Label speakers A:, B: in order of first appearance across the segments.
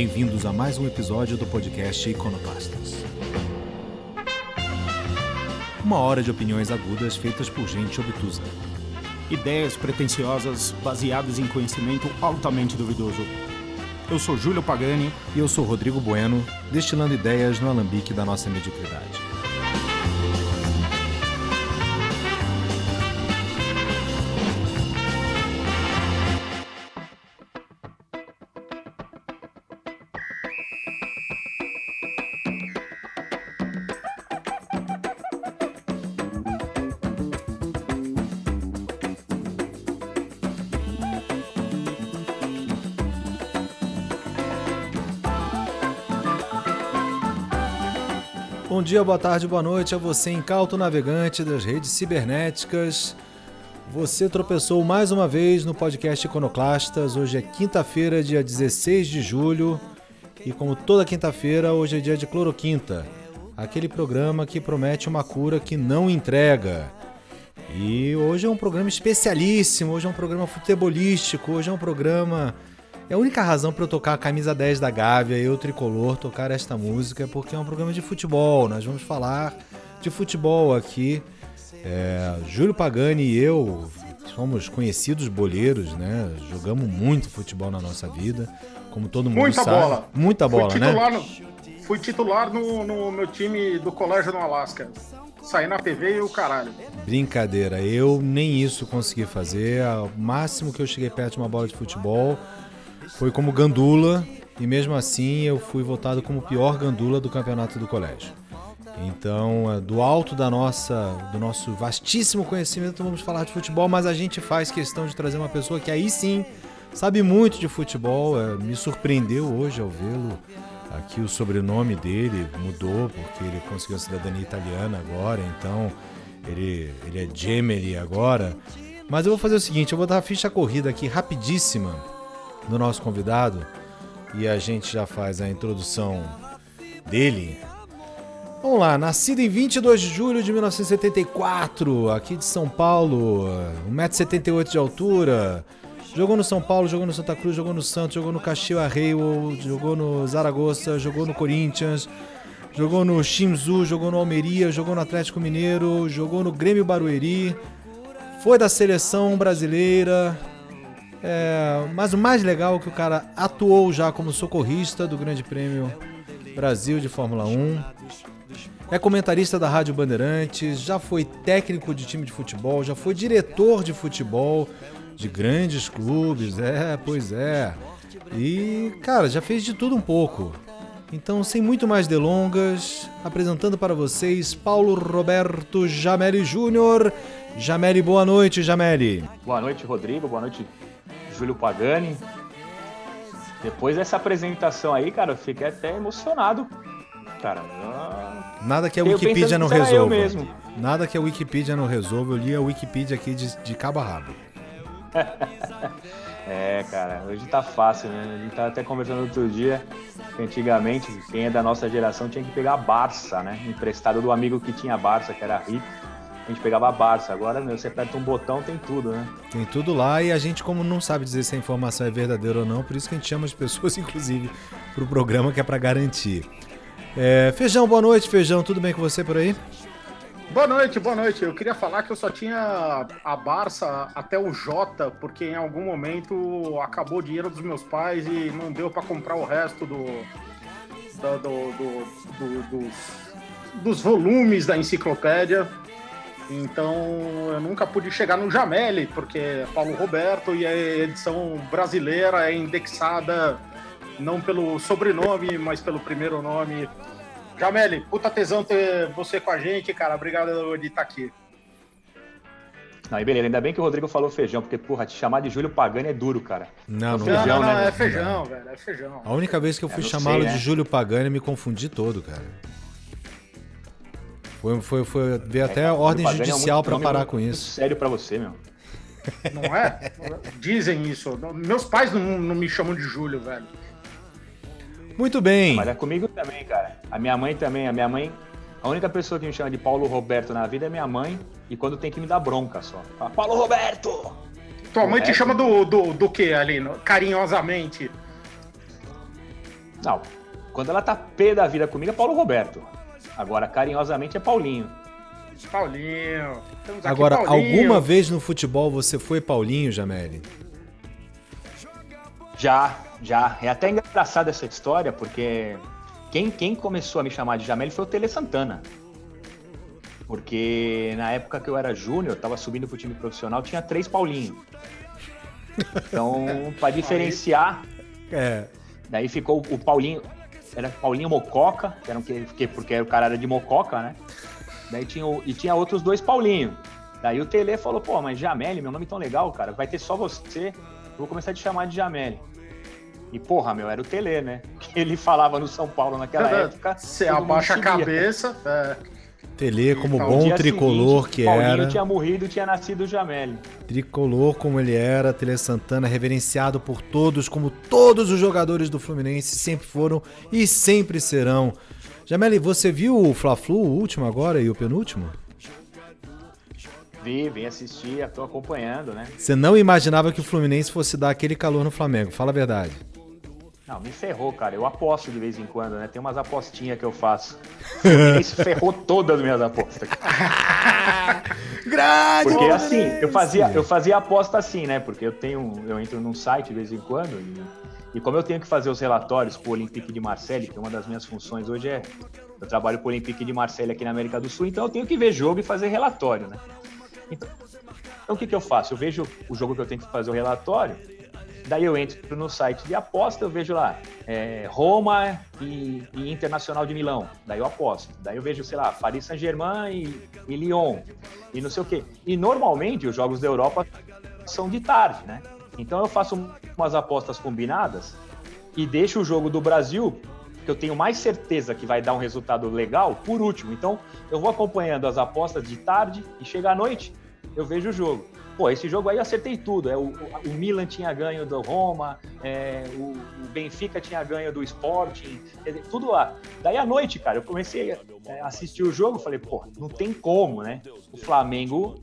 A: Bem-vindos a mais um episódio do podcast Iconoclastas. Uma hora de opiniões agudas feitas por gente obtusa.
B: Ideias pretensiosas baseadas em conhecimento altamente duvidoso. Eu sou Júlio Pagani.
A: E eu sou Rodrigo Bueno, destilando ideias no alambique da nossa mediocridade. Dia, boa tarde, boa noite a você, incauto navegante das redes cibernéticas. Você tropeçou mais uma vez no podcast Iconoclastas. Hoje é quinta-feira, dia 16 de julho. E como toda quinta-feira, hoje é dia de Cloroquinta aquele programa que promete uma cura que não entrega. E hoje é um programa especialíssimo, hoje é um programa futebolístico, hoje é um programa é a única razão para eu tocar a camisa 10 da Gávea e o tricolor tocar esta música é porque é um programa de futebol. Nós vamos falar de futebol aqui. É, Júlio Pagani e eu somos conhecidos boleiros, né? Jogamos muito futebol na nossa vida, como todo mundo
C: Muita
A: sabe.
C: bola.
A: Muita bola,
C: fui
A: né?
C: titular No, fui titular no, no meu time do colégio no Alasca. Saí na TV e o caralho.
A: Brincadeira, eu nem isso consegui fazer. O máximo que eu cheguei perto de uma bola de futebol foi como gandula, e mesmo assim eu fui votado como pior gandula do campeonato do colégio. Então, é, do alto da nossa, do nosso vastíssimo conhecimento, vamos falar de futebol, mas a gente faz questão de trazer uma pessoa que aí sim sabe muito de futebol. É, me surpreendeu hoje ao vê-lo. Aqui o sobrenome dele mudou porque ele conseguiu a cidadania italiana agora, então ele, ele é Gemelli agora. Mas eu vou fazer o seguinte, eu vou dar a ficha corrida aqui rapidíssima do nosso convidado e a gente já faz a introdução dele. Vamos lá, nascido em 22 de julho de 1974, aqui de São Paulo, 1,78m de altura. Jogou no São Paulo, jogou no Santa Cruz, jogou no Santos, jogou no Caxias Arreio, jogou no Zaragoza, jogou no Corinthians, jogou no Shimzu, jogou no Almeria, jogou no Atlético Mineiro, jogou no Grêmio Barueri, foi da seleção brasileira, é, mas o mais legal é que o cara atuou já como socorrista do Grande Prêmio Brasil de Fórmula 1. É comentarista da Rádio Bandeirantes, já foi técnico de time de futebol, já foi diretor de futebol de grandes clubes, é, pois é. E, cara, já fez de tudo um pouco. Então, sem muito mais delongas, apresentando para vocês Paulo Roberto Jameli Júnior. Jameli, boa noite, Jameli.
D: Boa noite, Rodrigo. Boa noite, Júlio Pagani. Depois dessa apresentação aí, cara, eu fiquei até emocionado. Cara, eu...
A: Nada que a Wikipedia não resolva.
D: mesmo.
A: Nada que a Wikipedia não resolva. Eu li a Wikipedia aqui de, de cabo a rabo.
D: É, cara, hoje tá fácil, né? A gente tava até conversando outro dia que antigamente, quem é da nossa geração tinha que pegar a Barça, né? Emprestado do amigo que tinha Barça, que era rico. A gente pegava a Barça. Agora, meu, você aperta um botão, tem tudo, né?
A: Tem tudo lá e a gente, como não sabe dizer se a informação é verdadeira ou não, por isso que a gente chama as pessoas, inclusive, pro programa que é pra garantir. É, Feijão, boa noite, Feijão. Tudo bem com você por aí?
C: Boa noite, boa noite. Eu queria falar que eu só tinha a Barça até o J, porque em algum momento acabou o dinheiro dos meus pais e não deu para comprar o resto do, do- do- do- dos, dos volumes da enciclopédia. Então eu nunca pude chegar no Jameli, porque é Paulo Roberto e a edição brasileira é indexada não pelo sobrenome, mas pelo primeiro nome. Jameli, puta tesão ter você com a gente, cara. Obrigado de estar aqui.
D: Não, e beleza, ainda bem que o Rodrigo falou feijão, porque, porra, te chamar de Júlio Pagani é duro, cara.
A: Não, não,
D: Feijão,
C: não, não,
D: né?
C: é feijão, velho. É feijão.
A: A única vez que eu fui
D: não
A: chamá-lo
D: sei, né?
A: de Júlio Pagani, me confundi todo, cara. Foi, foi, foi ver até a ordem
D: é
A: judicial pra
D: nome
A: parar com isso.
D: sério pra você, meu.
C: Não é? Dizem isso. Meus pais não, não me chamam de Júlio, velho.
A: Muito bem.
D: Mas é comigo também, cara. A minha mãe também. A minha mãe. A única pessoa que me chama de Paulo Roberto na vida é minha mãe. E quando tem que me dar bronca só. Fala, Paulo Roberto!
C: Tua mãe te chama do, do, do que ali, carinhosamente?
D: Não, quando ela tá pé da vida comigo é Paulo Roberto. Agora, carinhosamente, é Paulinho.
C: Paulinho.
A: Agora,
C: Paulinho.
A: alguma vez no futebol você foi Paulinho, Jameli?
D: Já, já. É até engraçado essa história, porque quem, quem começou a me chamar de Jameli foi o Tele Santana. Porque na época que eu era júnior, tava subindo pro time profissional, tinha três Paulinho. Então, para diferenciar,
A: É.
D: daí ficou o Paulinho, era Paulinho Mococa, que era um que, que- porque o cara era de Mococa, né? Daí tinha o- e tinha outros dois Paulinho. Daí o Tele falou, pô, mas Jameli, meu nome é tão legal, cara, vai ter só você, eu vou começar a te chamar de Jameli. E porra, meu, era o Tele, né? Que ele falava no São Paulo naquela época.
C: Você abaixa a cabeça. é.
A: Tele, como
C: No
A: bom tricolor
D: seguinte,
A: que
D: Paulinho
A: era,
D: tinha morrido, tinha nascido o Jameli.
A: tricolor como ele era, Tele Santana reverenciado por todos, como todos os jogadores do Fluminense sempre foram e sempre serão. Jameli, você viu o Fla-Flu, o último agora e o penúltimo?
D: Vi, vim assistir, tô acompanhando, né?
A: Você não imaginava que o Fluminense fosse dar aquele calor no Flamengo, fala a verdade.
D: Não, me ferrou, cara. Eu aposto de vez em quando, né? Tem umas apostinhas que eu faço. O Fluminense ferrou todas as minhas apostas.
A: Grande
D: Porque assim, eu fazia, eu fazia aposta assim, né? Porque eu tenho, eu entro num site de vez em quando e, e como eu tenho que fazer os relatórios pro Olympique de Marseille, que uma das minhas funções hoje é eu trabalho pro Olympique de Marseille aqui na América do Sul, então eu tenho que ver jogo e fazer relatório, né? Então, então o que que eu faço? Eu vejo o jogo que eu tenho que fazer o relatório, daí eu entro no site de aposta, eu vejo lá é, Roma e, e Internacional de Milão, daí eu aposto. Daí eu vejo, sei lá, Paris Saint-Germain e, e Lyon e não sei o quê. E normalmente os jogos da Europa são de tarde, né? Então eu faço umas apostas combinadas e deixo o jogo do Brasil, que eu tenho mais certeza que vai dar um resultado legal, por último. Então eu vou acompanhando as apostas de tarde e chega à noite, eu vejo o jogo. Pô, esse jogo aí eu acertei tudo. É, o, o- Milan tinha ganho do Roma, é, o, o Benfica tinha ganho do Sporting, tudo lá. Daí à noite, cara, eu comecei a é, assistir o jogo, falei, pô, não tem como, né? O Flamengo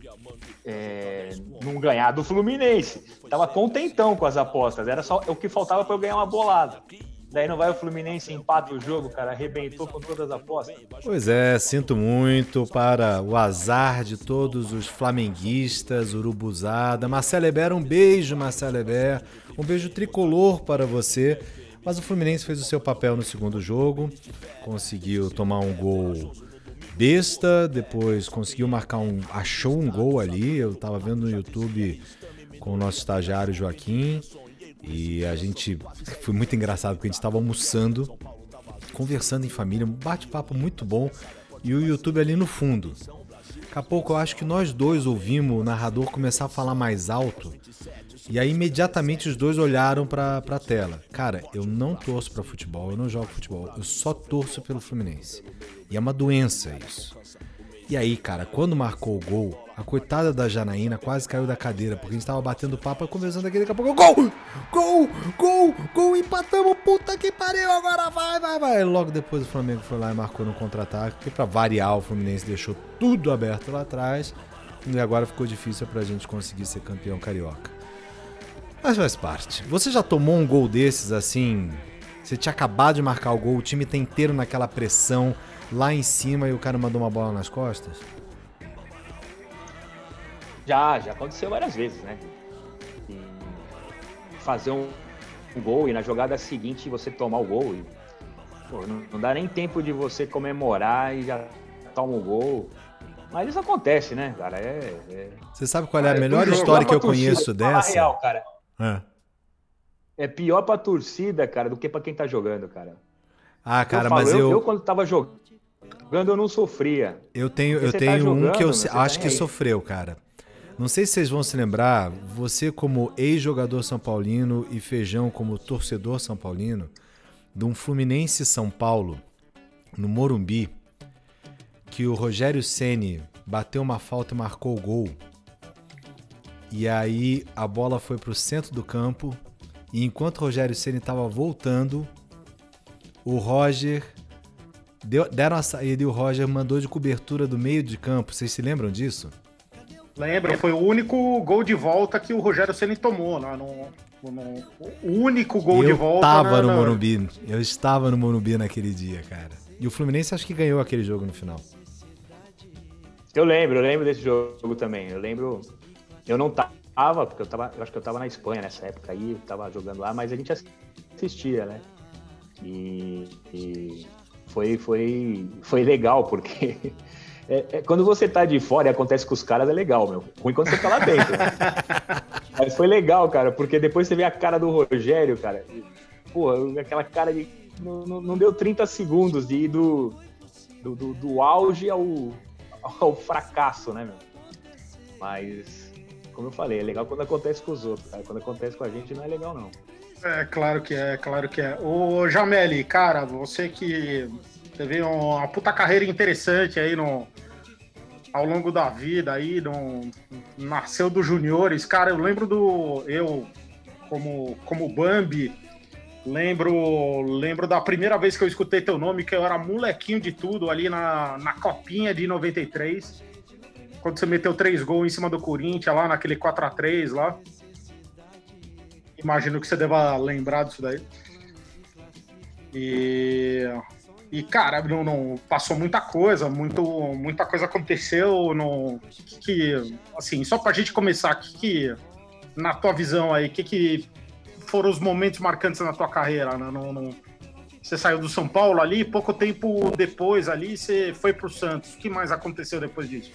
D: é, não ganhar do Fluminense. Tava contentão com as apostas, era só o que faltava para eu ganhar uma bolada. Daí não vai o Fluminense empata o jogo, cara, arrebentou com todas as apostas.
A: Pois é, sinto muito para o azar de todos os flamenguistas, urubuzada. Marcelo Eber, um beijo, Marcelo Eber. Um beijo tricolor para você. Mas o Fluminense fez o seu papel no segundo jogo, conseguiu tomar um gol besta, depois conseguiu marcar um. achou um gol ali. Eu tava vendo no YouTube com o nosso estagiário Joaquim. E a gente. Foi muito engraçado porque a gente estava almoçando conversando em família, um bate-papo muito bom e o YouTube ali no fundo. Daqui a pouco eu acho que nós dois ouvimos o narrador começar a falar mais alto e aí imediatamente os dois olharam pra, pra tela. Cara, eu não torço pra futebol, eu não jogo futebol, eu só torço pelo Fluminense. E é uma doença isso. E aí, cara, quando marcou o gol, a coitada da Janaína quase caiu da cadeira, porque a gente tava batendo papo conversando aqui, daqui a pouco, gol! Gol! Gol! Gol! Empatamos! Puta que pariu! Agora vai, vai, vai! Logo depois o Flamengo foi lá e marcou no contra-ataque, porque pra variar o Fluminense deixou tudo aberto lá atrás, e agora ficou difícil pra gente conseguir ser campeão carioca. Mas faz parte. Você já tomou um gol desses assim? Você tinha acabado de marcar o gol, o time tá inteiro naquela pressão lá em cima e o cara mandou uma bola nas costas?
D: Já, já aconteceu várias vezes, né? E fazer um, um gol e na jogada seguinte você tomar o gol. E, pô, não, não dá nem tempo de você comemorar e já toma o gol. Mas isso acontece, né, cara? É, é...
A: Você sabe qual é a
C: Ah,
A: melhor
C: jogo,
A: história que eu conheço dessa?
D: Real, cara.
A: Ah.
D: É pior pra torcida, cara, do que pra quem tá jogando, cara.
A: Ah, cara,
D: eu falo,
A: mas
D: eu,
A: eu,
D: eu quando tava jogando, eu não sofria.
A: eu tenho, eu
D: tá
A: tenho um
D: jogando,
A: que eu acho
D: tá
A: que
D: aí.
A: sofreu, cara. Não sei se vocês vão se lembrar, você como ex-jogador são paulino e Feijão como torcedor são paulino, de um Fluminense São Paulo no Morumbi, que o Rogério Ceni bateu uma falta e marcou o gol. E aí a bola foi pro centro do campo e enquanto o Rogério Ceni estava voltando, o Roger deu- deram a saída e o Roger mandou de cobertura do meio de campo. Vocês se lembram disso?
C: Lembra, foi o único gol de volta que o Rogério Ceni tomou, né? No, no, o único gol
A: eu
C: de volta.
A: Eu estava no Morumbi, eu estava no Morumbi naquele dia, cara. E o Fluminense acho que ganhou aquele jogo no final.
D: Eu lembro, eu lembro desse jogo também. Eu lembro, eu não tava, porque eu tava, eu acho que eu tava na Espanha nessa época aí, eu tava jogando lá, mas a gente assistia, né? E, e foi, foi, foi legal, porque É, é, quando você tá de fora e acontece com os caras, é legal, meu. Ruim quando você tá lá dentro. Mas foi legal, cara, porque depois você vê a cara do Rogério, cara. E, pô, aquela cara de. Não, não, não, deu 30 segundos de ir do, do, do, do auge ao, ao fracasso, né, meu? Mas, como eu falei, é legal quando acontece com os outros, cara. Quando acontece com a gente, não é legal, não.
C: É, claro que é, claro que é. Ô, Jameli, cara, você que teve uma puta carreira interessante aí no, ao longo da vida aí, no, nasceu dos juniores. Cara, eu lembro do. Eu, como, como Bambi, lembro, lembro da primeira vez que eu escutei teu nome, que eu era molequinho de tudo ali na, na Copinha de 93. Quando você meteu três gols em cima do Corinthians lá naquele 4 a 3 lá. Imagino que você deva lembrar disso daí. E e, cara, não, não, passou muita coisa, muito, muita coisa aconteceu. No, que, assim, só pra gente começar, que, que na tua visão aí, que, que foram os momentos marcantes na tua carreira? Né? No, no, você saiu do São Paulo ali, pouco tempo depois ali, você foi pro Santos. O que mais aconteceu depois disso?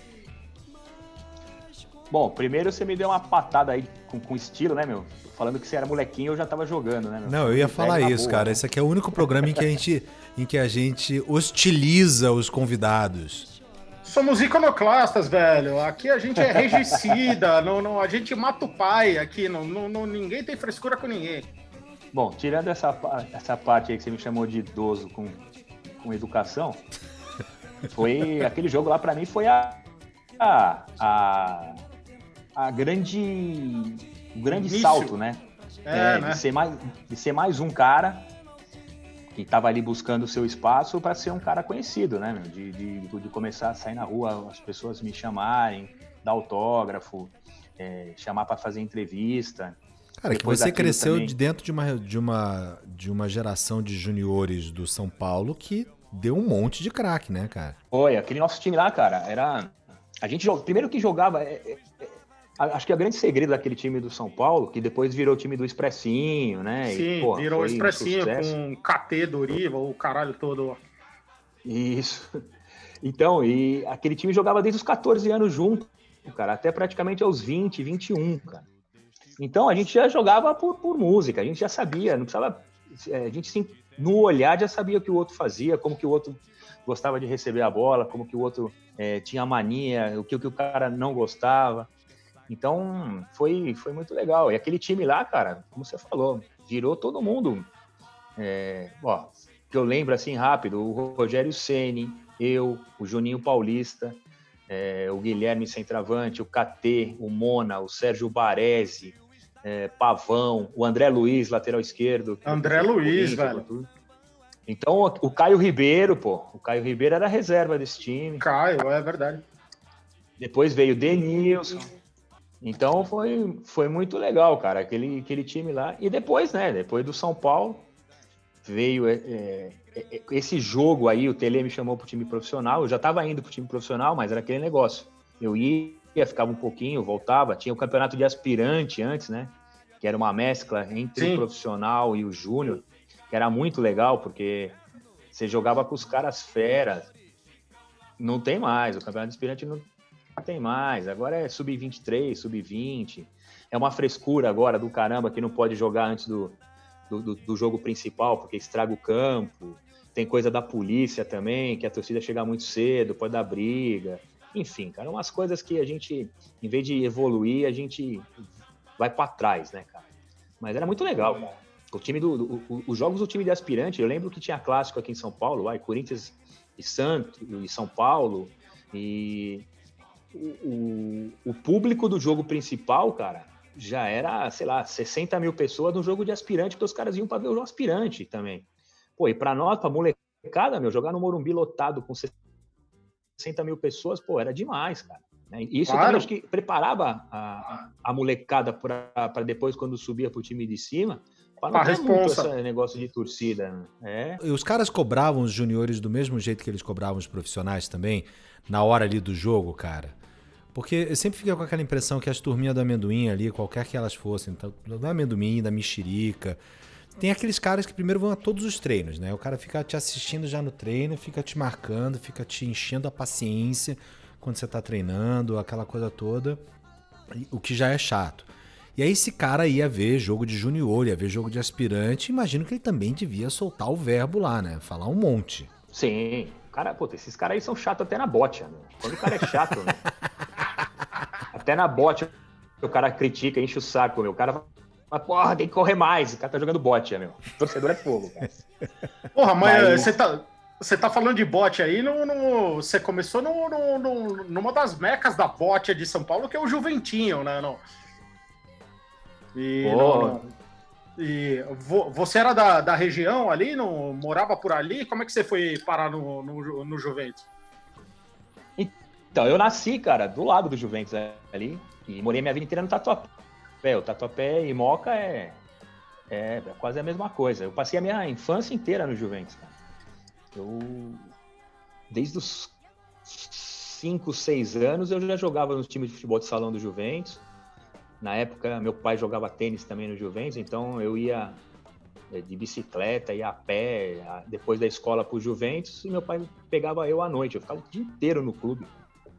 D: Bom, primeiro você me deu uma patada aí com, com estilo, né, meu? Falando que você era molequinho, eu já tava jogando, né? Meu?
A: Não, eu ia falar isso, boa, cara. Né? Esse aqui é o único programa em que a gente, em que a gente hostiliza os convidados.
C: Somos iconoclastas, velho. Aqui a gente é regicida, não, não, a gente mata o pai aqui, não, não, não, ninguém tem frescura com ninguém.
D: Bom, tirando essa, essa parte aí que você me chamou de idoso com, com educação, foi aquele jogo lá para mim foi a, a, a a grande o grande Início. salto, né? É, é né? De, ser mais, de ser mais um cara que estava ali buscando o seu espaço para ser um cara conhecido, né? De, de, de, começar a sair na rua, as pessoas me chamarem, dar autógrafo, é, chamar para fazer entrevista.
A: Cara, Depois que você cresceu também... de dentro de uma, de, uma, de uma geração de juniores do São Paulo que deu um monte de craque, né, cara?
D: Foi, aquele nosso time lá, cara, era. A gente primeiro que jogava. É, é, Acho que o grande segredo daquele time do São Paulo, que depois virou o time do Expressinho, né?
C: Sim, e, porra, virou o Expressinho um com KT, Doriva, o caralho todo.
D: Isso. Então, e aquele time jogava desde os 14 anos junto, cara, até praticamente aos 20, 21, cara. Então a gente já jogava por, por música, a gente já sabia, não precisava. É, a gente sim, no olhar já sabia o que o outro fazia, como que o outro gostava de receber a bola, como que o outro é, tinha mania, o que, o que o cara não gostava. Então, foi, foi muito legal. E aquele time lá, cara, como você falou, virou todo mundo. É, ó, que eu lembro assim rápido, o Rogério Ceni, eu, o Juninho Paulista, é, o Guilherme Centravante, o KT, o Mona, o Sérgio Baresi, é, Pavão, o André Luiz, lateral esquerdo.
C: André Luiz, velho.
D: Então, o Caio Ribeiro, pô, o Caio Ribeiro era reserva desse time.
C: Caio, é verdade.
D: Depois veio o Denilson. Então foi, foi muito legal, cara, aquele, aquele time lá. E depois, né, depois do São Paulo, veio é, é, é esse jogo aí, o Tele me chamou pro time profissional. Eu já estava indo pro time profissional, mas era aquele negócio. Eu ia, ficava um pouquinho, voltava. Tinha o campeonato de aspirante antes, né? Que era uma mescla entre Sim. o profissional e o júnior, que era muito legal, porque você jogava com os caras feras. Não tem mais, o campeonato de aspirante não, tem mais, agora é sub-23, sub-20. É uma frescura agora do caramba que não pode jogar antes do, do, do, jogo principal, porque estraga o campo. Tem coisa da polícia também, que a torcida chega muito cedo, pode dar briga. Enfim, cara, umas coisas que a gente, em vez de evoluir, a gente vai para trás, né, cara? Mas era muito legal, cara. O time do, do, os jogos do time de aspirante, eu lembro que tinha clássico aqui em São Paulo, vai, Corinthians e Santos e São Paulo, e o, o, público do jogo principal, cara, já era, sei lá, 60 mil pessoas no jogo de aspirante, porque os caras iam para ver o aspirante também. Pô, e para nós, para molecada, meu, jogar no Morumbi lotado com 60 mil pessoas, pô, era demais, cara. Né? E isso claro. acho que preparava a, a molecada para depois, quando subia para o time de cima, para não ter muito esse negócio de torcida. Né?
A: É. E os caras cobravam os juniores do mesmo jeito que eles cobravam os profissionais também, na hora ali do jogo, cara. Porque eu sempre fiquei com aquela impressão que as turminhas do amendoim ali, qualquer que elas fossem, então, do amendoim, da mexerica, tem aqueles caras que primeiro vão a todos os treinos, né? O cara fica te assistindo já no treino, fica te marcando, fica te enchendo a paciência quando você tá treinando, aquela coisa toda, o que já é chato. E aí esse cara ia ver jogo de junior, ia ver jogo de aspirante, imagino que ele também devia soltar o verbo lá, né? Falar um monte.
D: Sim. Cara, pô, esses caras aí são chatos até na bote, né? Quando o cara é chato, né? até na bote o cara critica, enche o saco, meu. O cara fala, porra, tem que correr mais. O cara tá jogando bote, meu. O torcedor é fogo, cara.
C: Porra, mas, mas... você tá você tá falando de bote aí, no, no você começou no, no, numa das mecas da bote de São Paulo, que é o Juventinho, né? No, e, no, e vo, você era da, da região ali, no, morava por ali? Como é que você foi parar no, no, no Juventus?
D: Então, eu nasci, cara, do lado do Juventus é, ali, e morei minha vida inteira no Tatuapé. O Tatuapé e Moca é, é, é quase a mesma coisa. Eu passei a minha infância inteira no Juventus, cara. Eu, desde os 5, 6 anos, eu já jogava nos times de futebol de salão do Juventus. Na época, meu pai jogava tênis também no Juventus, então eu ia é, de bicicleta, ia a pé, depois da escola para o Juventus, e meu pai pegava eu à noite. Eu ficava o dia inteiro no clube,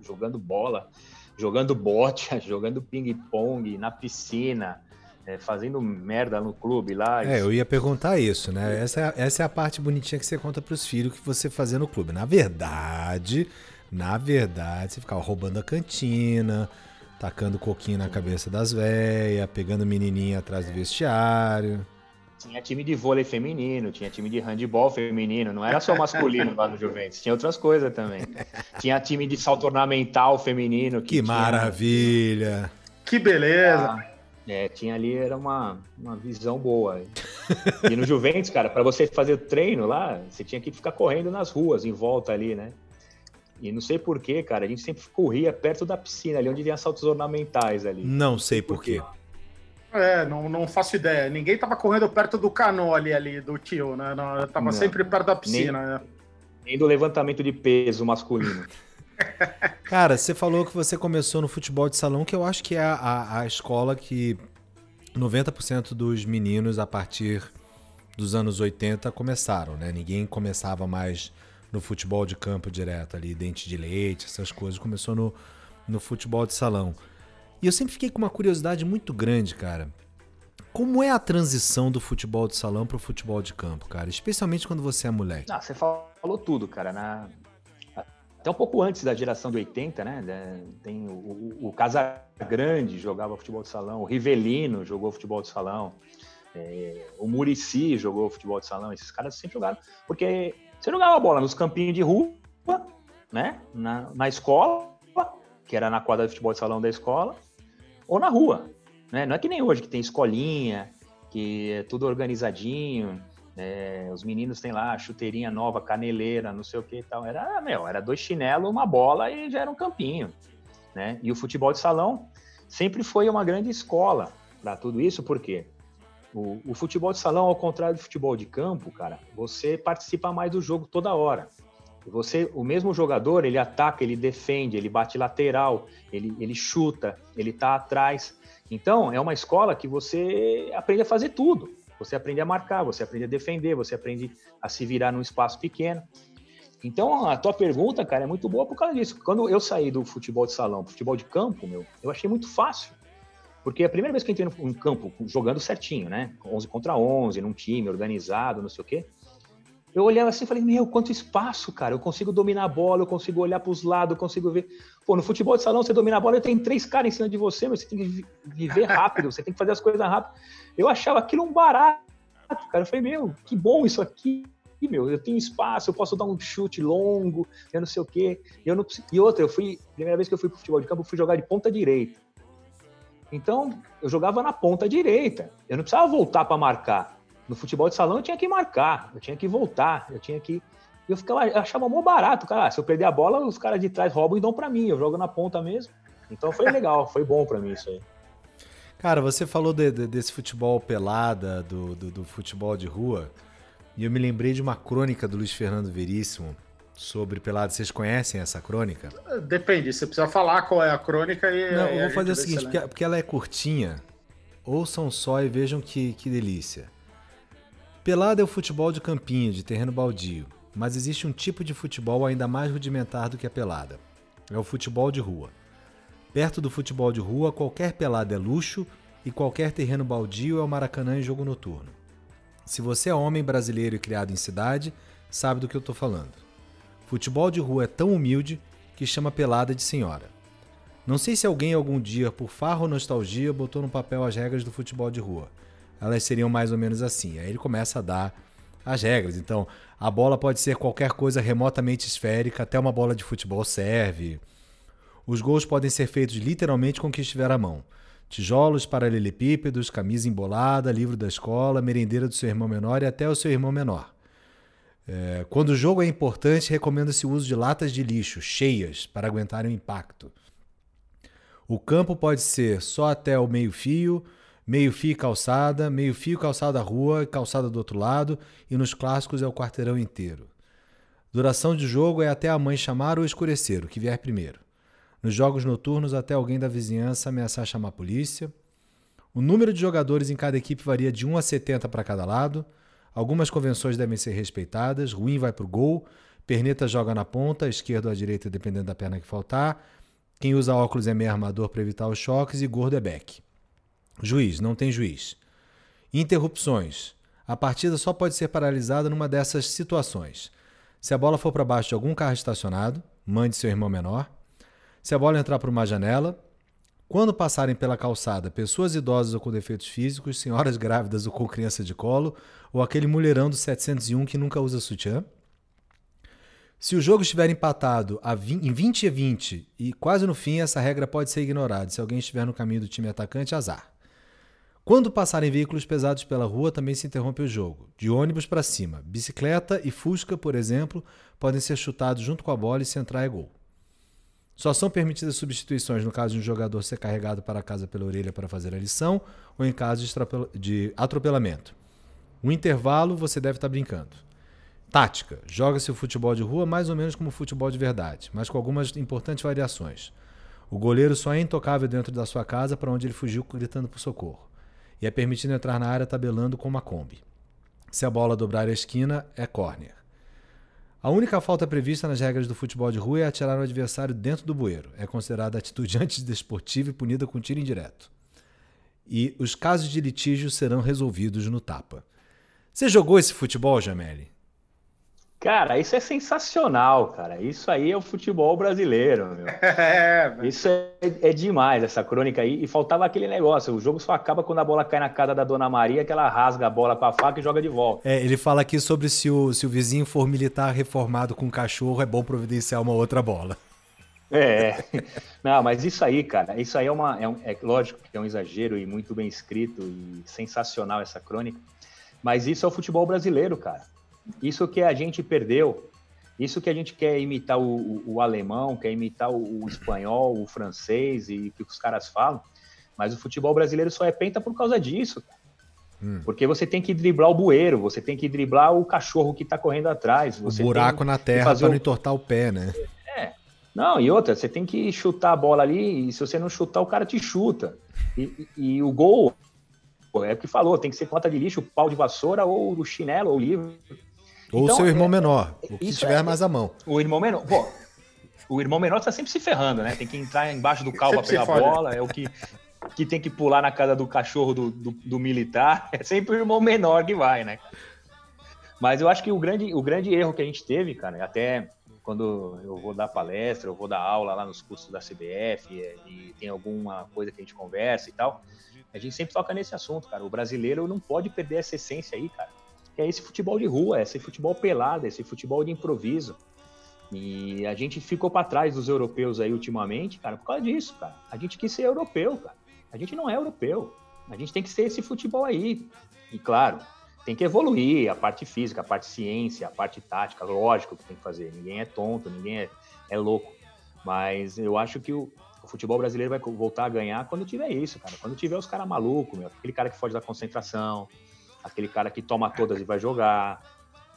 D: jogando bola, jogando bote, jogando ping-pong, na piscina, é, fazendo merda no clube lá.
A: É, eu ia perguntar isso, né? Essa é, essa é a parte bonitinha que você conta para os filhos que você fazia no clube. Na verdade, na verdade, você ficava roubando a cantina, tacando coquinho na cabeça das velhas, pegando menininha atrás do vestiário.
D: Tinha time de vôlei feminino, tinha time de handball feminino, não era só masculino lá no Juventus, tinha outras coisas também. Tinha time de salto ornamental feminino.
A: Que, que maravilha!
C: Que beleza!
D: Ah, é, tinha ali, era uma, uma visão boa. E no Juventus, cara, para você fazer treino lá, você tinha que ficar correndo nas ruas, em volta ali, né? E não sei porquê, cara, a gente sempre corria perto da piscina, ali onde tinha saltos ornamentais ali.
A: Não sei porquê.
C: É, não, não faço ideia. Ninguém tava correndo perto do canole ali, do tio, né? Não, tava não, sempre perto da piscina, nem, né?
D: Nem do levantamento de peso masculino.
A: Cara, você falou que você começou no futebol de salão, que eu acho que é a, a escola que 90% dos meninos a partir dos anos 80 começaram, né? Ninguém começava mais no futebol de campo direto ali, dente de leite, essas coisas. Começou no, no futebol de salão. E eu sempre fiquei com uma curiosidade muito grande, cara. Como é a transição do futebol de salão para o futebol de campo, cara? Especialmente quando você é moleque.
D: Ah, você falou tudo, cara. Na, até um pouco antes da geração de 80, né? Tem o, o, Casagrande jogava futebol de salão, o Rivelino jogou futebol de salão, é, o Murici jogou futebol de salão. Esses caras sempre jogaram, porque você jogava bola nos campinhos de rua, né? Na, na escola, que era na quadra de futebol de salão da escola, ou na rua, né? Não é que nem hoje que tem escolinha, que é tudo organizadinho, é, os meninos têm lá chuteirinha nova, caneleira, não sei o que e tal. Era, meu, era dois chinelos, uma bola e já era um campinho, né? E o futebol de salão sempre foi uma grande escola para tudo isso, porque o, o, futebol de salão, ao contrário do futebol de campo, cara, você participa mais do jogo toda hora. Você, o mesmo jogador, ele ataca, ele defende, ele bate lateral, ele, ele chuta, ele tá atrás. Então, é uma escola que você aprende a fazer tudo. Você aprende a marcar, você aprende a defender, você aprende a se virar num espaço pequeno. Então, a tua pergunta, cara, é muito boa por causa disso. Quando eu saí do futebol de salão, futebol de campo, meu, eu achei muito fácil. Porque a primeira vez que eu entrei no campo jogando certinho, né? 11 contra 11, num time organizado, não sei o quê. Eu olhava assim e falei, meu, quanto espaço, cara. Eu consigo dominar a bola, eu consigo olhar para os lados, eu consigo ver. Pô, no futebol de salão, você domina a bola, tem três caras em cima de você, mas você tem que viver rápido, você tem que fazer as coisas rápido. Eu achava aquilo um barato, cara. Eu falei, meu, que bom isso aqui, meu. Eu tenho espaço, eu posso dar um chute longo, eu não sei o quê. Eu não... E outra, eu fui, primeira vez que eu fui pro futebol de campo, eu fui jogar de ponta direita. Então, eu jogava na ponta direita. Eu não precisava voltar para marcar. No futebol de salão eu tinha que marcar, eu tinha que voltar, eu tinha que. Eu ficava, eu achava mó barato, cara. Se eu perder a bola, os caras de trás roubam e dão para mim. Eu jogo na ponta mesmo. Então foi legal, foi bom para mim isso aí.
A: Cara, você falou de, de, desse futebol pelada, do, do, do, futebol de rua, e eu me lembrei de uma crônica do Luiz Fernando Veríssimo sobre pelada. Vocês conhecem essa crônica?
C: Depende, você precisa falar qual é a crônica e.
A: Não, eu vou fazer o seguinte, porque, porque, ela é curtinha. Ouçam só e vejam que, que delícia. Pelada é o futebol de campinho, de terreno baldio, mas existe um tipo de futebol ainda mais rudimentar do que a pelada. É o futebol de rua. Perto do futebol de rua, qualquer pelada é luxo e qualquer terreno baldio é o Maracanã em jogo noturno. Se você é homem brasileiro e criado em cidade, sabe do que eu estou falando. Futebol de rua é tão humilde que chama pelada de senhora. Não sei se alguém algum dia, por farra ou nostalgia, botou no papel as regras do futebol de rua. Elas seriam mais ou menos assim. Aí ele começa a dar as regras. Então, a bola pode ser qualquer coisa remotamente esférica, até uma bola de futebol serve. Os gols podem ser feitos literalmente com o que estiver à mão. Tijolos, paralelepípedos, camisa embolada, livro da escola, merendeira do seu irmão menor e até o seu irmão menor. É, quando o jogo é importante, recomenda-se o uso de latas de lixo, cheias, para aguentarem o impacto. O campo pode ser só até o meio-fio, meio-fio calçada, meio-fio calçada rua, calçada do outro lado, e nos clássicos é o quarteirão inteiro. Duração de jogo é até a mãe chamar ou escurecer, o que vier primeiro. Nos jogos noturnos, até alguém da vizinhança ameaçar chamar a polícia. O número de jogadores em cada equipe varia de 1 a 70 para cada lado. Algumas convenções devem ser respeitadas. Ruim vai para o gol. Perneta joga na ponta, esquerda ou à direita, dependendo da perna que faltar. Quem usa óculos é meio armador para evitar os choques e gordo é back. Juiz, não tem juiz. Interrupções. A partida só pode ser paralisada numa dessas situações. Se a bola for para baixo de algum carro estacionado, mande seu irmão menor. Se a bola entrar por uma janela, quando passarem pela calçada pessoas idosas ou com defeitos físicos, senhoras grávidas ou com criança de colo, ou aquele mulherão do 701 que nunca usa sutiã. Se o jogo estiver empatado em 20 a 20 e quase no fim, essa regra pode ser ignorada. Se alguém estiver no caminho do time atacante, azar. Quando passarem veículos pesados pela rua, também se interrompe o jogo. De ônibus para cima. Bicicleta e Fusca, por exemplo, podem ser chutados junto com a bola e se entrar é gol. Só são permitidas substituições no caso de um jogador ser carregado para casa pela orelha para fazer a lição ou em caso de atropelamento. O intervalo você deve estar brincando. Tática: joga-se o futebol de rua mais ou menos como o futebol de verdade, mas com algumas importantes variações. O goleiro só é intocável dentro da sua casa para onde ele fugiu gritando por socorro. E é permitido entrar na área tabelando com uma Kombi. Se a bola dobrar a esquina, é córner. A única falta prevista nas regras do futebol de rua é atirar o adversário dentro do bueiro. É considerada atitude antidesportiva e punida com tiro indireto. E os casos de litígio serão resolvidos no tapa. Você jogou esse futebol, Jameli?
D: Cara, isso é sensacional, cara. Isso aí é o futebol brasileiro, meu. É, isso é, é, demais, essa crônica aí. E faltava aquele negócio: o jogo só acaba quando a bola cai na casa da Dona Maria, que ela rasga a bola com a faca e joga de volta.
A: É, ele fala aqui sobre se o, se o vizinho for militar reformado com um cachorro, é bom providenciar uma outra bola.
D: É, não, mas isso aí, cara, isso aí é uma. É, um, é lógico que é um exagero e muito bem escrito e sensacional essa crônica. Mas isso é o futebol brasileiro, cara. Isso que a gente perdeu, isso que a gente quer imitar o, o, o alemão, quer imitar o, o, espanhol, o francês e o que os caras falam, mas o futebol brasileiro só é penta por causa disso. Hum. Porque você tem que driblar o bueiro, você tem que driblar o cachorro que está correndo atrás.
A: o buraco na terra para não entortar o pé, né?
D: É. Não, e outra, você tem que chutar a bola ali, e se você não chutar, o cara te chuta. E, e, e o gol, é o que falou, tem que ser conta de lixo, pau de vassoura, ou o chinelo, ou o livro.
A: Ou então, o seu irmão é, menor, o que tiver é, mais à mão.
D: O irmão menor, pô, o irmão menor está sempre se ferrando, né? Tem que entrar embaixo do cal para pegar a bola, é o que, que tem que pular na casa do cachorro do, do, do, militar. É sempre o irmão menor que vai, né? Mas eu acho que o grande, o grande erro que a gente teve, cara, até quando eu vou dar palestra, eu vou dar aula lá nos cursos da CBF e, e tem alguma coisa que a gente conversa e tal, a gente sempre toca nesse assunto, cara. O brasileiro não pode perder essa essência aí, cara é esse futebol de rua, esse futebol pelado, esse futebol de improviso. E a gente ficou para trás dos europeus aí ultimamente, cara, por causa disso, cara. A gente quis ser europeu, cara. A gente não é europeu. A gente tem que ser esse futebol aí. E claro, tem que evoluir a parte física, a parte ciência, a parte tática, lógico que tem que fazer. Ninguém é tonto, ninguém é, é louco. Mas eu acho que o, O futebol brasileiro vai voltar a ganhar quando tiver isso, cara. Quando tiver os caras malucos, meu. Aquele cara que foge da concentração, aquele cara que toma todas e vai jogar,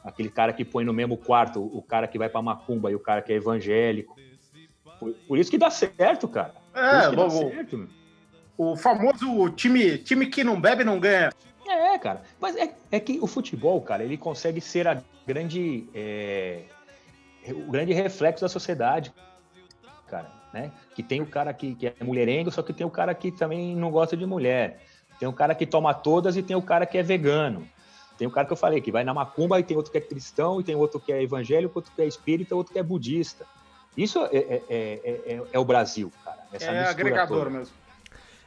D: aquele cara que põe no mesmo quarto o cara que vai pra macumba e o cara que é evangélico. Por, por isso que dá certo, cara.
C: É, bom, certo, o famoso time, time que não bebe não ganha.
D: É, cara. Mas é, é que o futebol, cara, ele consegue ser a grande. É, o grande reflexo da sociedade, cara. Né? Que tem o cara que, que é mulherengo, só que tem o cara que também não gosta de mulher. Tem o cara que toma todas e tem o cara que é vegano. Tem o cara que eu falei, que vai na macumba e tem outro que é cristão, e tem outro que é evangélico, outro que é espírita, outro que é budista. Isso é, é, é, é, é o Brasil, cara.
C: Essa é agregador toda. mesmo.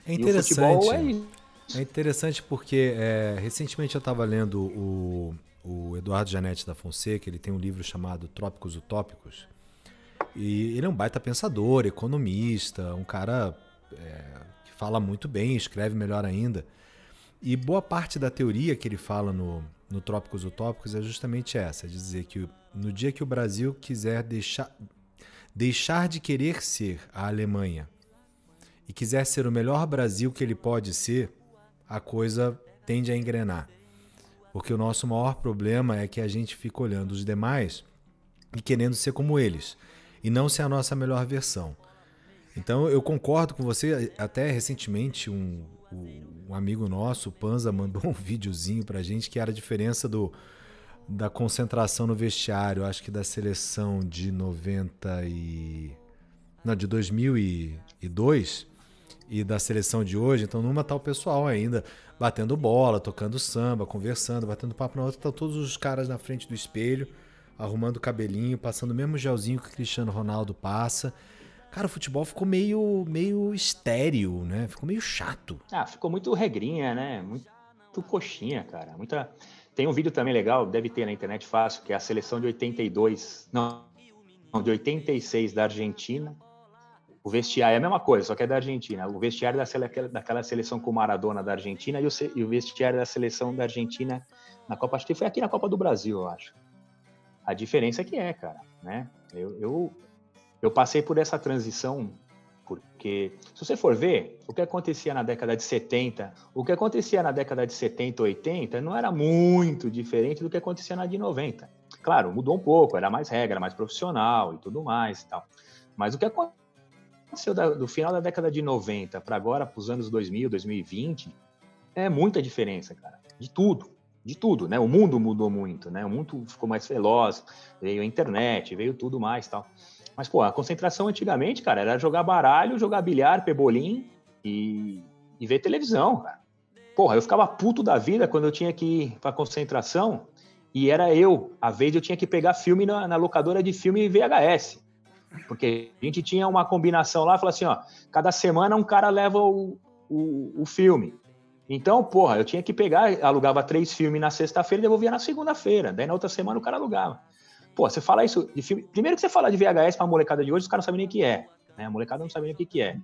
A: É interessante. É, é, interessante porque é, recentemente eu estava lendo o, o Eduardo Janete da Fonseca, ele tem um livro chamado Trópicos Utópicos. E ele é um baita pensador, economista, um cara é, fala muito bem, escreve melhor ainda. E boa parte da teoria que ele fala no, no Trópicos Utópicos é justamente essa: é dizer que no dia que o Brasil quiser deixar, deixar de querer ser a Alemanha e quiser ser o melhor Brasil que ele pode ser, a coisa tende a engrenar. Porque o nosso maior problema é que a gente fica olhando os demais e querendo ser como eles, e não ser a nossa melhor versão. Então eu concordo com você. Até recentemente, um, um amigo nosso, o Panza, mandou um videozinho pra gente que era a diferença do, da concentração no vestiário, acho que da seleção de 90 e. Não, de 2002 e da seleção de hoje, então numa tá o pessoal ainda batendo bola, tocando samba, conversando, batendo papo na outra, tá todos os caras na frente do espelho, arrumando o cabelinho, passando o mesmo gelzinho que o Cristiano Ronaldo passa. Cara, o futebol ficou meio, meio estéreo, né? Ficou meio chato.
D: Ah, ficou muito regrinha, né? Muito, coxinha, cara. Muita... Tem um vídeo também legal, deve ter na internet fácil, que é a seleção de 82, não, de 86 da Argentina, o vestiário é a mesma coisa, só que é da Argentina. O vestiário da sele, daquela seleção com Maradona da Argentina e o, e o, vestiário da seleção da Argentina na Copa, acho que foi aqui na Copa do Brasil, eu acho. A diferença é que é, cara, né? Eu, eu, eu passei por essa transição porque, se você for ver, o que acontecia na década de 70, o que acontecia na década de 70, 80, não era muito diferente do que acontecia na de 90. Claro, mudou um pouco, era mais regra, mais profissional e tudo mais e tal. Mas o que aconteceu do final da década de 90 para agora, para os anos 2000, 2020, é muita diferença, cara. De tudo, de tudo, né? O mundo mudou muito, né? O mundo ficou mais veloz, veio a internet, veio tudo mais tal. Mas, pô, a concentração antigamente, cara, era jogar baralho, jogar bilhar, pebolim e, e ver televisão, cara. Porra, eu ficava puto da vida quando eu tinha que ir pra concentração e era eu, a vez eu tinha que pegar filme na, na locadora de filme VHS. Porque a gente tinha uma combinação lá, falou assim, ó, cada semana um cara leva o, o, o filme. Então, porra, eu tinha que pegar, alugava três filmes na sexta-feira e devolvia na segunda-feira. Daí na outra semana o cara alugava. Pô, você fala isso de filme. Primeiro que você fala de VHS pra molecada de hoje, os caras não sabem nem o que é. Né? A molecada não sabe nem o que, que é.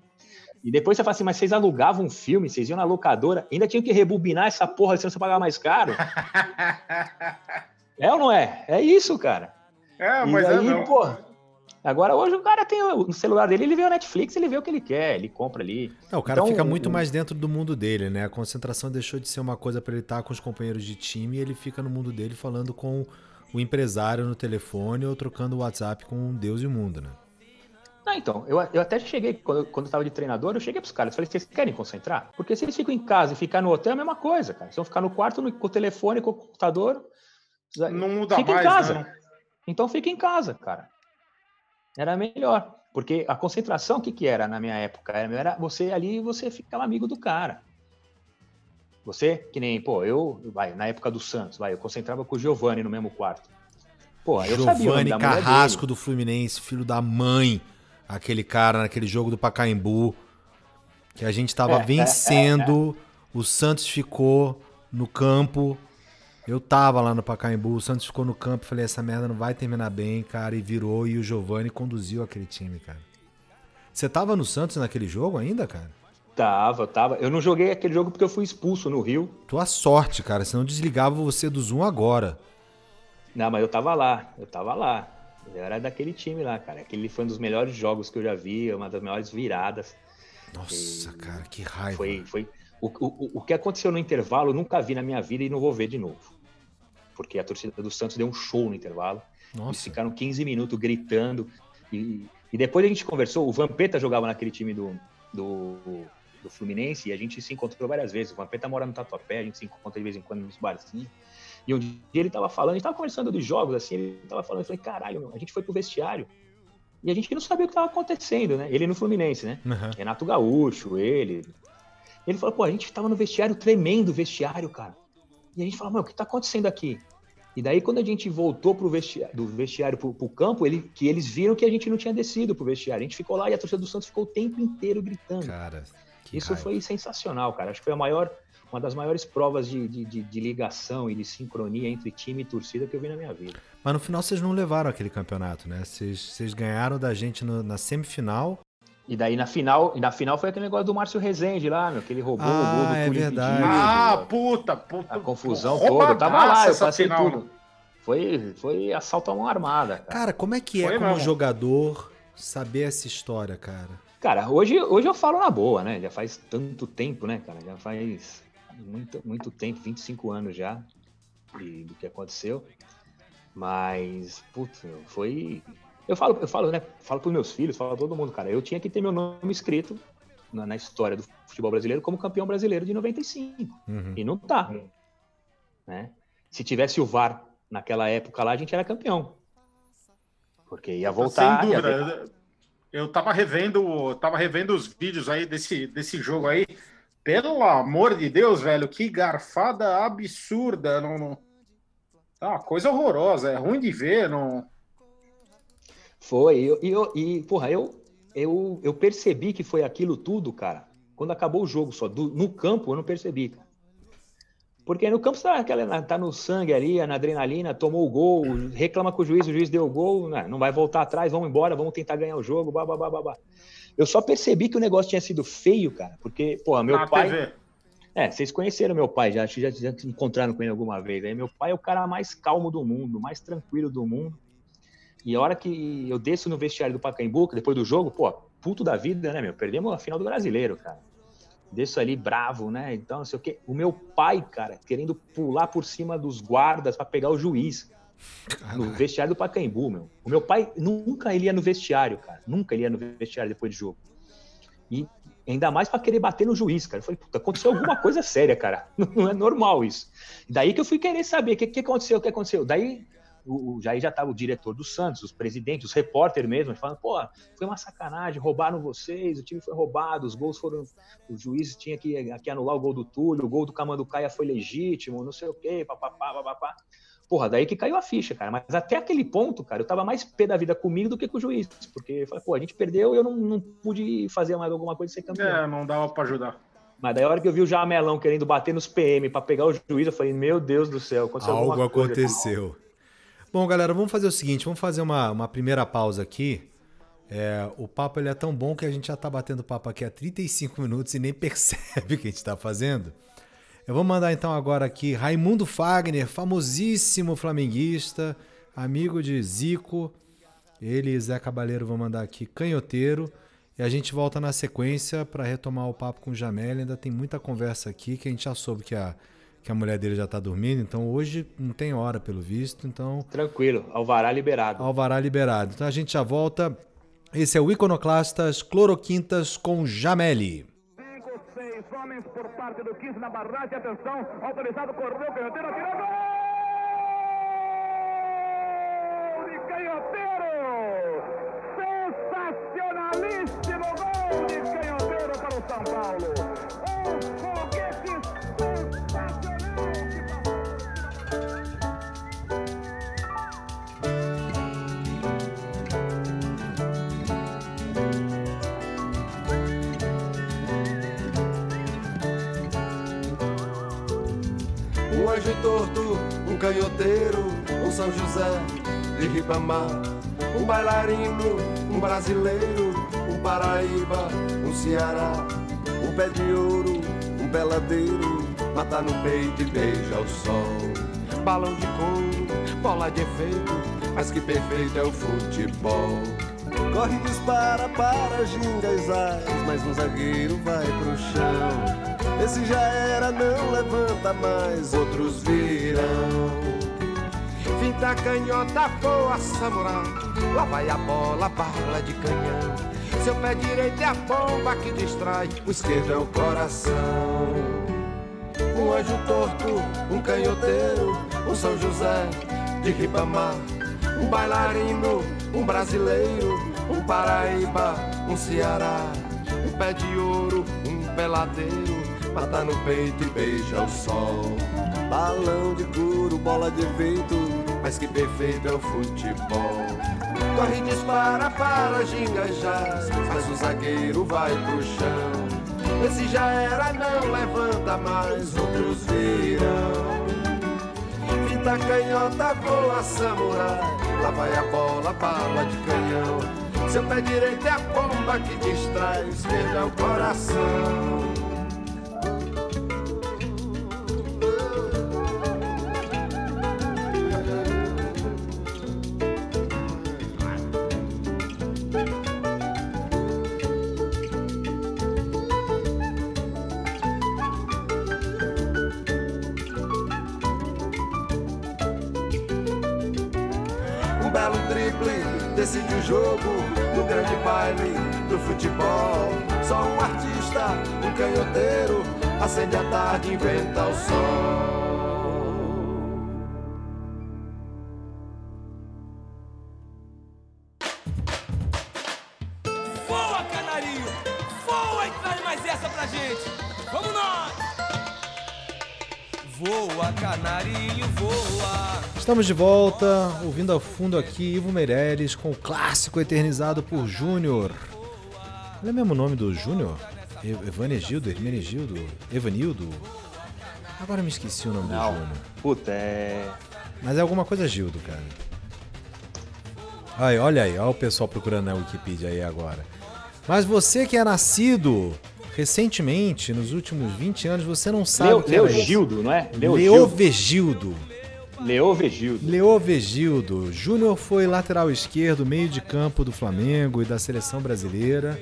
D: E depois você fala assim, mas vocês alugavam um filme, vocês iam na locadora, ainda tinham que rebobinar essa porra, senão você pagava mais caro. é ou não é? É isso, cara.
C: É, mas e é, não.
D: Porra, Agora, hoje o cara tem o celular dele, ele vê o Netflix, ele vê o que ele quer, ele compra ali.
A: Não, o cara então, fica muito mais dentro do mundo dele, né? A concentração deixou de ser uma coisa para ele estar com os companheiros de time e ele fica no mundo dele falando com o empresário no telefone ou trocando o WhatsApp com Deus e o mundo, né?
D: Ah, então, eu, eu até cheguei, quando, quando eu estava de treinador, eu cheguei para os caras, falei, vocês querem concentrar? Porque se eles ficam em casa e ficar no hotel, é a mesma coisa, cara. Se vão ficar no quarto, no, com o telefone, com o computador...
C: Não muda
D: fica
C: mais,
D: em casa.
C: Né?
D: Então fica em casa, cara era melhor. Porque a concentração, o que, que era na minha época? Era você ali você ficava amigo do cara. Você, que nem, pô, eu, vai, na época do Santos, vai, eu concentrava com o Giovanni no mesmo quarto.
A: Pô, eu Giovanni sabia Carrasco do Fluminense, filho da mãe, aquele cara naquele jogo do Pacaembu, que a gente tava é, vencendo, é, é, o Santos ficou no campo, eu tava lá no Pacaembu, o Santos ficou no campo, falei, essa merda não vai terminar bem, cara, e virou e o Giovani conduziu aquele time, cara. Você tava no Santos naquele jogo ainda, cara?
D: Tava, tava. Eu não joguei aquele jogo porque eu fui expulso no Rio.
A: Tua sorte, cara, senão desligava você do Zoom agora.
D: Não, mas eu tava lá, eu tava lá. Eu era daquele time lá, cara. Aquele foi um dos melhores jogos que eu já vi, uma das maiores viradas.
A: Nossa, e cara, que raiva.
D: Foi, foi, o, o, o que aconteceu no intervalo eu nunca vi na minha vida e não vou ver de novo. Porque a torcida do Santos deu um show no intervalo. Nossa. Eles ficaram 15 minutos gritando. E, e depois a gente conversou. O Vampeta jogava naquele time do, do, do Fluminense e a gente se encontrou várias vezes. O Vampeta mora no Tatuapé, a gente se encontra de vez em quando nos barzinhos. E um dia ele tava falando, a gente tava conversando dos jogos, assim, ele tava falando, eu falei, caralho, meu, a gente foi pro vestiário e a gente não sabia o que tava acontecendo, né? Ele no Fluminense, né? Uhum. Renato Gaúcho, ele. Ele falou, pô, a gente tava no vestiário, tremendo vestiário, cara. E a gente falou, mano, o que tá acontecendo aqui? E daí, quando a gente voltou pro vestiário, do vestiário pro, pro campo, ele, que eles viram que a gente não tinha descido pro vestiário. A gente ficou lá e a torcida do Santos ficou o tempo inteiro gritando. Cara, isso raiva. foi sensacional, cara. Acho que foi a maior, uma das maiores provas de, de, de, de, ligação e de sincronia entre time e torcida que eu vi na minha vida.
A: Mas no final vocês não levaram aquele campeonato, né? Vocês, vocês ganharam da gente no, na semifinal
D: e daí na final, e na final foi aquele negócio do Márcio Rezende lá, meu, que ele roubou
A: ah,
D: o gol do
A: é verdade.
C: Ah, puta, puta.
D: A confusão toda. Eu tava lá, eu passei final. tudo. Foi, foi assalto a mão armada. Cara,
A: cara como é que é foi como mesmo. jogador saber essa história, cara?
D: Cara, hoje, hoje eu falo na boa, né? Já faz tanto tempo, né, cara? Já faz muito, muito tempo, 25 anos já, de, do que aconteceu. Mas, putz, foi eu falo, eu falo, né? Falo pros meus filhos, falo pra todo mundo, cara. Eu tinha que ter meu nome escrito na, na história do futebol brasileiro como campeão brasileiro de 95. Uhum. E não tá. Né? Se tivesse o VAR naquela época lá, a gente era campeão. Porque ia voltar.
C: Sem dúvida. Eu tava revendo, tava revendo os vídeos aí desse, desse jogo aí. Pelo amor de Deus, velho, que garfada absurda. Não, não... Tá uma coisa horrorosa, é ruim de ver, não.
D: Foi, e, e porra, eu, eu, eu percebi que foi aquilo tudo, cara, quando acabou o jogo só. Do, no campo eu não percebi, cara. Porque no campo tá, aquela, tá no sangue ali, na adrenalina, tomou o gol, reclama com o juiz, o juiz deu o gol, né, não vai voltar atrás, vamos embora, vamos tentar ganhar o jogo, babá, babá. Eu só percebi que o negócio tinha sido feio, cara, porque, porra, meu na pai. TV. É, vocês conheceram meu pai, já, já, já encontraram com ele alguma vez. Aí meu pai é o cara mais calmo do mundo, mais tranquilo do mundo. E a hora que eu desço no vestiário do Pacaembu, depois do jogo, pô, puto da vida, né, meu? Perdemos a final do brasileiro, cara. Desço ali bravo, né? Então, não sei o quê. O meu pai, cara, querendo pular por cima dos guardas para pegar o juiz. No vestiário do Pacaembu, meu. O meu pai nunca ele ia no vestiário, cara. Nunca ele ia no vestiário depois de jogo. E ainda mais para querer bater no juiz, cara. Eu falei, puta, aconteceu alguma coisa séria, cara. Não é normal isso. Daí que eu fui querer saber o que, que aconteceu, o que aconteceu. Daí o, já aí já estava o diretor do Santos, os presidentes, os repórteres mesmo, falando, pô, foi uma sacanagem, roubaram vocês, o time foi roubado, os gols foram. O juiz tinha que, que anular o gol do Túlio, o gol do Camanducaia foi legítimo, não sei o quê, papapá, papapá. Porra, daí que caiu a ficha, cara. Mas até aquele ponto, cara, eu tava mais pé da vida comigo do que com o juiz. Porque eu falei, pô, a gente perdeu e eu não, não pude fazer mais alguma coisa e ser campeão.
C: É, não dava para ajudar.
D: Mas daí a hora que eu vi o Jamelão querendo bater nos PM para pegar o juiz, eu falei, meu Deus do céu,
A: aconteceu Algo aconteceu. Bom, galera, vamos fazer o seguinte, vamos fazer uma, uma primeira pausa aqui. É, o papo ele é tão bom que a gente já está batendo papo aqui há 35 minutos e nem percebe o que a gente está fazendo. Eu vou mandar então agora aqui Raimundo Fagner, famosíssimo flamenguista, amigo de Zico. Ele e Zé Cabaleiro vão mandar aqui Canhoteiro. E a gente volta na sequência para retomar o papo com o Jamel. Ainda tem muita conversa aqui que a gente já soube que a que a mulher dele já está dormindo, então hoje não tem hora pelo visto, então...
D: Tranquilo, alvará liberado.
A: Alvará liberado. Então a gente já volta. Esse é o Iconoclastas Cloroquintas com Jameli. Cinco, seis homens por parte do 15 na barragem, atenção, autorizado, correu, canhoteiro, atirou, gol! De canhoteiro! Sensacionalíssimo gol de canhoteiro para o São Paulo! Um foguete anjo torto, um canhoteiro, um São José de Ribamar, um bailarino, um brasileiro, um Paraíba, um Ceará, um pé de ouro, um peladeiro, mata no peito e beija o sol.
E: balão de couro, bola de efeito, mas que perfeito é o futebol. Corre, dispara para gingas, mas um zagueiro vai pro chão. Esse já era, não levanta mais, outros virão. Finta canhota, boa samurai, lá vai a bola, bala de canhão. Seu pé direito é a bomba que distrai, o esquerdo é o coração. Um anjo torto, um canhoteiro, um São José de Ribamar, um bailarino, um brasileiro, um Paraíba, um Ceará, um pé de ouro, um peladeiro, mata no peito e beija o sol. Balão de couro, bola de vento, mas que perfeito é o futebol. Corre, dispara para gingajar, mas o zagueiro vai pro chão. Esse já era, não levanta mais, outros virão. Fita canhota, voa samurai, lá vai a bola, bala de canhão. Seu pé direito é a bomba que distrai, esquerdo é o coração. Decide o jogo no grande baile do futebol. Só um artista, um canhoteiro, acende a tarde, inventa o sol.
A: Estamos de volta, ouvindo ao fundo aqui Ivo Meirelles com o clássico eternizado por Júnior. Não é mesmo o nome do Júnior? Evanegildo, Hermenegildo, Evanildo? Agora me esqueci o nome
D: Não.
A: do Júnior.
D: Puta, é.
A: Mas é alguma coisa Gildo, cara. Aí, olha aí, olha o pessoal procurando na Wikipedia aí agora. Mas você que é nascido recentemente, nos últimos 20 anos, você não sabe
D: Leo,
A: o que era isso.
D: Leogildo, não é?
A: Leovegildo.
D: Leovegildo.
A: Leovegildo. Júnior foi lateral esquerdo, meio de campo do Flamengo e da seleção brasileira.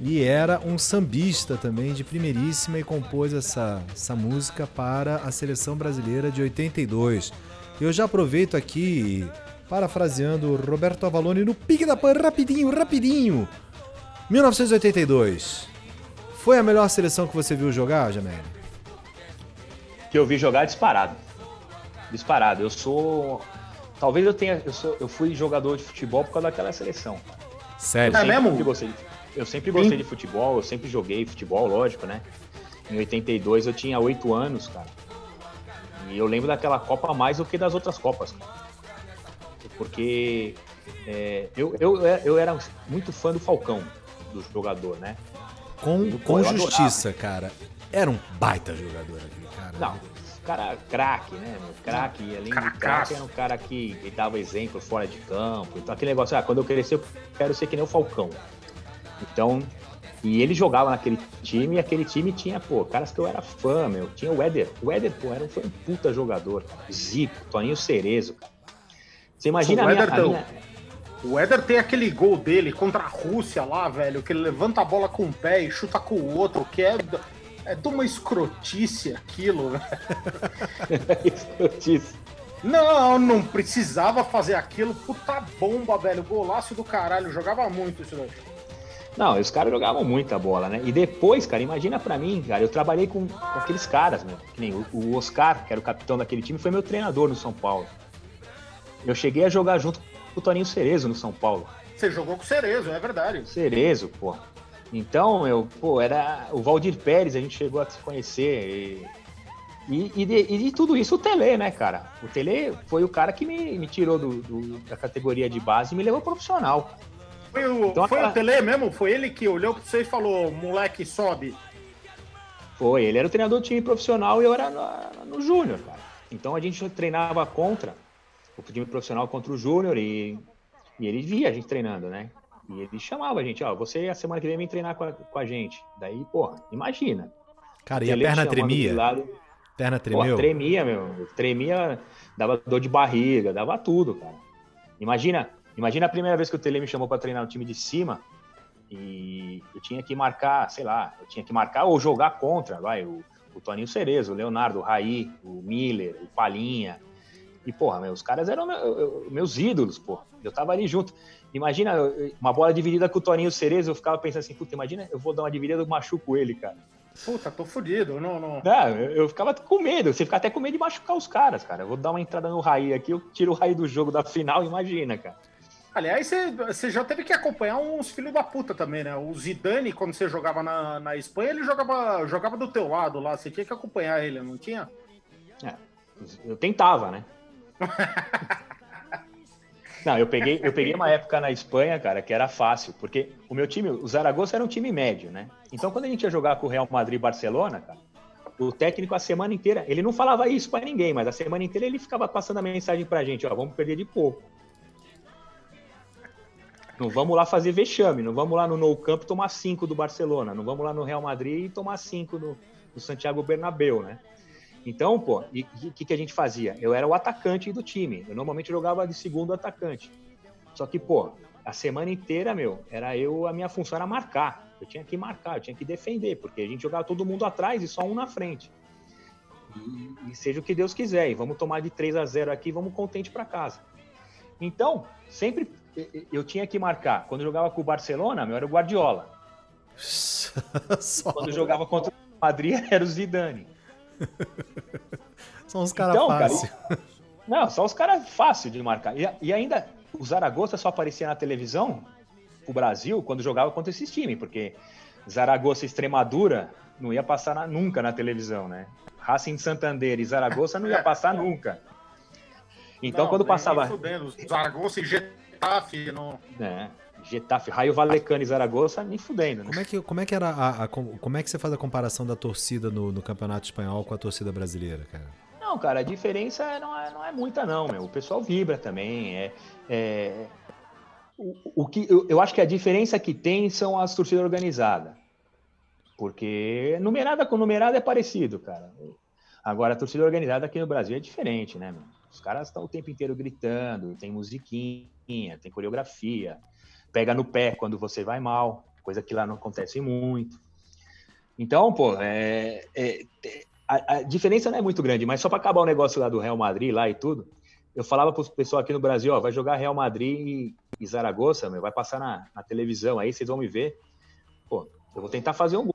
A: E era um sambista também de primeiríssima e compôs essa, essa música para a seleção brasileira de 82. Eu já aproveito aqui, parafraseando Roberto Avalone no pique da pan, rapidinho, rapidinho. 1982. Foi a melhor seleção que você viu jogar, Jamel?
D: Que eu vi jogar disparado. Disparado. Eu sou. Talvez eu tenha. Eu, sou, eu fui jogador de futebol por causa daquela seleção.
A: Sério?
C: É
D: sempre
C: mesmo?
D: Gostei de, eu sempre gostei de futebol, eu sempre joguei futebol, lógico, né? Em 82 eu tinha 8 anos, cara. E eu lembro daquela Copa mais do que das outras Copas, cara. Porque é, eu, eu, eu era muito fã do Falcão, do jogador, né?
A: Com,
D: Eu-
A: com
D: eu adorava.
A: justiça, cara. Era um baita jogador aquele cara.
D: Não, cara craque, né? Craque, além de craque, era um cara que, que dava exemplo fora de campo. Então, aquele negócio, ah, quando eu crescer, eu quero ser que nem o Falcão. Então, e ele jogava naquele time, e aquele time tinha, pô, caras que eu era fã, meu. Tinha o Éder. O Éder, pô, era um, foi um puta jogador. Zico, Toninho Cerezo, cara. Você imagina
C: O
D: a minha,
C: Éder
D: a minha-
C: O Éder tem aquele gol dele contra a Rússia lá, velho, que ele levanta a bola com um pé e chuta com o outro, que é, é de uma escrotice aquilo, velho.
D: escrotice.
C: Não, não precisava fazer aquilo. Puta bomba, velho. Golaço do caralho. Jogava muito isso daí.
D: Não, os caras jogavam muita bola, né? E depois, cara, imagina pra mim, cara, eu trabalhei com, com aqueles caras, meu. Que nem o, o Oscar, que era o capitão daquele time, foi meu treinador no São Paulo. Eu cheguei a jogar junto com o Toninho Cerezo no São Paulo.
C: Você jogou com o Cerezo, é verdade.
D: Cerezo, pô. Então, eu, pô, era o Valdir Pérez, a gente chegou a se conhecer. E, e, e de, e de tudo isso, o Tele, né, cara? O Tele foi o cara que me, me tirou do, do- da categoria de base e me levou pro profissional.
C: Foi o,
D: Então,
C: foi
D: aquela-
C: o Tele mesmo? Foi ele que olhou pra você e falou: moleque, sobe.
D: Foi, ele era o treinador do time profissional e eu era no, no Júnior, cara. Então a gente treinava contra o time profissional contra o Júnior e, e ele via a gente treinando, né? E ele chamava a gente, ó, você a semana que vem vem treinar com a, com a gente. Daí, porra, imagina.
A: Cara, e a perna tremia?
D: lado.
A: Perna tremeu?
D: Pô, tremia, meu. Tremia, dava dor de barriga, dava tudo, cara. Imagina, imagina a primeira vez que o Tele me chamou para treinar no time de cima e eu tinha que marcar, sei lá, eu tinha que marcar ou jogar contra, vai, o, o Toninho Cerezo, o Leonardo, o Raí, o Miller, o Palinha. E, porra, meus caras eram meus ídolos, porra. Eu tava ali junto. Imagina uma bola dividida com o Toninho Cerezo, eu ficava pensando assim, puta, imagina, eu vou dar uma dividida, eu machuco ele, cara.
C: Puta, tô fodido, não, não.
D: Não, eu, eu ficava com medo, você fica até com medo de machucar os caras, cara. Eu vou dar uma entrada no Raí aqui, eu tiro o Raí do jogo da final, imagina, cara.
C: Aliás, você já teve que acompanhar uns filhos da puta também, né? O Zidane, quando você jogava na, na Espanha, ele jogava, jogava do teu lado lá. Você tinha que acompanhar ele, não tinha?
D: É, eu tentava, né? não, eu peguei, eu peguei uma época na Espanha, cara, que era fácil, porque o meu time, o Zaragoza era um time médio, né? Então, quando a gente ia jogar com o Real Madrid e Barcelona, cara, o técnico a semana inteira, ele não falava isso para ninguém, mas a semana inteira ele ficava passando a mensagem pra gente, ó, vamos perder de pouco. Não vamos lá fazer vexame, não vamos lá no Nou Camp tomar cinco do Barcelona, não vamos lá no Real Madrid e tomar cinco no, no Santiago Bernabéu, né? Então, pô, o que, que a gente fazia? Eu era o atacante do time. Eu normalmente jogava de segundo atacante. Só que, pô, a semana inteira, meu, era eu, a minha função era marcar. Eu tinha que marcar, eu tinha que defender, porque a gente jogava todo mundo atrás e só um na frente. E, e seja o que Deus quiser. E vamos tomar de 3 a 0 aqui, vamos contente para casa. Então, sempre eu tinha que marcar. Quando eu jogava com o Barcelona, meu era o Guardiola. Quando eu jogava contra o Madrid, era o Zidane.
A: São os caras então, fáceis. Cara,
D: não, são os caras fáceis de marcar. E, e, ainda, o Zaragoza só aparecia na televisão, o Brasil, quando jogava contra esses times, porque Zaragoza e Extremadura não ia passar na, nunca na televisão, né? Racing Santander e Zaragoza não ia passar nunca. Então, não, quando passava.
C: Zaragoza e Getafe, não.
D: É. Getafe, Raio Valecano e Zaragoza, me fudendo, né?
A: Como é que, como é que era a, a, como é que você faz a comparação da torcida no, no, Campeonato Espanhol com a torcida brasileira, cara?
D: Não, cara, a diferença não é, não é muita não, meu. O pessoal vibra também, é, é... O, o, que eu, eu, acho que a diferença que tem são as torcidas organizadas. Porque numerada com numerada é parecido, cara. Agora, a torcida organizada aqui no Brasil é diferente, né, meu? Os caras estão o tempo inteiro gritando, tem musiquinha, tem coreografia, pega no pé quando você vai mal, coisa que lá não acontece muito. Então, pô, é, é, a, a, diferença não é muito grande, mas só para acabar o negócio lá do Real Madrid lá e tudo, eu falava para o pessoal aqui no Brasil, ó, vai jogar Real Madrid e, e Zaragoza, meu, vai passar na, na, televisão aí, vocês vão me ver. Pô, eu vou tentar fazer um gol.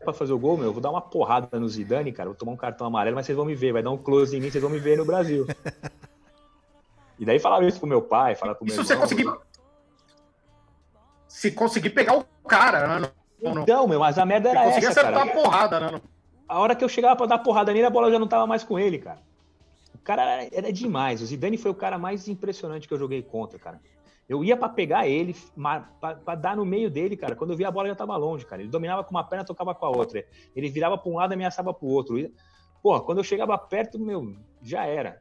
D: Para fazer o gol, meu, eu vou dar uma porrada no Zidane, cara, vou tomar um cartão amarelo, mas vocês vão me ver, vai dar um close em mim, vocês vão me ver no Brasil. e daí falava isso pro meu pai, falava pro meu
C: Isso
D: irmão,
C: você conseguiu se conseguir pegar o cara, né?
D: Então, meu, mas a merda era essa, acertar cara.
C: a porrada, né?
D: A hora que eu chegava pra dar porrada nele, a bola já não tava mais com ele, cara. O cara era, demais. O Zidane foi o cara mais impressionante que eu joguei contra, cara. Eu ia para pegar ele, para dar no meio dele, cara. Quando eu via a bola já tava longe, cara. Ele dominava com uma perna, tocava com a outra. Ele virava para um lado, e ameaçava para o outro. Porra, quando eu chegava perto, meu, já era.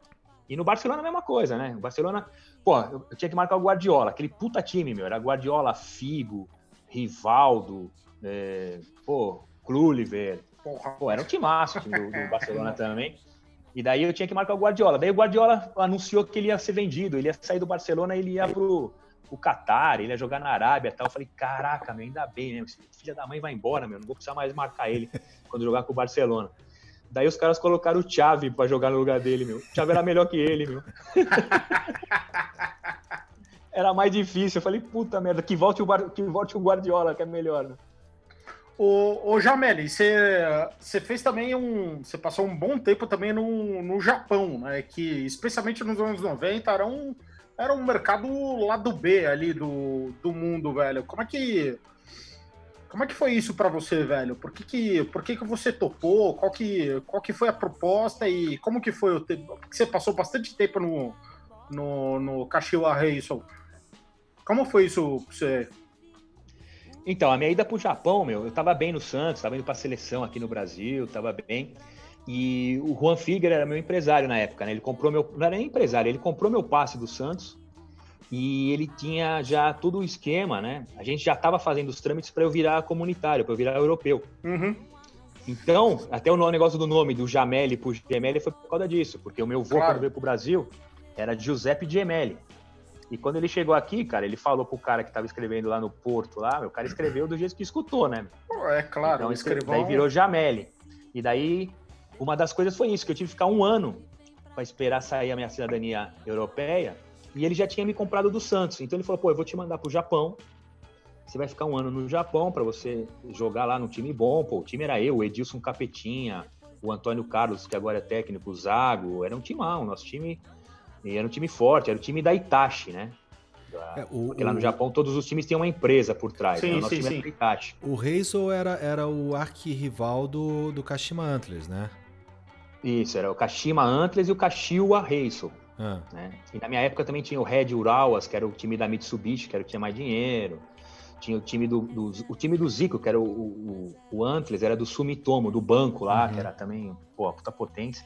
D: E no Barcelona a mesma coisa, né? O Barcelona, pô, eu, tinha que marcar o Guardiola, aquele puta time, meu. Era Guardiola, Figo, Rivaldo, é, pô, Kluivert. Pô, era um timaço do, do Barcelona também. E daí eu tinha que marcar o Guardiola. Daí o Guardiola anunciou que ele ia ser vendido, ele ia sair do Barcelona e ele ia pro o Qatar, ele ia jogar na Arábia e tal. Eu falei, caraca, meu, ainda bem, né? Esse filho da mãe vai embora, meu, não vou precisar mais marcar ele quando jogar com o Barcelona. Daí os caras colocaram o Chave para jogar no lugar dele, meu. O Chave era melhor que ele, meu. era mais difícil. Eu falei, puta merda, que volte o, Bar... que volte o Guardiola, que é melhor, né?
C: Ô, ô Jameli, você fez também um. Você passou um bom tempo também no, no Japão, né? Que especialmente nos anos 90 era um, era um mercado lado B ali do, do mundo, velho. Como é que como é que foi isso para você, velho? Por que que, por que que você topou? Qual que, qual que foi a proposta e como que foi o tempo? Você passou bastante tempo no, no, no Kashiwa Reisol. Como foi isso pra você?
D: Então, a minha ida pro Japão, meu, eu tava bem no Santos, tava indo pra seleção aqui no Brasil, tava bem. E o Juan Figueira era meu empresário na época, né? Ele comprou meu. Não era nem empresário, ele comprou meu passe do Santos e ele tinha já todo o esquema, né? A gente já estava fazendo os trâmites para eu virar comunitário, para eu virar europeu.
C: Uhum.
D: Então, até o negócio do nome do Jameli pro Gemelli foi por causa disso, porque o meu avô,
C: Claro.
D: quando veio pro Brasil, era Giuseppe Gemelli. E quando ele chegou aqui, cara, ele falou pro cara que tava escrevendo lá no Porto, lá, o cara escreveu do jeito que escutou, né?
C: É claro,
D: então,
C: o
D: escre-
C: escrivão...
D: daí virou Jameli. E daí, uma das coisas foi isso, que eu tive que ficar um ano para esperar sair a minha cidadania europeia, e ele já tinha me comprado do Santos. Então ele falou, pô, eu vou te mandar pro Japão, você vai ficar um ano no Japão para você jogar lá num time bom, pô, o time era eu, o Edilson Capetinha, o Antônio Carlos, que agora é técnico, o Zago, era um timão, nosso time e era um time forte, era o time da Itachi, né?
A: É, o,
D: Porque lá no
A: o-
D: Japão todos os times têm uma empresa por trás,
C: Sim,
D: né? o nosso
C: sim,
D: time
C: sim.
D: é da Itachi.
A: O Reisel era, era o arquirrival do, do Kashima Antlers, né?
D: Isso, era o Kashima Antlers e o Kashiwa Reisel.
A: Ah,
D: né? E na minha época também tinha o Red Urawas, que era o time da Mitsubishi, que era o que tinha mais dinheiro. Tinha o time do, do- o time do Zico, que era o, o, o Antlers, era do Sumitomo, do banco lá,
A: Uhum.
D: que era também, pô, a puta potência.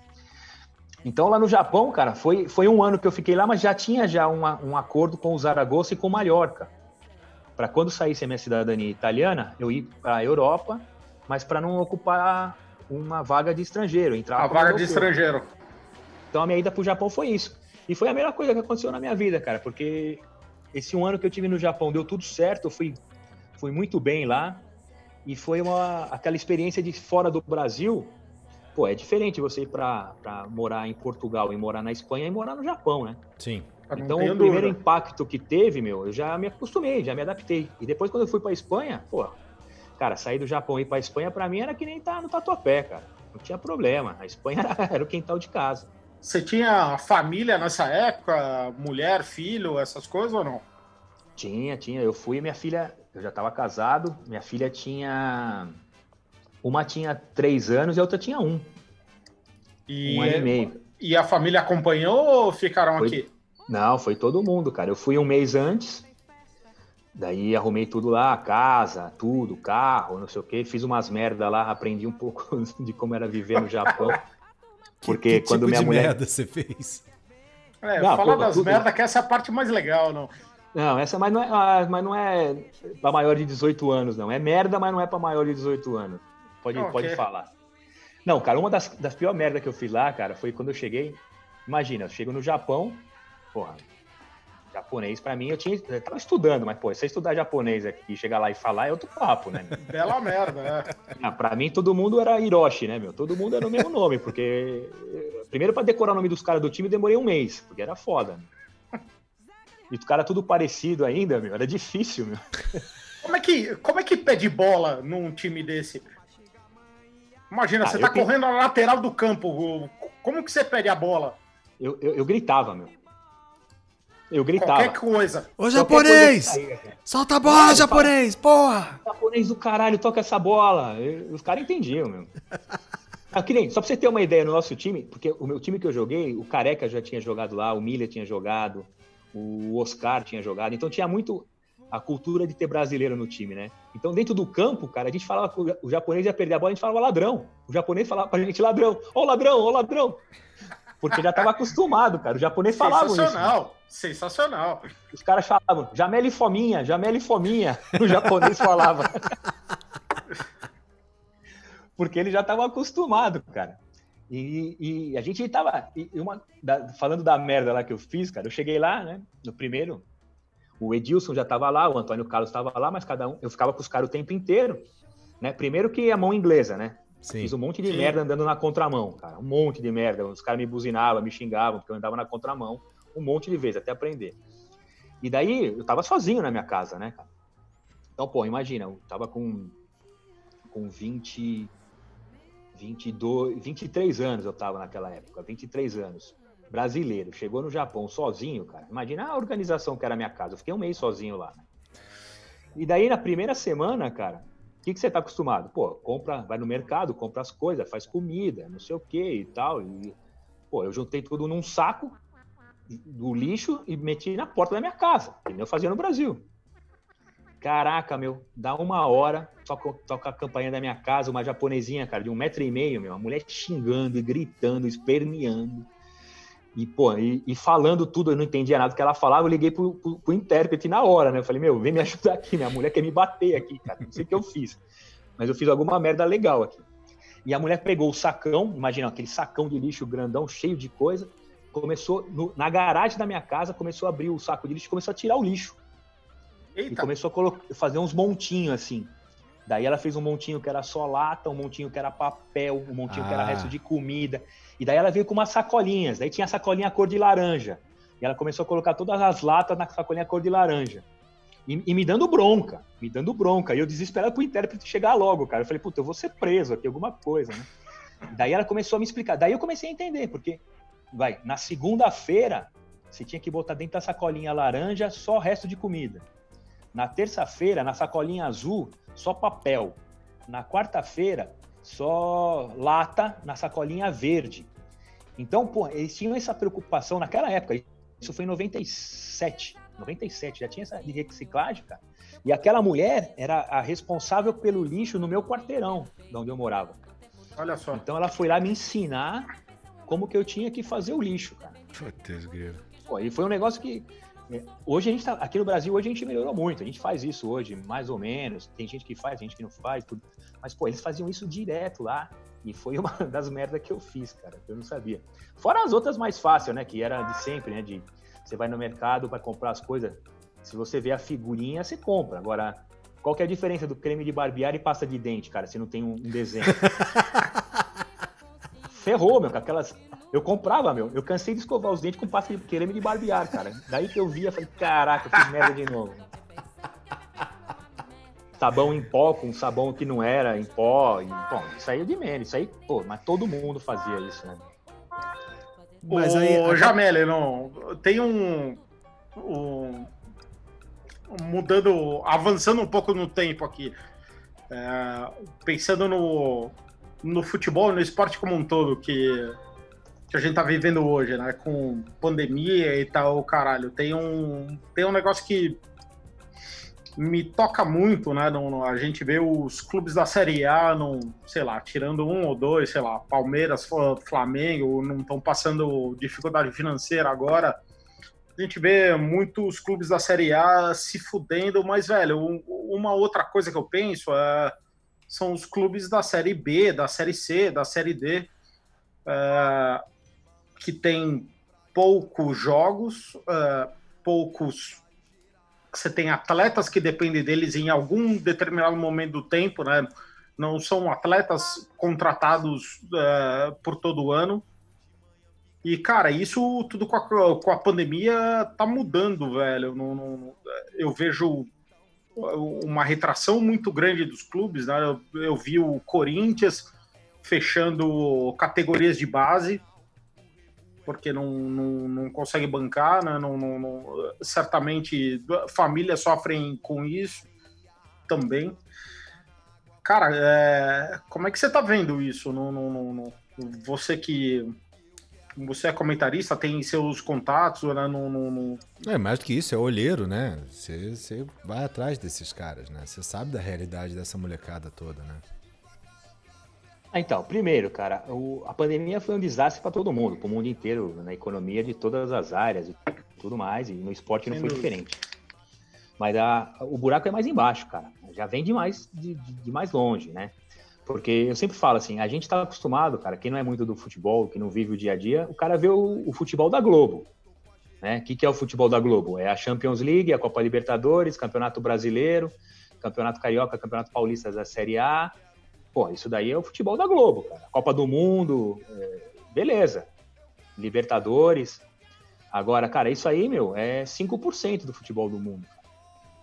D: Então lá no Japão, cara, foi, foi um ano que eu fiquei lá, mas já tinha já uma- um acordo com o Zaragoza e com o Mallorca. Para quando saísse a minha cidadania italiana, eu ir para a Europa, mas para não ocupar uma vaga de estrangeiro. Entrar
C: A vaga de estrangeiro.
D: Então a minha ida pro Japão foi isso. E foi a melhor coisa que aconteceu na minha vida, cara, porque esse um ano que eu tive no Japão deu tudo certo, eu fui, fui muito bem lá. E foi uma, aquela experiência de fora do Brasil. Pô, é diferente você ir pra, pra morar em Portugal e morar na Espanha e morar no Japão, né?
A: sim.
C: Não
D: Então, o primeiro
C: dúvida.
D: impacto que teve, meu, eu já me acostumei, já me adaptei. E depois, quando eu fui pra Espanha, pô, cara, sair do Japão e ir pra Espanha, pra mim era que nem estar no Tatuapé, cara. Não tinha problema. A Espanha era, era o quintal de casa.
C: Você tinha família nessa época? Mulher, filho, essas coisas ou não?
D: Tinha, tinha. Eu fui, minha filha, eu já estava casado, minha filha tinha. Uma tinha três anos e a outra tinha um.
C: E,
D: Um ano e meio.
C: e a família acompanhou ou ficaram
D: Foi-
C: aqui?
D: Não, foi todo mundo, cara. Eu fui um mês antes, daí arrumei tudo lá, casa, tudo, carro, não sei o quê. Fiz umas merda lá, aprendi um pouco de como era viver no Japão. Porque
A: que
D: quando
A: tipo
D: minha
A: de
D: mulher.
A: merda você fez?
C: É,
D: Não,
C: falar
D: pô,
C: das
D: tudo-
C: merda que essa é a parte mais legal, não.
D: Não, essa mas não é, ah, mas não é para maior de 18 anos, não. É merda, mas não é para maior de 18 anos. Pode,
C: Ok.
D: pode falar. Não, cara, uma das, das piores merda que eu fiz lá, cara, foi quando eu cheguei. Imagina, eu chego no Japão, porra, japonês pra mim, eu tinha, eu tava estudando, mas, pô, você estudar japonês aqui, chegar lá e falar é outro papo, né? meu?
C: Bela merda, né?
D: Ah, pra mim, todo mundo era Hiroshi, né, meu? Todo mundo era o mesmo nome, porque. Primeiro, pra decorar o nome dos caras do time, demorei um mês, porque era foda. Né? E os caras tudo parecido ainda, meu, era difícil, meu.
C: Como é que, como é que pede bola num time desse? Imagina,
D: Ah,
C: você tá
D: que-
C: correndo na lateral do campo. o- Como que você pede a bola?
D: Eu, eu, eu gritava, meu. Eu gritava.
C: Qualquer coisa.
A: Ô,
D: coisa
A: japonês!
D: saía, cara.
A: Solta a bola, japonês! Porra!
D: japonês do caralho, toca essa bola. Os caras entendiam, meu. Ah, que nem, só pra você ter uma ideia, no nosso time, porque o meu time que eu joguei, o Careca já tinha jogado lá, o Milha tinha jogado, o Oscar tinha jogado, então tinha muito a cultura de ter brasileiro no time, né? Então, dentro do campo, cara, a gente falava que o- japonês ia perder a bola, a gente falava ladrão. O japonês falava pra gente ladrão, ó o ladrão, ó o ladrão. Porque já tava acostumado, cara. O japonês falava isso. né?
C: Sensacional. Sensacional.
D: Os caras falavam, Jamele Fominha, Jamele Fominha. O japonês falava. Porque ele já estava acostumado, cara. E, e a gente tava. e uma, da- falando da merda lá que eu fiz, cara, eu cheguei lá, né? No primeiro. O Edilson já estava lá, o Antônio Carlos estava lá, mas cada um. Eu ficava com os caras o tempo inteiro. Né? Primeiro que a mão inglesa, né?
A: Sim.
D: Fiz um monte de
C: Sim.
D: merda andando na contramão, cara. Um monte de merda. Os caras me buzinavam, me xingavam, porque eu andava na contramão um monte de vezes, até aprender. E daí, eu tava sozinho na minha casa, né, cara? Então, pô, imagina, eu tava com, com 20, 22, 23 anos eu tava naquela época, 23 anos. Brasileiro, chegou no Japão sozinho, cara. Imagina a organização que era a minha casa. Eu fiquei um mês sozinho lá. né? E daí, na primeira semana, cara, o que, que você tá acostumado? Pô, compra, vai no mercado, compra as coisas, faz comida, não sei o que e tal. E, pô, eu juntei tudo num saco do lixo e meti na porta da minha casa, que nem eu fazia no Brasil. Caraca, meu, dá uma hora, toca, toca a campainha da minha casa, uma japonesinha, cara, de um metro e meio, meu, uma mulher xingando e gritando, esperneando. E, pô, e, e falando tudo, eu não entendia nada do que ela falava, eu liguei pro, pro, pro intérprete na hora, né? Eu falei, meu, vem me ajudar aqui, minha mulher quer me bater aqui, cara. Não sei o que eu fiz. Mas eu fiz alguma merda legal aqui. E a mulher pegou o sacão, imagina aquele sacão de lixo grandão, cheio de coisa, começou no, na garagem da minha casa, começou a abrir o saco de lixo, começou a tirar o lixo. Eita. E começou a colocar, fazer uns montinhos assim. Daí ela fez um montinho que era só lata, um montinho que era papel, um montinho ah. que era ah. resto de comida. E daí ela veio com umas sacolinhas. Daí tinha a sacolinha cor de laranja. E ela começou a colocar todas as latas na sacolinha cor de laranja. E, e, me dando bronca, me dando bronca. E eu desesperado pro intérprete chegar logo, cara. Eu falei, puta, eu vou ser preso aqui, alguma coisa, né? Daí ela começou a me explicar. Daí eu comecei a entender, porque, vai, na segunda-feira, você tinha que botar dentro da sacolinha laranja só o resto de comida. Na terça-feira, na sacolinha azul, só papel. Na quarta-feira, só lata na sacolinha verde. Então, pô, eles tinham essa preocupação naquela época. Isso foi em 97. 97, já tinha essa de reciclagem, cara. E aquela mulher era a responsável pelo lixo no meu quarteirão, de onde eu morava.
C: Olha só.
D: Então ela foi lá me ensinar como que eu tinha que fazer o lixo, cara.
A: Putz,
D: Pô, e foi um negócio que hoje a gente tá, aqui no Brasil hoje a gente melhorou muito, a gente faz isso hoje, mais ou menos. Tem gente que faz, gente que não faz, tudo. Mas pô, eles faziam isso direto lá. E foi uma das merdas que eu fiz, cara, eu não sabia. Fora as outras mais fáceis, né, que era de sempre, né, de você vai no mercado para comprar as coisas, se você vê a figurinha, você compra. Agora, qual que é a diferença do creme de barbear e pasta de dente, cara, se não tem um, desenho? Ferrou, meu, com aquelas. Eu comprava, meu. Eu cansei de escovar os dentes com pasta de creme de barbear, cara. Daí que eu via, falei, caraca, fiz merda de novo. Sabão em pó com sabão que não era em pó. E, bom, isso aí é de menos. Isso aí, pô, mas todo mundo fazia isso, né?
C: Mas aí, Ô, Jamele, não, tem um, um, Mudando, avançando um pouco no tempo aqui. É, pensando no, no futebol, no esporte como um todo, que, que a gente tá vivendo hoje, né? Com pandemia e tal, caralho. Tem um, tem um negócio que me toca muito, né? No, no, a gente vê os clubes da Série A, no, sei lá, tirando um ou dois, sei lá, Palmeiras, Flamengo, não estão passando dificuldade financeira agora. A gente vê muitos clubes da Série A se fudendo, mas, velho, um, uma outra coisa que eu penso é, são os clubes da Série B, da Série C, da Série D, é, que tem poucos jogos, é, poucos você tem atletas que dependem deles em algum determinado momento do tempo, né? Não são atletas contratados uh, por todo ano. E, cara, isso tudo com a, com a pandemia tá mudando, velho. Não, não, eu vejo uma retração muito grande dos clubes, né? Eu, eu vi o Corinthians fechando categorias de base porque não, não, não consegue bancar, né? Não, não, não, certamente famílias sofrem com isso também. Cara, é, como é que você tá vendo isso? No, no, no, você que você é comentarista, tem seus contatos, né? No, no, no...
A: É mais do que isso, é olheiro, né? Você, você vai atrás desses caras, né? Você sabe da realidade dessa molecada toda, né?
D: Ah, então, primeiro, cara, o, a pandemia foi um desastre para todo mundo, para o mundo inteiro, na economia de todas as áreas e tudo mais, e no esporte não foi diferente. Mas a, o buraco é mais embaixo, cara. Já vem de mais, de, de mais longe, né? Porque eu sempre falo assim, a gente está acostumado, cara, quem não é muito do futebol, que não vive o dia a dia, o cara vê o, o futebol da Globo. Né? O que, que é o futebol da Globo? É a Champions League, a Copa Libertadores, Campeonato Brasileiro, Campeonato Carioca, Campeonato Paulista da Série A, Pô, isso daí é o futebol da Globo, cara. Copa do Mundo, é, beleza. Libertadores. Agora, cara, isso aí, meu, é 5% do futebol do mundo.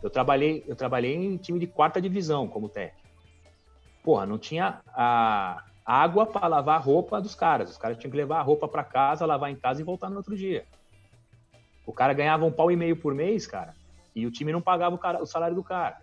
D: Eu trabalhei, eu trabalhei em time de quarta divisão como técnico. Porra, não tinha a água para lavar a roupa dos caras. Os caras tinham que levar a roupa para casa, lavar em casa e voltar no outro dia. O cara ganhava um pau e meio por mês, cara, e o time não pagava o, cara, o salário do cara.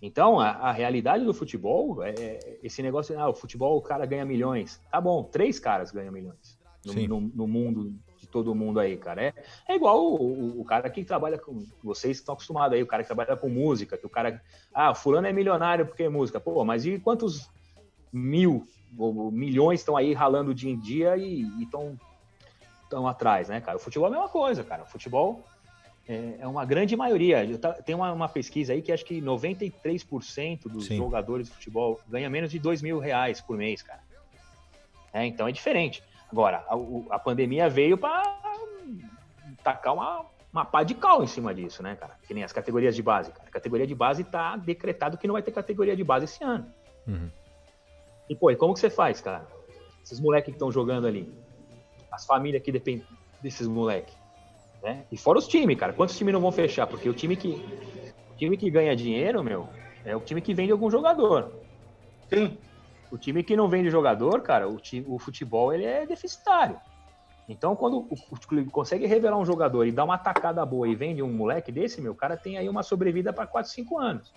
D: Então, a, a, realidade do futebol é, é esse negócio, ah, o futebol o cara ganha milhões. Tá bom, três caras ganham milhões no, no, no mundo de todo mundo aí, cara. É, é igual o, o, o, cara que trabalha com. Vocês estão acostumados aí, o cara que trabalha com música, que o cara. Ah, fulano é milionário porque é música. Pô, mas e quantos mil ou milhões estão aí ralando dia em dia e estão tão atrás, né, cara? O futebol é a mesma coisa, cara. O futebol é, é uma grande maioria. Tem uma, uma, pesquisa aí que acho que 93% dos Sim. jogadores de futebol ganha menos de 2 mil reais por mês, cara. É, então é diferente. Agora, a, a pandemia veio para tacar uma, uma pá de cal em cima disso, né, cara? Que nem as categorias de base, cara. A categoria de base tá decretado que não vai ter categoria de base esse ano. Uhum. E, pô, e como que você faz, cara? Esses moleques que estão jogando ali, as famílias que dependem desses moleques, né? E fora os times, cara. Quantos times não vão fechar? Porque o time que, o time que ganha dinheiro, meu, é o time que vende algum jogador.
C: Sim.
D: O time que não vende jogador, cara, o, time, o futebol ele é deficitário. Então, quando o, clube consegue revelar um jogador e dar uma atacada boa e vende um moleque desse, meu, cara tem aí uma sobrevida para 4, 5 anos.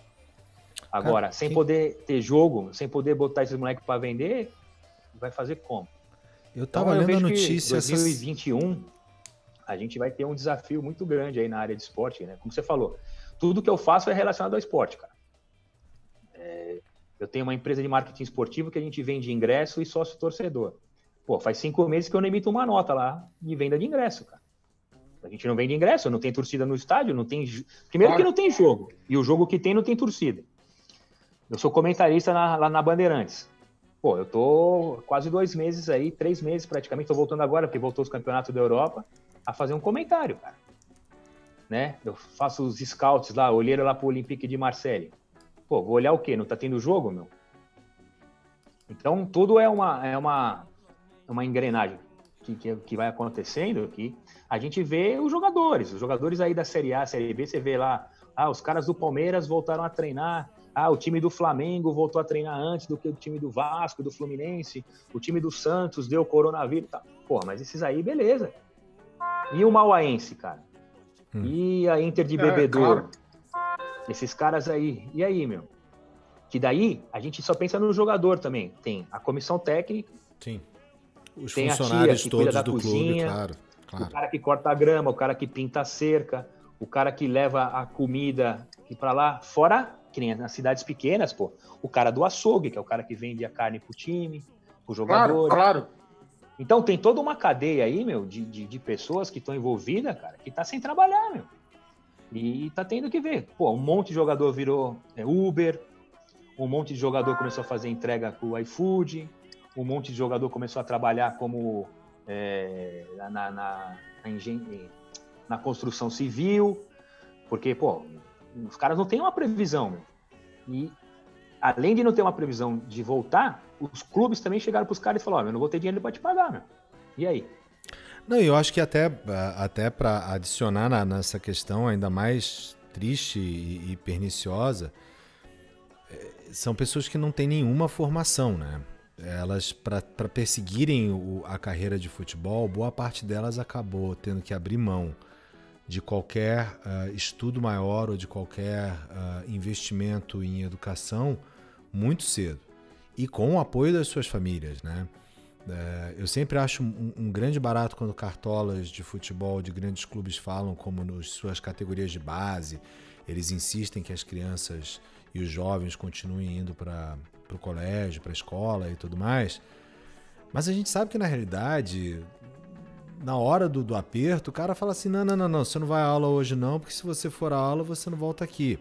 D: Agora, cara, sem que... poder ter jogo, sem poder botar esses moleques para vender, vai fazer como?
A: Eu tava então, lendo eu a notícia.
D: Em 2021, essas... a gente vai ter um desafio muito grande aí na área de esporte, né? Como você falou, tudo que eu faço é relacionado ao esporte, cara. É... eu tenho uma empresa de marketing esportivo que a gente vende ingresso e sócio torcedor. Pô, faz cinco meses que eu não emito uma nota lá de venda de ingresso, cara. A gente não vende ingresso, não tem torcida no estádio, não tem. Primeiro que não tem jogo. E o jogo que tem não tem torcida. Eu sou comentarista na, lá na Bandeirantes. Pô, eu tô quase dois meses aí, três meses praticamente, tô voltando agora, porque voltou os campeonatos da Europa, a fazer um comentário, cara. Né? Eu faço os scouts lá, olheiro lá pro Olympique de Marseille. Pô, vou olhar o quê? Não tá tendo jogo, meu? Então, tudo é uma, é uma, uma engrenagem que, que, que, vai acontecendo aqui. A gente vê os jogadores, os jogadores aí da Série A, Série B, você vê lá, ah, os caras do Palmeiras voltaram a treinar, ah, o time do Flamengo voltou a treinar antes do que o time do Vasco, do Fluminense, o time do Santos deu coronavírus, tá. Pô, mas esses aí, beleza. E o Mauaense, cara? Hum. E a Inter de é, Bebedouro? É, claro. Esses caras aí, e aí, meu? Que daí a gente só pensa no jogador também. Tem a comissão técnica,
A: Sim.
D: Os tem funcionários a tia que todos da do cozinha, clube, claro, claro. O cara que corta a grama, o cara que pinta a cerca, o cara que leva a comida para lá, fora que nem nas cidades pequenas, pô, o cara do açougue, que é o cara que vende a carne pro time, pro jogador.
C: Claro, claro.
D: Então tem toda uma cadeia aí, meu, de, de, de pessoas que estão envolvidas, cara, que tá sem trabalhar, meu. E tá tendo que ver. Pô, um monte de jogador virou é, Uber, um monte de jogador começou a fazer entrega com o iFood, um monte de jogador começou a trabalhar como é, na, na, na, na, construção civil, porque, pô, os caras não têm uma previsão. E, além de não ter uma previsão de voltar, os clubes também chegaram para os caras e falaram: oh, eu não vou ter dinheiro para te pagar, meu. E aí?
A: Não, eu acho que até, até para adicionar na, nessa questão ainda mais triste e, e perniciosa, é, são pessoas que não têm nenhuma formação, né? elas para perseguirem o, a carreira de futebol, boa parte delas acabou tendo que abrir mão de qualquer uh, estudo maior ou de qualquer uh, investimento em educação muito cedo e com o apoio das suas famílias, né? Uh, eu sempre acho um, um, grande barato quando cartolas de futebol de grandes clubes falam como nas suas categorias de base, eles insistem que as crianças e os jovens continuem indo para para o colégio, para a escola e tudo mais. Mas a gente sabe que na realidade, na hora do, do aperto, o cara fala assim: não, não, não, não, você não vai à aula hoje não, porque se você for à aula, você não volta aqui.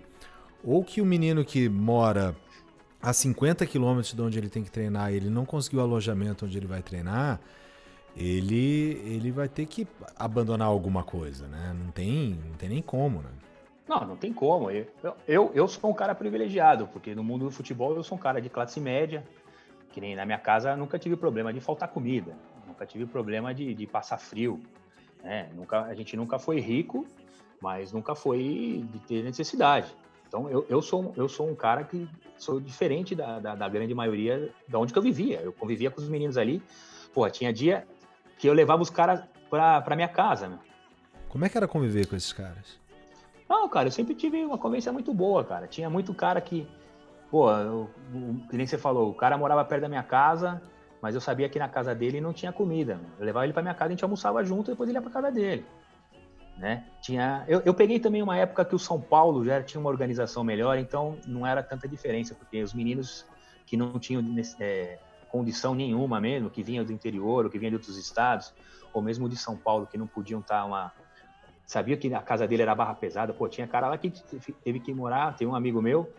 A: Ou que o menino que mora a 50 quilômetros de onde ele tem que treinar, ele não conseguiu alojamento onde ele vai treinar, ele, ele vai ter que abandonar alguma coisa, né? Não tem, não tem nem como, né?
D: Não, não tem como. Eu, eu, eu sou um cara privilegiado, porque no mundo do futebol eu sou um cara de classe média, que nem na minha casa nunca tive problema de faltar comida, nunca tive problema de, de passar frio. Né? Nunca, a gente nunca foi rico, mas nunca foi de ter necessidade. Então eu, eu, sou, eu sou um cara que sou diferente da, da, da grande maioria da onde que eu vivia. Eu convivia com os meninos ali. Pô, tinha dia que eu levava os caras pra, pra minha casa, né?
A: Como é que era conviver com esses caras?
D: Não, cara, eu sempre tive uma convivência muito boa, cara. Tinha muito cara que, pô, eu, que nem você falou, o cara morava perto da minha casa, mas eu sabia que na casa dele não tinha comida. Eu levava ele para minha casa, a gente almoçava junto e depois ele ia para casa dele. Né? Tinha, eu, eu, peguei também uma época que o São Paulo já tinha uma organização melhor, então não era tanta diferença, porque os meninos que não tinham é, condição nenhuma mesmo, que vinham do interior ou que vinham de outros estados, ou mesmo de São Paulo, que não podiam estar uma, sabia que a casa dele era barra pesada. Pô, tinha cara lá que teve que morar, tem um amigo meu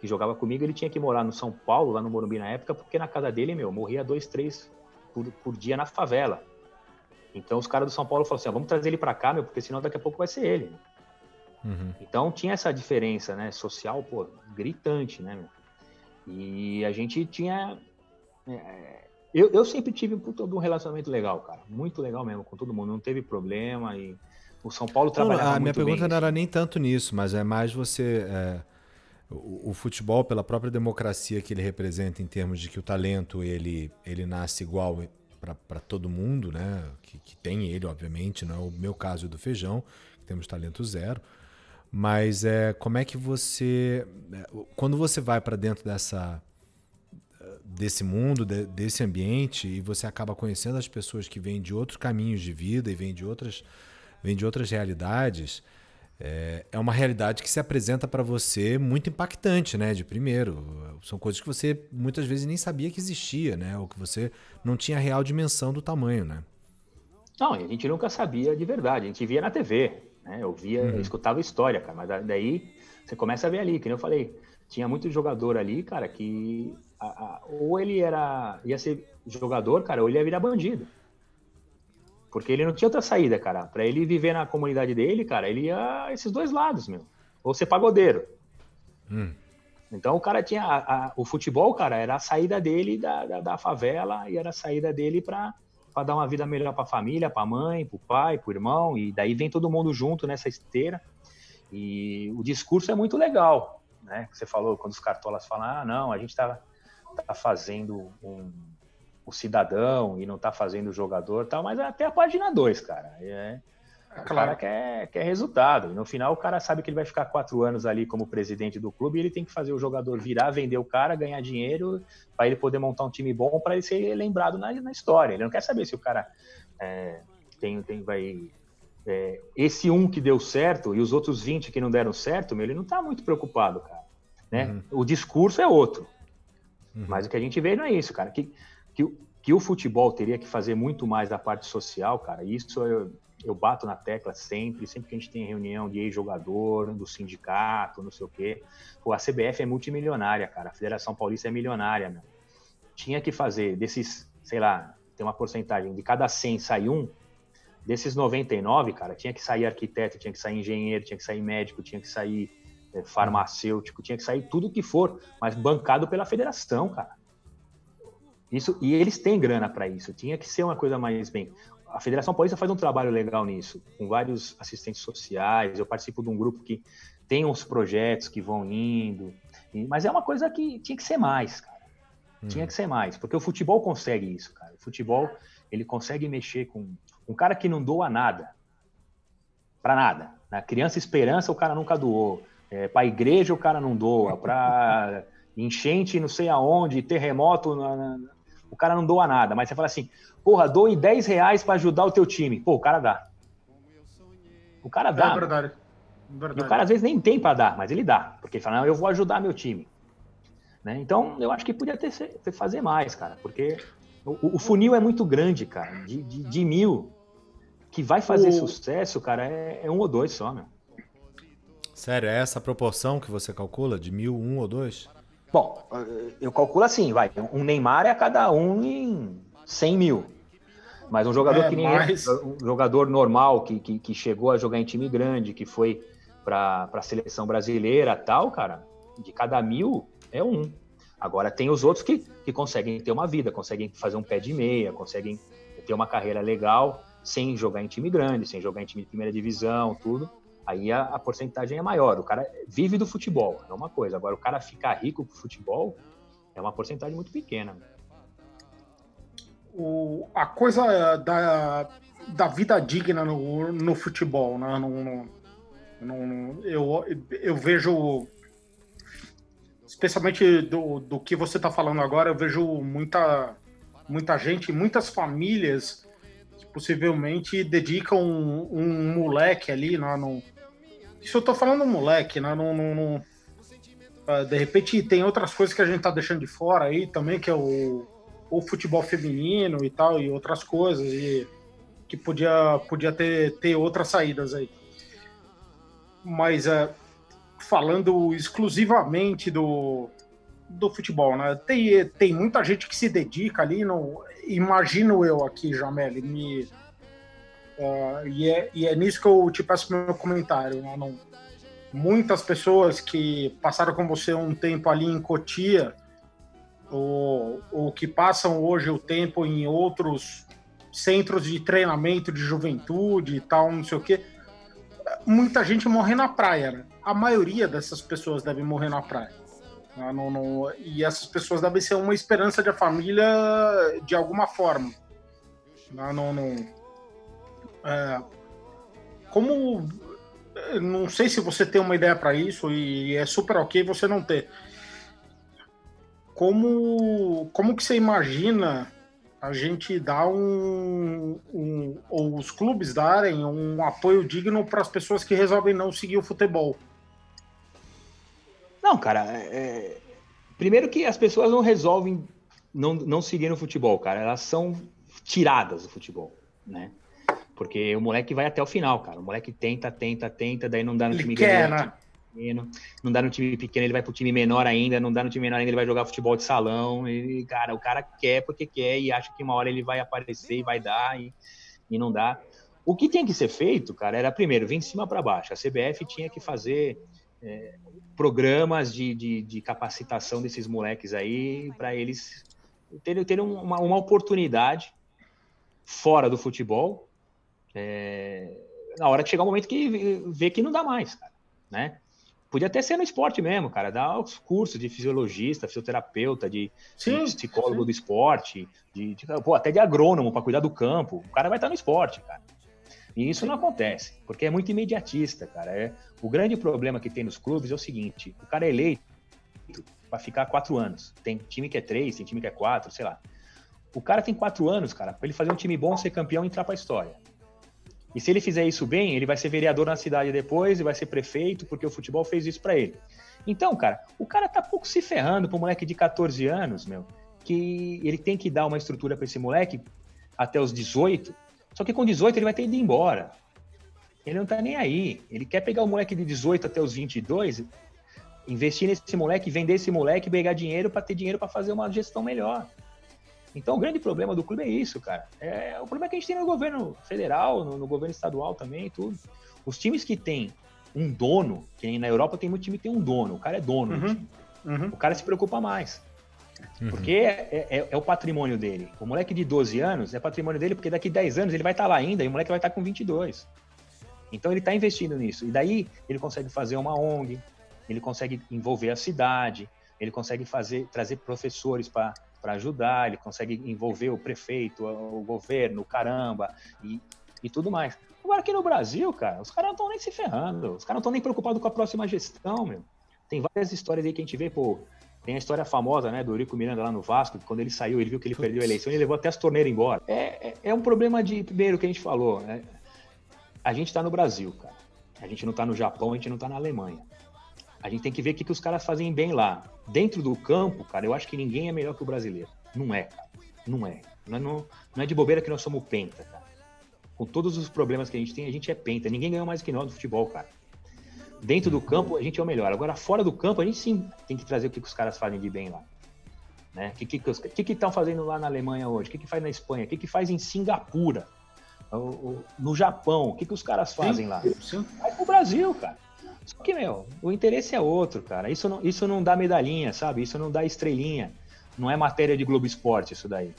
D: que jogava comigo, ele tinha que morar no São Paulo, lá no Morumbi na época, porque na casa dele, meu, morria dois, três por, por dia na favela. Então os caras do São Paulo falaram assim, ah, vamos trazer ele para cá, meu, porque senão daqui a pouco vai ser ele. Uhum. Então tinha essa diferença, né, social, pô, gritante, né, meu? E a gente tinha... É, eu, eu sempre tive um, um relacionamento legal, cara, muito legal mesmo com todo mundo, não teve problema e o São Paulo trabalhava
A: não, A
D: minha
A: pergunta não era nem tanto nisso, mas é mais você. É, o, o, futebol, pela própria democracia que ele representa, em termos de que o talento ele, ele nasce igual para todo mundo, né? Que, que, tem ele, obviamente, não é o meu caso do feijão, que temos talento zero. Mas é, como é que você. É, quando você vai para dentro dessa desse mundo, de, desse ambiente, e você acaba conhecendo as pessoas que vêm de outros caminhos de vida e vêm de outras vem de outras realidades, é, é uma realidade que se apresenta para você muito impactante, né? De primeiro. São coisas que você muitas vezes nem sabia que existia, né? Ou que você não tinha real dimensão do tamanho, né?
D: Não, a gente nunca sabia de verdade. A gente via na TV, né? Eu via, uhum. eu escutava história, cara. Mas daí você começa a ver ali, que nem eu falei. Tinha muito jogador ali, cara, que a, a, ou ele era ia ser jogador, cara, ou ele ia virar bandido. Porque ele não tinha outra saída, cara. Para ele viver na comunidade dele, cara, ele ia esses dois lados, meu. Ou ser pagodeiro. Hum. Então o cara tinha. A, a, o futebol, cara, era a saída dele da, da, da favela e era a saída dele para dar uma vida melhor para a família, para a mãe, para o pai, para o irmão. E daí vem todo mundo junto nessa esteira. E o discurso é muito legal, né? Você falou quando os cartolas falam: ah, não, a gente está tá fazendo um o cidadão e não tá fazendo o jogador tal, mas até a página 2, cara. É, é, o cara quer, quer resultado. E no final o cara sabe que ele vai ficar quatro anos ali como presidente do clube e ele tem que fazer o jogador virar, vender o cara, ganhar dinheiro para ele poder montar um time bom para ele ser lembrado na, na história. Ele não quer saber se o cara é, tem, tem, vai. É, esse um que deu certo e os outros 20 que não deram certo, meu, ele não tá muito preocupado, cara. Né? Uhum. O discurso é outro. Uhum. Mas o que a gente vê não é isso, cara. Que, que, que o futebol teria que fazer muito mais da parte social, cara, isso eu, eu bato na tecla sempre, sempre que a gente tem reunião de ex-jogador, do sindicato, não sei o quê. Pô, a CBF é multimilionária, cara, a Federação Paulista é milionária, meu. Tinha que fazer desses, sei lá, tem uma porcentagem, de cada 100 sai um, desses 99, cara, tinha que sair arquiteto, tinha que sair engenheiro, tinha que sair médico, tinha que sair é, farmacêutico, tinha que sair tudo que for, mas bancado pela federação, cara. Isso, e eles têm grana para isso. Tinha que ser uma coisa mais bem. A Federação Paulista faz um trabalho legal nisso, com vários assistentes sociais. Eu participo de um grupo que tem uns projetos que vão indo. Mas é uma coisa que tinha que ser mais, cara. Hum. Tinha que ser mais, porque o futebol consegue isso, cara. O futebol, ele consegue mexer com um cara que não doa nada. Para nada. Na criança esperança, o cara nunca doou. É, para a igreja, o cara não doa. Para enchente, não sei aonde, terremoto na, na, o cara não doa nada, mas você fala assim, porra, doe 10 reais para ajudar o teu time. Pô, o cara dá. O cara dá. É verdade. verdade. E o cara às vezes nem tem para dar, mas ele dá. Porque ele fala, não, eu vou ajudar meu time. Né? Então, eu acho que podia ter, ter fazer mais, cara, porque o, o, funil é muito grande, cara. De, de, de mil que vai fazer o... sucesso, cara, é, é, um ou dois só, meu.
A: Sério, é essa a proporção que você calcula? De mil, um ou dois?
D: Bom, eu calculo assim, vai. Um Neymar é a cada um em 100 mil. Mas um jogador é, que nem mas... um jogador normal, que, que, que, chegou a jogar em time grande, que foi para a seleção brasileira tal, cara, de cada mil é um. Agora tem os outros que, que conseguem ter uma vida, conseguem fazer um pé de meia, conseguem ter uma carreira legal sem jogar em time grande, sem jogar em time de primeira divisão, tudo aí a, a, porcentagem é maior. O cara vive do futebol, é uma coisa. Agora, o cara ficar rico com futebol é uma porcentagem muito pequena.
C: O, a coisa da, da vida digna no, no futebol, né? No, no, eu, eu vejo, especialmente do, do que você está falando agora, eu vejo muita, muita gente, muitas famílias possivelmente dedicam um, um moleque ali né, isso eu tô falando moleque, né? Ah, de repente tem outras coisas que a gente tá deixando de fora aí também, que é o, o futebol feminino e tal, e outras coisas, e que podia, podia ter, ter outras saídas aí. mas é, falando exclusivamente do, do futebol, né? Tem, tem muita gente que se dedica ali, no, imagino eu aqui, Jamel, me, uh, e, é, e é nisso que eu te peço meu comentário. Né? Não, muitas pessoas que passaram com você um tempo ali em Cotia, ou, ou que passam hoje o tempo em outros centros de treinamento de juventude e tal, não sei o quê. Muita gente morre na praia, né? A maioria dessas pessoas deve morrer na praia. Né? Não, não, e essas pessoas devem ser uma esperança da família de alguma forma. Né? Não, não, é, como. Não sei se você tem uma ideia para isso e é super ok você não ter. Como, como que você imagina a gente dar um, um ou os clubes darem um apoio digno para as pessoas que resolvem não seguir o futebol?
D: Não, cara, é, é... primeiro que as pessoas não resolvem não, não seguir no futebol, cara, elas são tiradas do futebol, né? Porque o moleque vai até o final, cara. O moleque tenta, tenta, tenta, daí não dá no
C: ele
D: time
C: quer, né?
D: pequeno, não dá no time pequeno, ele vai pro time menor ainda, não dá no time menor ainda, ele vai jogar futebol de salão. E, cara, o cara quer porque quer e acha que uma hora ele vai aparecer e vai dar e, e não dá. O que tem que ser feito, cara, era primeiro, vir de cima para baixo. A CBF tinha que fazer é, programas de, de, de, capacitação desses moleques aí para eles terem, terem uma, uma oportunidade fora do futebol é, na hora de chegar o um momento que vê que não dá mais, cara, né? Podia até ser no esporte mesmo, cara, dar os cursos de fisiologista, fisioterapeuta, de, sim, de psicólogo sim. do esporte, de, de, pô, até de agrônomo para cuidar do campo. O cara vai estar no esporte, cara. E isso não acontece, porque é muito imediatista, cara. É, o grande problema que tem nos clubes é o seguinte: o cara é eleito para ficar quatro anos. Tem time que é três, tem time que é quatro, sei lá. O cara tem quatro anos, cara, para ele fazer um time bom, ser campeão e entrar para a história. E se ele fizer isso bem, ele vai ser vereador na cidade depois e vai ser prefeito, porque o futebol fez isso para ele. Então, cara, o cara tá pouco se ferrando um moleque de 14 anos, meu, que ele tem que dar uma estrutura para esse moleque até os 18. Só que com 18 ele vai ter ido embora. Ele não tá nem aí. Ele quer pegar o moleque de 18 até os 22, investir nesse moleque, vender esse moleque, pegar dinheiro para ter dinheiro para fazer uma gestão melhor. Então, o grande problema do clube é isso, cara. É, o problema é que a gente tem no governo federal, no, no governo estadual também, tudo. Os times que têm um dono, que na Europa tem muito time que tem um dono, o cara é dono uhum, uhum. O cara se preocupa mais. Uhum. Porque é, é, é, o patrimônio dele. O moleque de 12 anos é patrimônio dele, porque daqui 10 anos ele vai estar tá lá ainda e o moleque vai estar tá com 22. Então ele está investindo nisso. E daí ele consegue fazer uma ONG, ele consegue envolver a cidade, ele consegue fazer trazer professores para ajudar, ele consegue envolver o prefeito, o governo, caramba, e, e tudo mais. Agora aqui no Brasil, cara, os caras não estão nem se ferrando, os caras não estão nem preocupados com a próxima gestão, meu. Tem várias histórias aí que a gente vê, pô, tem a história famosa, né, do Eurico Miranda lá no Vasco, que quando ele saiu, ele viu que ele perdeu a eleição, ele levou até as torneiras embora. É, é, é um problema de, primeiro, que a gente falou, né? A gente está no Brasil, cara. A gente não está no Japão, a gente não está na Alemanha. A gente tem que ver o que, que os caras fazem bem lá. Dentro do campo, cara, eu acho que ninguém é melhor que o brasileiro. Não é, cara. Não é. Não é, não, não é de bobeira que nós somos penta, cara. Com todos os problemas que a gente tem, a gente é penta. Ninguém ganhou mais que nós no futebol, cara. Dentro do campo, a gente é o melhor. Agora, fora do campo, a gente sim tem que trazer o que, que os caras fazem de bem lá. Né? O que estão que, que, que fazendo lá na Alemanha hoje? O que, que faz na Espanha? O que, que faz em Singapura? no Japão? O que, que os caras fazem sim, lá? Sim. Vai pro Brasil, cara. Só que, meu, o interesse é outro, cara. Isso não, isso não dá medalhinha, sabe? Isso não dá estrelinha. Não é matéria de Globo Esporte isso daí.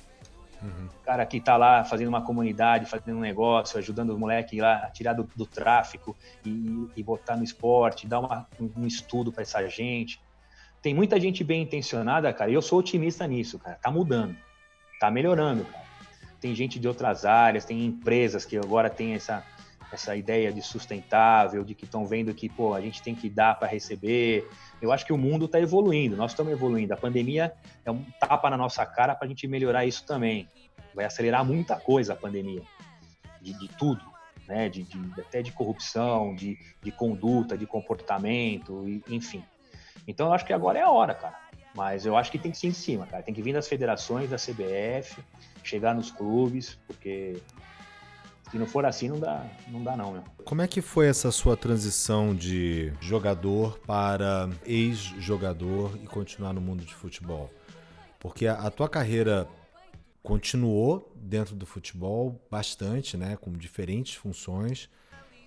D: Uhum. O cara que tá lá fazendo uma comunidade, fazendo um negócio, ajudando os moleques lá a tirar do, do tráfico e, e, botar no esporte, dar uma, um estudo para essa gente. Tem muita gente bem intencionada, cara, e eu sou otimista nisso, cara. Tá mudando, tá melhorando, cara. Tem gente de outras áreas, tem empresas que agora tem essa, essa ideia de sustentável, de que estão vendo que pô, a gente tem que dar para receber. Eu acho que o mundo está evoluindo, nós estamos evoluindo. A pandemia é um tapa na nossa cara para a gente melhorar isso também. Vai acelerar muita coisa a pandemia, de, de tudo, né? De, de, até de corrupção, de, de conduta, de comportamento, enfim. Então eu acho que agora é a hora, cara. Mas eu acho que tem que ser em cima, cara. Tem que vir das federações, da CBF, chegar nos clubes, porque Se não for assim, não dá, não dá não, meu.
A: Como é que foi essa sua transição de jogador para ex-jogador e continuar no mundo de futebol? Porque a, tua carreira continuou dentro do futebol bastante, né, com diferentes funções.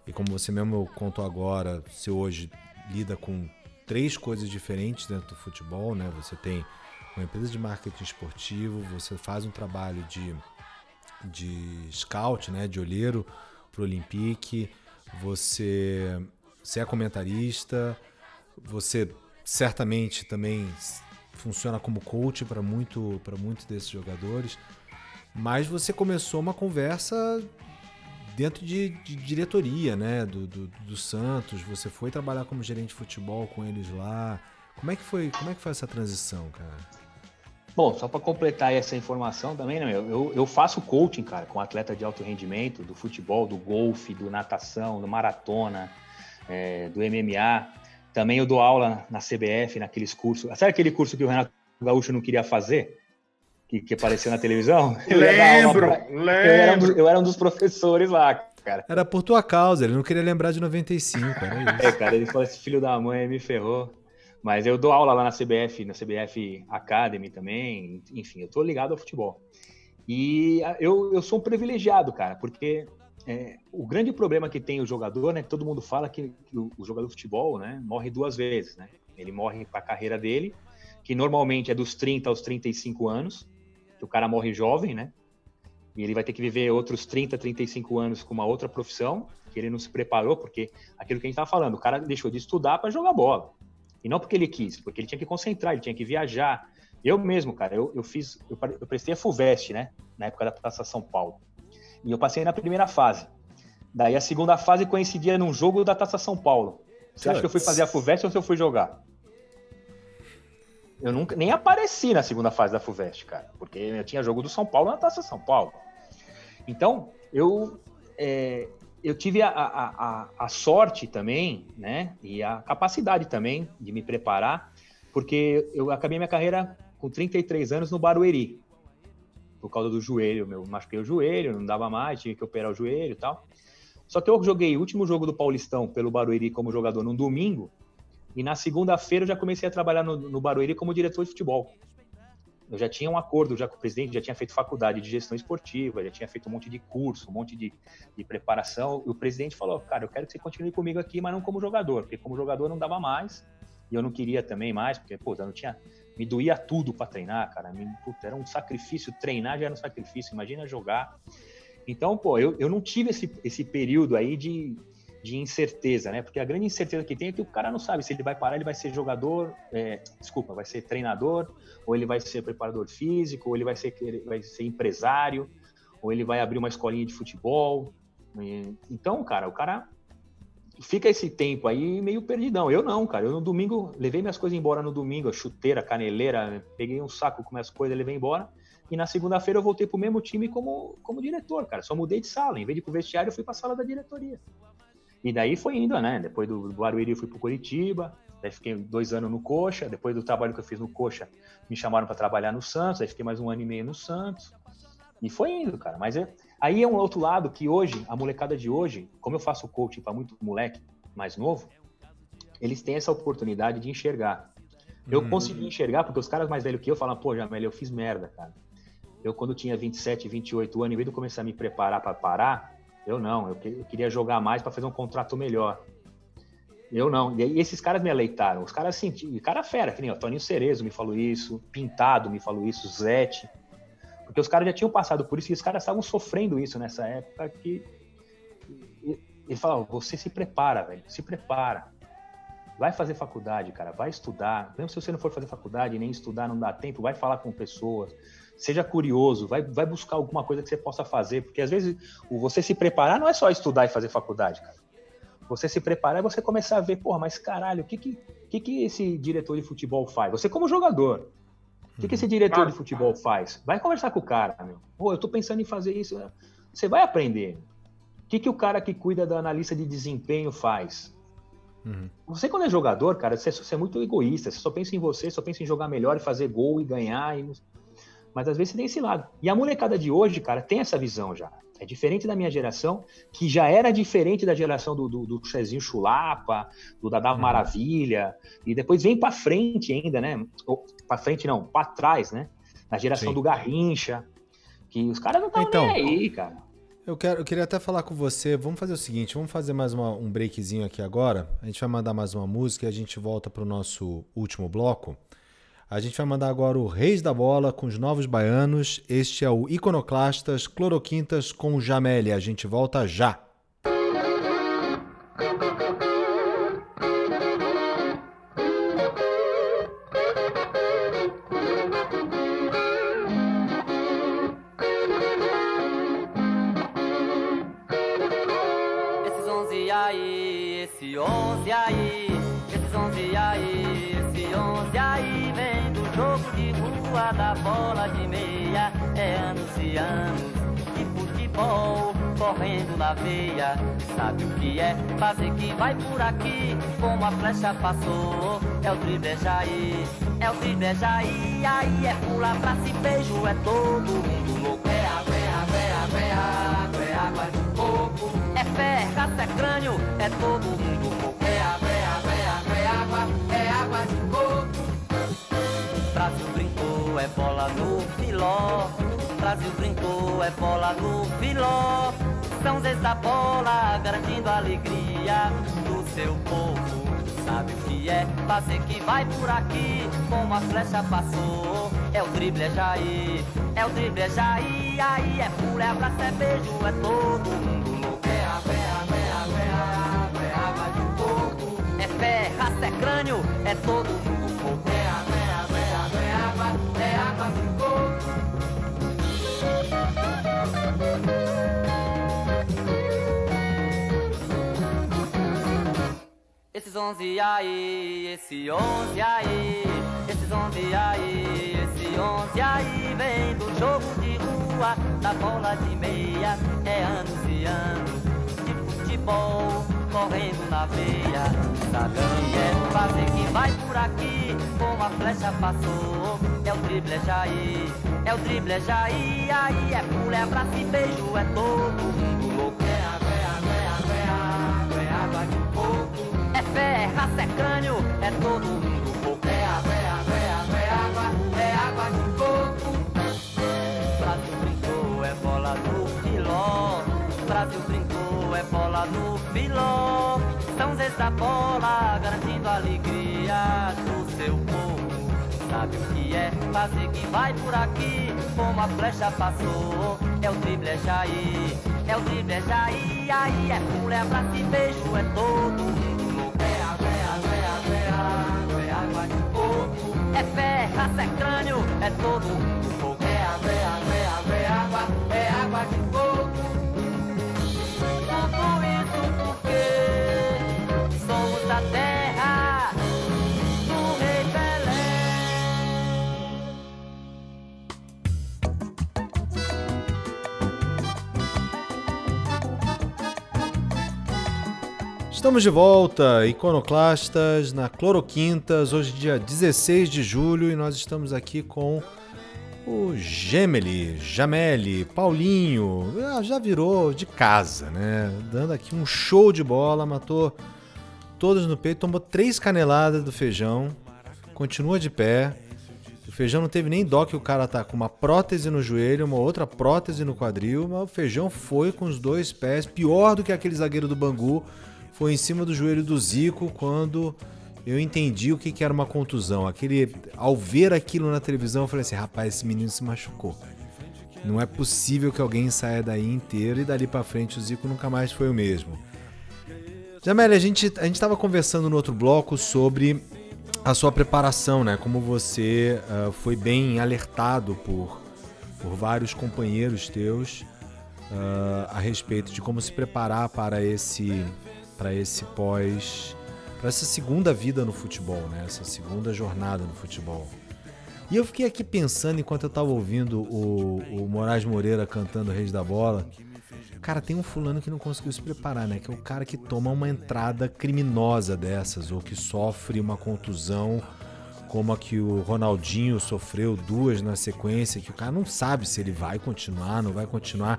A: E como você mesmo contou agora, você hoje lida com três coisas diferentes dentro do futebol, né? Você tem uma empresa de marketing esportivo, você faz um trabalho de de scout, né, de olheiro para o Olympique, você, você é comentarista, você certamente também funciona como coach para muito, para muitos desses jogadores, mas você começou uma conversa dentro de, de diretoria, né, do, do, do, Santos. Você foi trabalhar como gerente de futebol com eles lá. Como é que foi? Como é que foi essa transição, cara?
D: Bom, só para completar essa informação também, né, eu, eu faço coaching, cara, com atleta de alto rendimento, do futebol, do golfe, do natação, do maratona, é, do MMA. Também eu dou aula na CBF, naqueles cursos. Sabe aquele curso que o Renato Gaúcho não queria fazer? Que, que apareceu na televisão?
C: lembro, pra... lembro. Eu
D: era, um dos, eu era um dos professores lá, cara.
A: Era por tua causa, ele não queria lembrar de 95, era
D: isso. É, cara, ele falou, esse filho da mãe me ferrou. Mas eu dou aula lá na CBF, na CBF Academy também, enfim, eu tô ligado ao futebol. E eu, eu sou um privilegiado, cara, porque é, o grande problema que tem o jogador, né? Todo mundo fala que, que o, o, jogador de futebol, né, morre duas vezes, né? Ele morre para a carreira dele, que normalmente é dos 30 aos 35 anos, que o cara morre jovem, né? E ele vai ter que viver outros 30, 35 anos com uma outra profissão, que ele não se preparou, porque aquilo que a gente estava falando, o cara deixou de estudar para jogar bola. E não porque ele quis, porque ele tinha que concentrar, ele tinha que viajar. Eu mesmo, cara, eu, eu fiz, eu, eu prestei a FUVEST, né? Na época da Taça São Paulo. E eu passei na primeira fase. Daí a segunda fase coincidia num jogo da Taça São Paulo. Você acha que eu fui fazer a FUVEST ou se eu fui jogar? Eu nunca nem apareci na segunda fase da FUVEST, cara, porque eu tinha jogo do São Paulo na Taça São Paulo. Então, eu é, eu tive a, a, a, a, sorte também, né, e a capacidade também de me preparar, porque eu acabei minha carreira com 33 anos no Barueri, por causa do joelho, meu, machuquei o joelho, não dava mais, tive que operar o joelho e tal. Só que eu joguei o último jogo do Paulistão pelo Barueri como jogador no domingo, e na segunda-feira eu já comecei a trabalhar no, no Barueri como diretor de futebol eu já tinha um acordo já com o presidente, já tinha feito faculdade de gestão esportiva, já tinha feito um monte de curso, um monte de, de preparação. E o presidente falou: Cara, eu quero que você continue comigo aqui, mas não como jogador, porque como jogador não dava mais. E eu não queria também mais, porque, pô, eu não tinha. Me doía tudo para treinar, cara. Me, puta, era um sacrifício. Treinar já era um sacrifício, imagina jogar. Então, pô, eu, eu não tive esse, esse período aí de, de incerteza, né? Porque a grande incerteza que tem é que o cara não sabe se ele vai parar, ele vai ser jogador, é, desculpa, vai ser treinador, ou ele vai ser preparador físico, ou ele vai ser, vai ser empresário, ou ele vai abrir uma escolinha de futebol. Então, cara, o cara fica esse tempo aí meio perdidão. Eu não, cara. Eu no domingo levei minhas coisas embora no domingo, chuteira, caneleira, peguei um saco com minhas coisas, levei embora. E na segunda-feira eu voltei pro mesmo time como, como diretor, cara. Só mudei de sala. Em vez de ir pro vestiário, eu fui pra sala da diretoria. E daí foi indo, né? Depois do, Barueri eu fui pro Curitiba, daí fiquei dois anos no Coxa, depois do trabalho que eu fiz no Coxa, me chamaram para trabalhar no Santos, aí fiquei mais um ano e meio no Santos. E foi indo, cara. Mas é, aí é um outro lado que hoje, a molecada de hoje, como eu faço coaching para muito moleque mais novo, eles têm essa oportunidade de enxergar. Eu uhum. consegui enxergar, porque os caras mais velhos que eu falam, pô, Jamel, eu fiz merda, cara. Eu, quando tinha 27, 28 anos, em vez de começar a me preparar para parar, eu não, eu, que, eu queria jogar mais para fazer um contrato melhor. Eu não. E esses caras me aleitaram. Os caras sentiram. Cara fera, que nem o Toninho Cerezo me falou isso, Pintado me falou isso, Zete. Porque os caras já tinham passado por isso e os caras estavam sofrendo isso nessa época que. Ele falava, você se prepara, velho, se prepara. Vai fazer faculdade, cara, vai estudar. Mesmo se você não for fazer faculdade, nem estudar, não dá tempo, vai falar com pessoas seja curioso, vai, vai buscar alguma coisa que você possa fazer, porque às vezes o você se preparar não é só estudar e fazer faculdade, cara. Você se preparar é você começar a ver, porra, mas caralho, o que que, que, que esse diretor de futebol faz? Você como jogador, o que, que esse diretor de futebol faz? Vai conversar com o cara, meu. Pô, eu tô pensando em fazer isso. Você vai aprender. O que, que o cara que cuida da analista de desempenho faz? Uhum. Você, quando é jogador, cara, você, você, é muito egoísta. Você só pensa em você, só pensa em jogar melhor e fazer gol e ganhar. E... Mas às vezes você tem esse lado. E a molecada de hoje, cara, tem essa visão já. É diferente da minha geração, que já era diferente da geração do, do, do Chezinho Chulapa, do Dada uhum. Maravilha, e depois vem para frente ainda, né? Para frente não, para trás, né? Na geração Sim. do Garrincha, que os caras não estão então, nem aí, cara.
A: Eu, quero, eu queria até falar com você. Vamos fazer o seguinte: vamos fazer mais uma, um breakzinho aqui agora. A gente vai mandar mais uma música e a gente volta para o nosso último bloco. A gente vai mandar agora o Reis da Bola com os Novos Baianos. Este é o Iconoclastas Cloroquintas com Jameli. A gente volta já.
F: Veia. Sabe o que é? Fazer que vai por aqui, como a flecha passou. É o drible é o drible. Aí é pular pra se beijo, é todo mundo louco. É água, é água, é água, é água, é água de coco. É fé, caça, é crânio, é todo mundo louco. É é água, é água, é água, é água de coco. Brasil brincou, é bola no filó. Brasil brincou, é bola no filó. São Zé da bola, garantindo a alegria do seu povo. Sabe o que é? Fazer que vai por aqui, como a flecha passou. É o drible, é Jair, é o drible, é Jair. Aí é pula, é abraço, é beijo, é todo mundo louco. É água, é água, é água, é água, é água de coco. É fé, raça, é crânio, é todo mundo onze aí, esse onze aí, esses onze aí, esse onze aí vem do jogo de rua, da bola de meia, é anos e anos de futebol correndo na veia. Que é fazer que vai por aqui, como a flecha passou. É o drible, é Jair, é o drible, é Jair, aí é pulo, é abraço e beijo, é todo mundo fé, é raça, é crânio, é todo mundo pouco. É água, é água, é água, é água, é água de coco. Brasil brincou, é bola no filó. Brasil brincou, é bola no filó. São Zé da bola, garantindo a alegria do seu povo. Sabe o que é? Fazer que vai por aqui, como a flecha passou. É o drible, é Jair, é o drible, é Jair. Aí é pulo, é abraço e beijo, é todo mundo é fé, raça, é crânio, é todo fogo. É água, é água, é água, é água, é água de fogo.
A: Estamos de volta, iconoclastas, na Cloroquintas, hoje dia 16 de julho, e nós estamos aqui com o Gemeli, Jameli, Paulinho, ah, já virou de casa, né? Dando aqui um show de bola, matou todos no peito, tomou três caneladas do feijão, continua de pé. O feijão não teve nem dó que o cara tá com uma prótese no joelho, uma outra prótese no quadril, mas o feijão foi com os dois pés, pior do que aquele zagueiro do Bangu, foi em cima do joelho do Zico quando eu entendi o que, era uma contusão. Aquele, ao ver aquilo na televisão, eu falei assim: rapaz, esse menino se machucou. Não é possível que alguém saia daí inteiro e dali para frente o Zico nunca mais foi o mesmo. Jamel, a gente a estava conversando no outro bloco sobre a sua preparação, né? Como você uh, foi bem alertado por, por vários companheiros teus uh, a respeito de como se preparar para esse para esse pós para essa segunda vida no futebol, né? Essa segunda jornada no futebol. E eu fiquei aqui pensando enquanto eu tava ouvindo o, o Moraes Moreira cantando Reis da Bola. Cara, tem um fulano que não conseguiu se preparar, né? Que é o cara que toma uma entrada criminosa dessas, ou que sofre uma contusão como a que o Ronaldinho sofreu duas na sequência, que o cara não sabe se ele vai continuar, não vai continuar.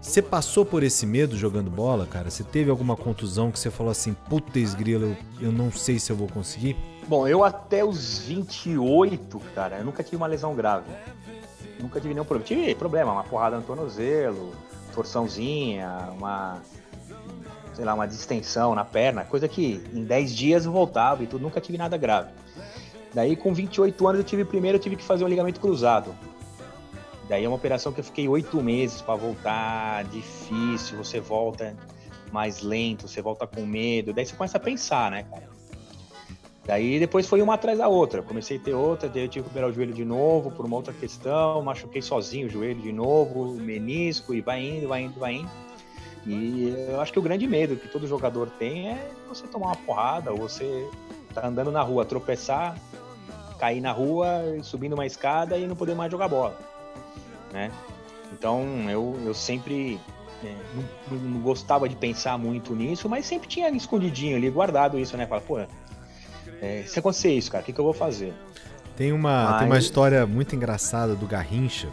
A: Você passou por esse medo jogando bola, cara? Você teve alguma contusão que você falou assim, puta esgrila, eu, eu não sei se eu vou conseguir?
D: Bom, eu até os 28, cara, eu nunca tive uma lesão grave. Nunca tive nenhum problema. Tive problema, uma porrada no tornozelo, torçãozinha, uma sei lá, uma distensão na perna, coisa que em 10 dias eu voltava e tudo, nunca tive nada grave. Daí com 28 anos eu tive primeiro, eu tive que fazer um ligamento cruzado. Daí é uma operação que eu fiquei oito meses para voltar, difícil, você volta mais lento, você volta com medo, daí você começa a pensar, né, cara? Daí depois foi uma atrás da outra. Comecei a ter outra, daí eu tive que operar o joelho de novo por uma outra questão, machuquei sozinho o joelho de novo, menisco, e vai indo, vai indo, vai indo. E eu acho que o grande medo que todo jogador tem é você tomar uma porrada, ou você tá andando na rua, tropeçar, cair na rua, subindo uma escada e não poder mais jogar bola, né? Então eu, eu sempre é, não, não, gostava de pensar muito nisso, mas sempre tinha escondidinho ali, guardado isso, né? Fala, pô, é, se acontecer isso, cara, o que, que eu vou fazer?
A: Tem uma, Mas... tem uma história muito engraçada do Garrincha.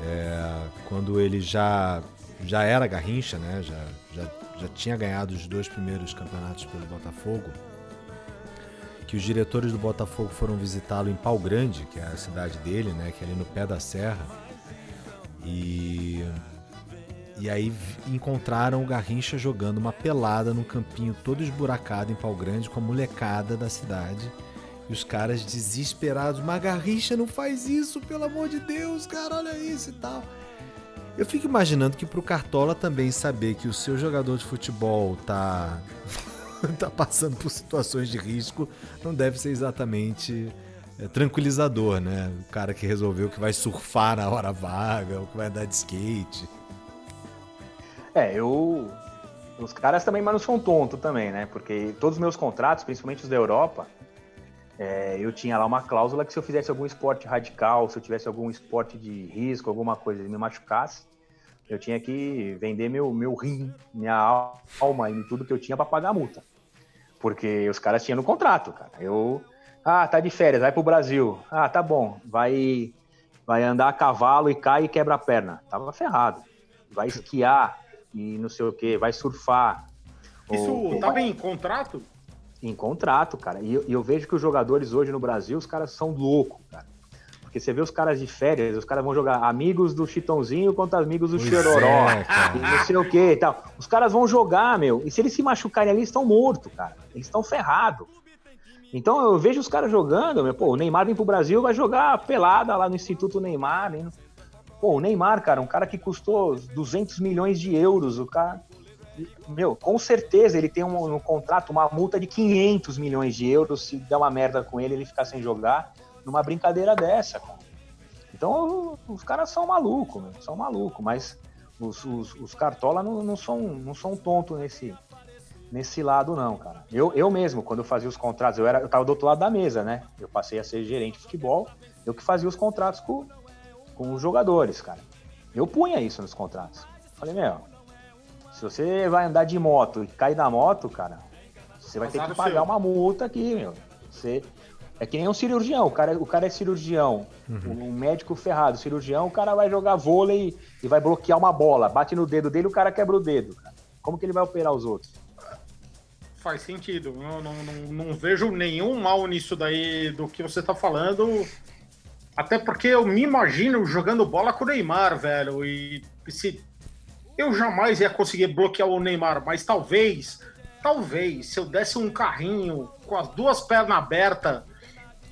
A: É, quando ele já, já era Garrincha, né? Já, já, já tinha ganhado os dois primeiros campeonatos pelo Botafogo. Que os diretores do Botafogo foram visitá-lo em Pau Grande, que é a cidade dele, né? Que é ali no pé da serra. E e aí encontraram o Garrincha jogando uma pelada num campinho todo esburacado em Pau Grande com a molecada da cidade. E os caras desesperados, mas Garrincha não faz isso, pelo amor de Deus, cara, olha isso e tal. Eu fico imaginando que pro Cartola também saber que o seu jogador de futebol tá tá passando por situações de risco não deve ser exatamente é, tranquilizador, né? O cara que resolveu que vai surfar na hora vaga, ou que vai andar de skate.
D: É, eu. Os caras também, mas não são tontos também, né? Porque todos os meus contratos, principalmente os da Europa, é, eu tinha lá uma cláusula que se eu fizesse algum esporte radical, se eu tivesse algum esporte de risco, alguma coisa e me machucasse, eu tinha que vender meu, meu rim, minha alma e tudo que eu tinha para pagar a multa. Porque os caras tinham no contrato, cara. Eu. Ah, tá de férias, vai pro Brasil. Ah, tá bom. Vai, vai andar a cavalo e cai e quebra a perna. Tava ferrado. Vai esquiar, e não sei o que, vai surfar.
C: Isso ou... tava em contrato?
D: Em contrato, cara. E eu, eu, vejo que os jogadores hoje no Brasil, os caras são loucos, cara. Porque você vê os caras de férias, os caras vão jogar amigos do Chitãozinho contra amigos do Chororó. É, e não sei o que e tal. Os caras vão jogar, meu. E se eles se machucarem ali, eles estão mortos, cara. Eles estão ferrados. Então eu vejo os caras jogando, meu. Pô, o Neymar vem pro Brasil, vai jogar pelada lá no Instituto Neymar. Hein? Pô, o Neymar, cara, um cara que custou 200 milhões de euros, o cara. Meu, com certeza ele tem um, no contrato uma multa de 500 milhões de euros se der uma merda com ele, ele ficar sem jogar numa brincadeira dessa, cara. Então, os caras são malucos, meu, são malucos, mas os, os, os cartola não, não, são, não são tontos nesse, nesse lado, não, cara. Eu, eu mesmo, quando eu fazia os contratos, eu, era, eu tava do outro lado da mesa, né? Eu passei a ser gerente de futebol, eu que fazia os contratos com, com os jogadores, cara. Eu punha isso nos contratos. Falei, meu, se você vai andar de moto e cair da moto, cara, você vai ter que pagar uma multa aqui, meu. Você é que nem um cirurgião. O cara, o cara é cirurgião, uhum. um médico ferrado, cirurgião, o cara vai jogar vôlei e vai bloquear uma bola, bate no dedo dele, o cara quebra o dedo. Cara. Como que ele vai operar os outros?
C: Faz sentido. Não, não, não, não vejo nenhum mal nisso daí do que você tá falando. Até porque eu me imagino jogando bola com o Neymar, velho. E se eu jamais ia conseguir bloquear o Neymar, mas talvez, talvez, se eu desse um carrinho com as duas pernas abertas,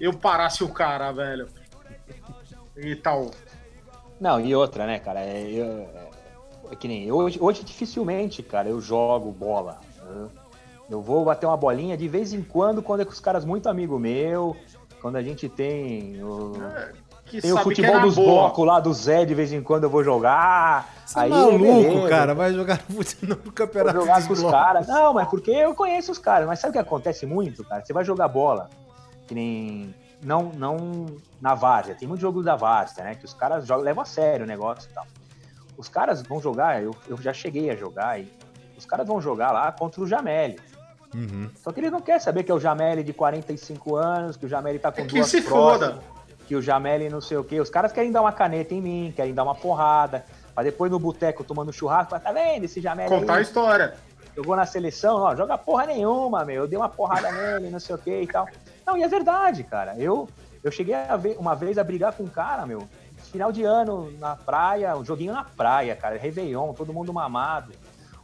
C: eu parasse o cara, velho. E tal.
D: Não, e outra, né, cara? É, eu, é que nem hoje, hoje dificilmente, cara, eu jogo bola. Eu, eu vou bater uma bolinha de vez em quando, quando é com os caras muito amigo meu, quando a gente tem o, é, tem o futebol dos blocos lá do Zé, de vez em quando eu vou jogar.
A: Você é aí é maluco, beleza. cara, vai jogar no campeonato
D: vou jogar com os caras. Não, mas porque eu conheço os caras. Mas sabe o que acontece muito, cara? Você vai jogar bola, que nem não, não na várzea. Tem muitos jogos da várzea, né? Que os caras jogam, levam a sério o negócio e tal. Os caras vão jogar, eu, eu já cheguei a jogar, e os caras vão jogar lá contra o Jameli. Uhum. Só que ele não quer saber que é o Jameli de 45 anos, que o Jameli tá com é que duas
C: se foda.
D: que o Jameli não sei o quê. Os caras querem dar uma caneta em mim, querem dar uma porrada. Pra depois no boteco tomando churrasco, falar, tá vendo esse Jamel
C: Contar a
D: aí?
C: história.
D: Jogou na seleção, ó, joga porra nenhuma, meu. Eu dei uma porrada nele, não sei o que e tal. Não, e é verdade, cara. Eu, eu cheguei a ver, uma vez a brigar com um cara, meu. Final de ano na praia, um joguinho na praia, cara. Réveillon, todo mundo mamado.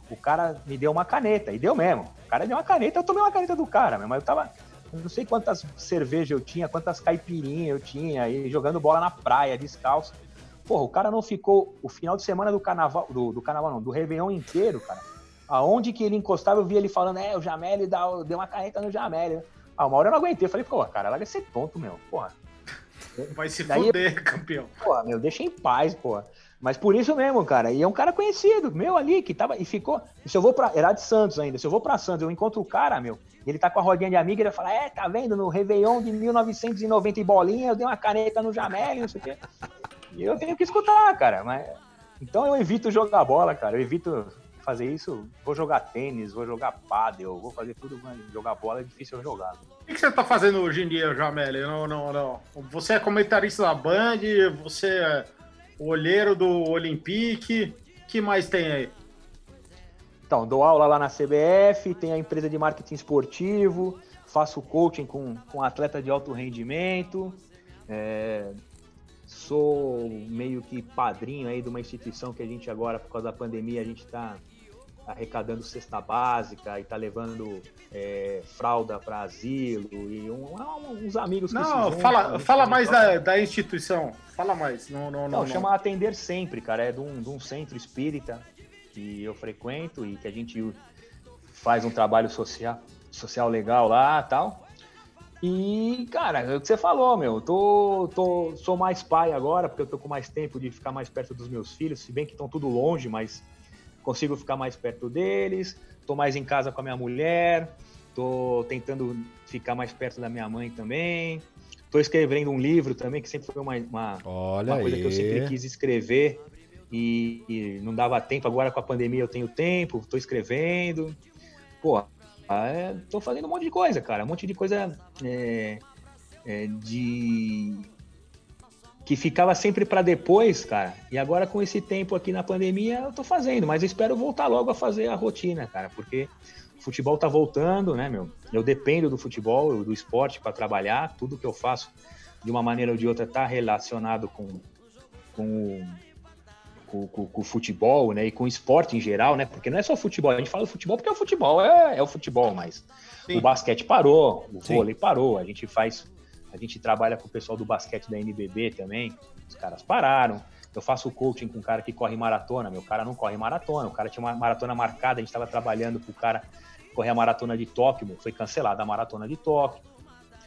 D: O cara me deu uma caneta, e deu mesmo. O cara deu uma caneta, eu tomei uma caneta do cara, meu. Mas eu tava. Não sei quantas cervejas eu tinha, quantas caipirinhas eu tinha, e jogando bola na praia, descalço. Porra, o cara não ficou o final de semana do carnaval, do, do carnaval não, do Réveillon inteiro, cara. Aonde que ele encostava, eu via ele falando, é, o Jameli dá, deu uma caneta no Jameli. Ah, uma hora eu não aguentei, eu falei, pô, cara, larga ser tonto, meu, porra.
C: Vai se
D: Daí-
C: fuder, campeão.
D: Porra, meu, deixa em paz, porra. Mas por isso mesmo, cara. E é um cara conhecido, meu ali, que tava. E ficou. e Se eu vou pra. Era de Santos ainda. Se eu vou pra Santos, eu encontro o cara, meu. e Ele tá com a rodinha de amiga, ele vai falar: É, tá vendo? No Réveillon de 1990 e bolinha, eu dei uma caneta no Jamel, não sei o quê. E eu tenho que escutar, cara. Mas... Então eu evito jogar bola, cara. Eu evito fazer isso. Vou jogar tênis, vou jogar pádel, vou fazer tudo, mas jogar bola é difícil eu jogar.
C: O que que você tá fazendo hoje em dia, Jamel? Não, não, não. Você é comentarista da Band, você é olheiro do Olympique. O que mais tem aí?
D: Então, dou aula lá na CBF, tenho a empresa de marketing esportivo, faço coaching com, com atleta de alto rendimento, é, sou meio que padrinho aí de uma instituição que a gente agora, por causa da pandemia, a gente está arrecadando cesta básica e está levando é, fralda para asilo e um- um- uns amigos que se
C: Não,
D: juntam,
C: fala,
D: gente
C: fala mais da, da instituição. Fala mais. Não, não, não.
D: não,
C: não.
D: chama Atender Sempre, cara. É de um, de um centro espírita que eu frequento e que a gente faz um trabalho social, social legal lá e tal. E, cara, é o que você falou, meu. Tô, tô, sou mais pai agora, porque eu tô com mais tempo de ficar mais perto dos meus filhos, se bem que estão tudo longe, mas consigo ficar mais perto deles. Tô mais em casa com a minha mulher. Tô tentando ficar mais perto da minha mãe também. Tô escrevendo um livro também, que sempre foi uma, uma, uma coisa que eu sempre quis escrever e, e não dava tempo. Agora com a pandemia eu tenho tempo, tô escrevendo. Pô, é, tô fazendo um monte de coisa, cara. Um monte de coisa é, é, de. Que ficava sempre para depois, cara. E agora com esse tempo aqui na pandemia eu tô fazendo, mas espero voltar logo a fazer a rotina, cara, porque o futebol tá voltando, né, meu? Eu dependo do futebol, do esporte para trabalhar. Tudo que eu faço de uma maneira ou de outra tá relacionado com, com o com, com- o futebol, né, e com o esporte em geral, né, porque não é só futebol, a gente fala futebol porque o futebol é, é o futebol, mas
C: Sim.
D: o basquete parou, o
A: Sim.
D: vôlei parou, a gente faz, a gente trabalha com o pessoal do basquete da NBB também, os caras pararam, eu faço coaching com um cara que corre maratona, meu cara não corre maratona, o cara tinha uma maratona marcada, a gente estava trabalhando com o cara correr a maratona de Tóquio, meu, foi cancelada a maratona de Tóquio,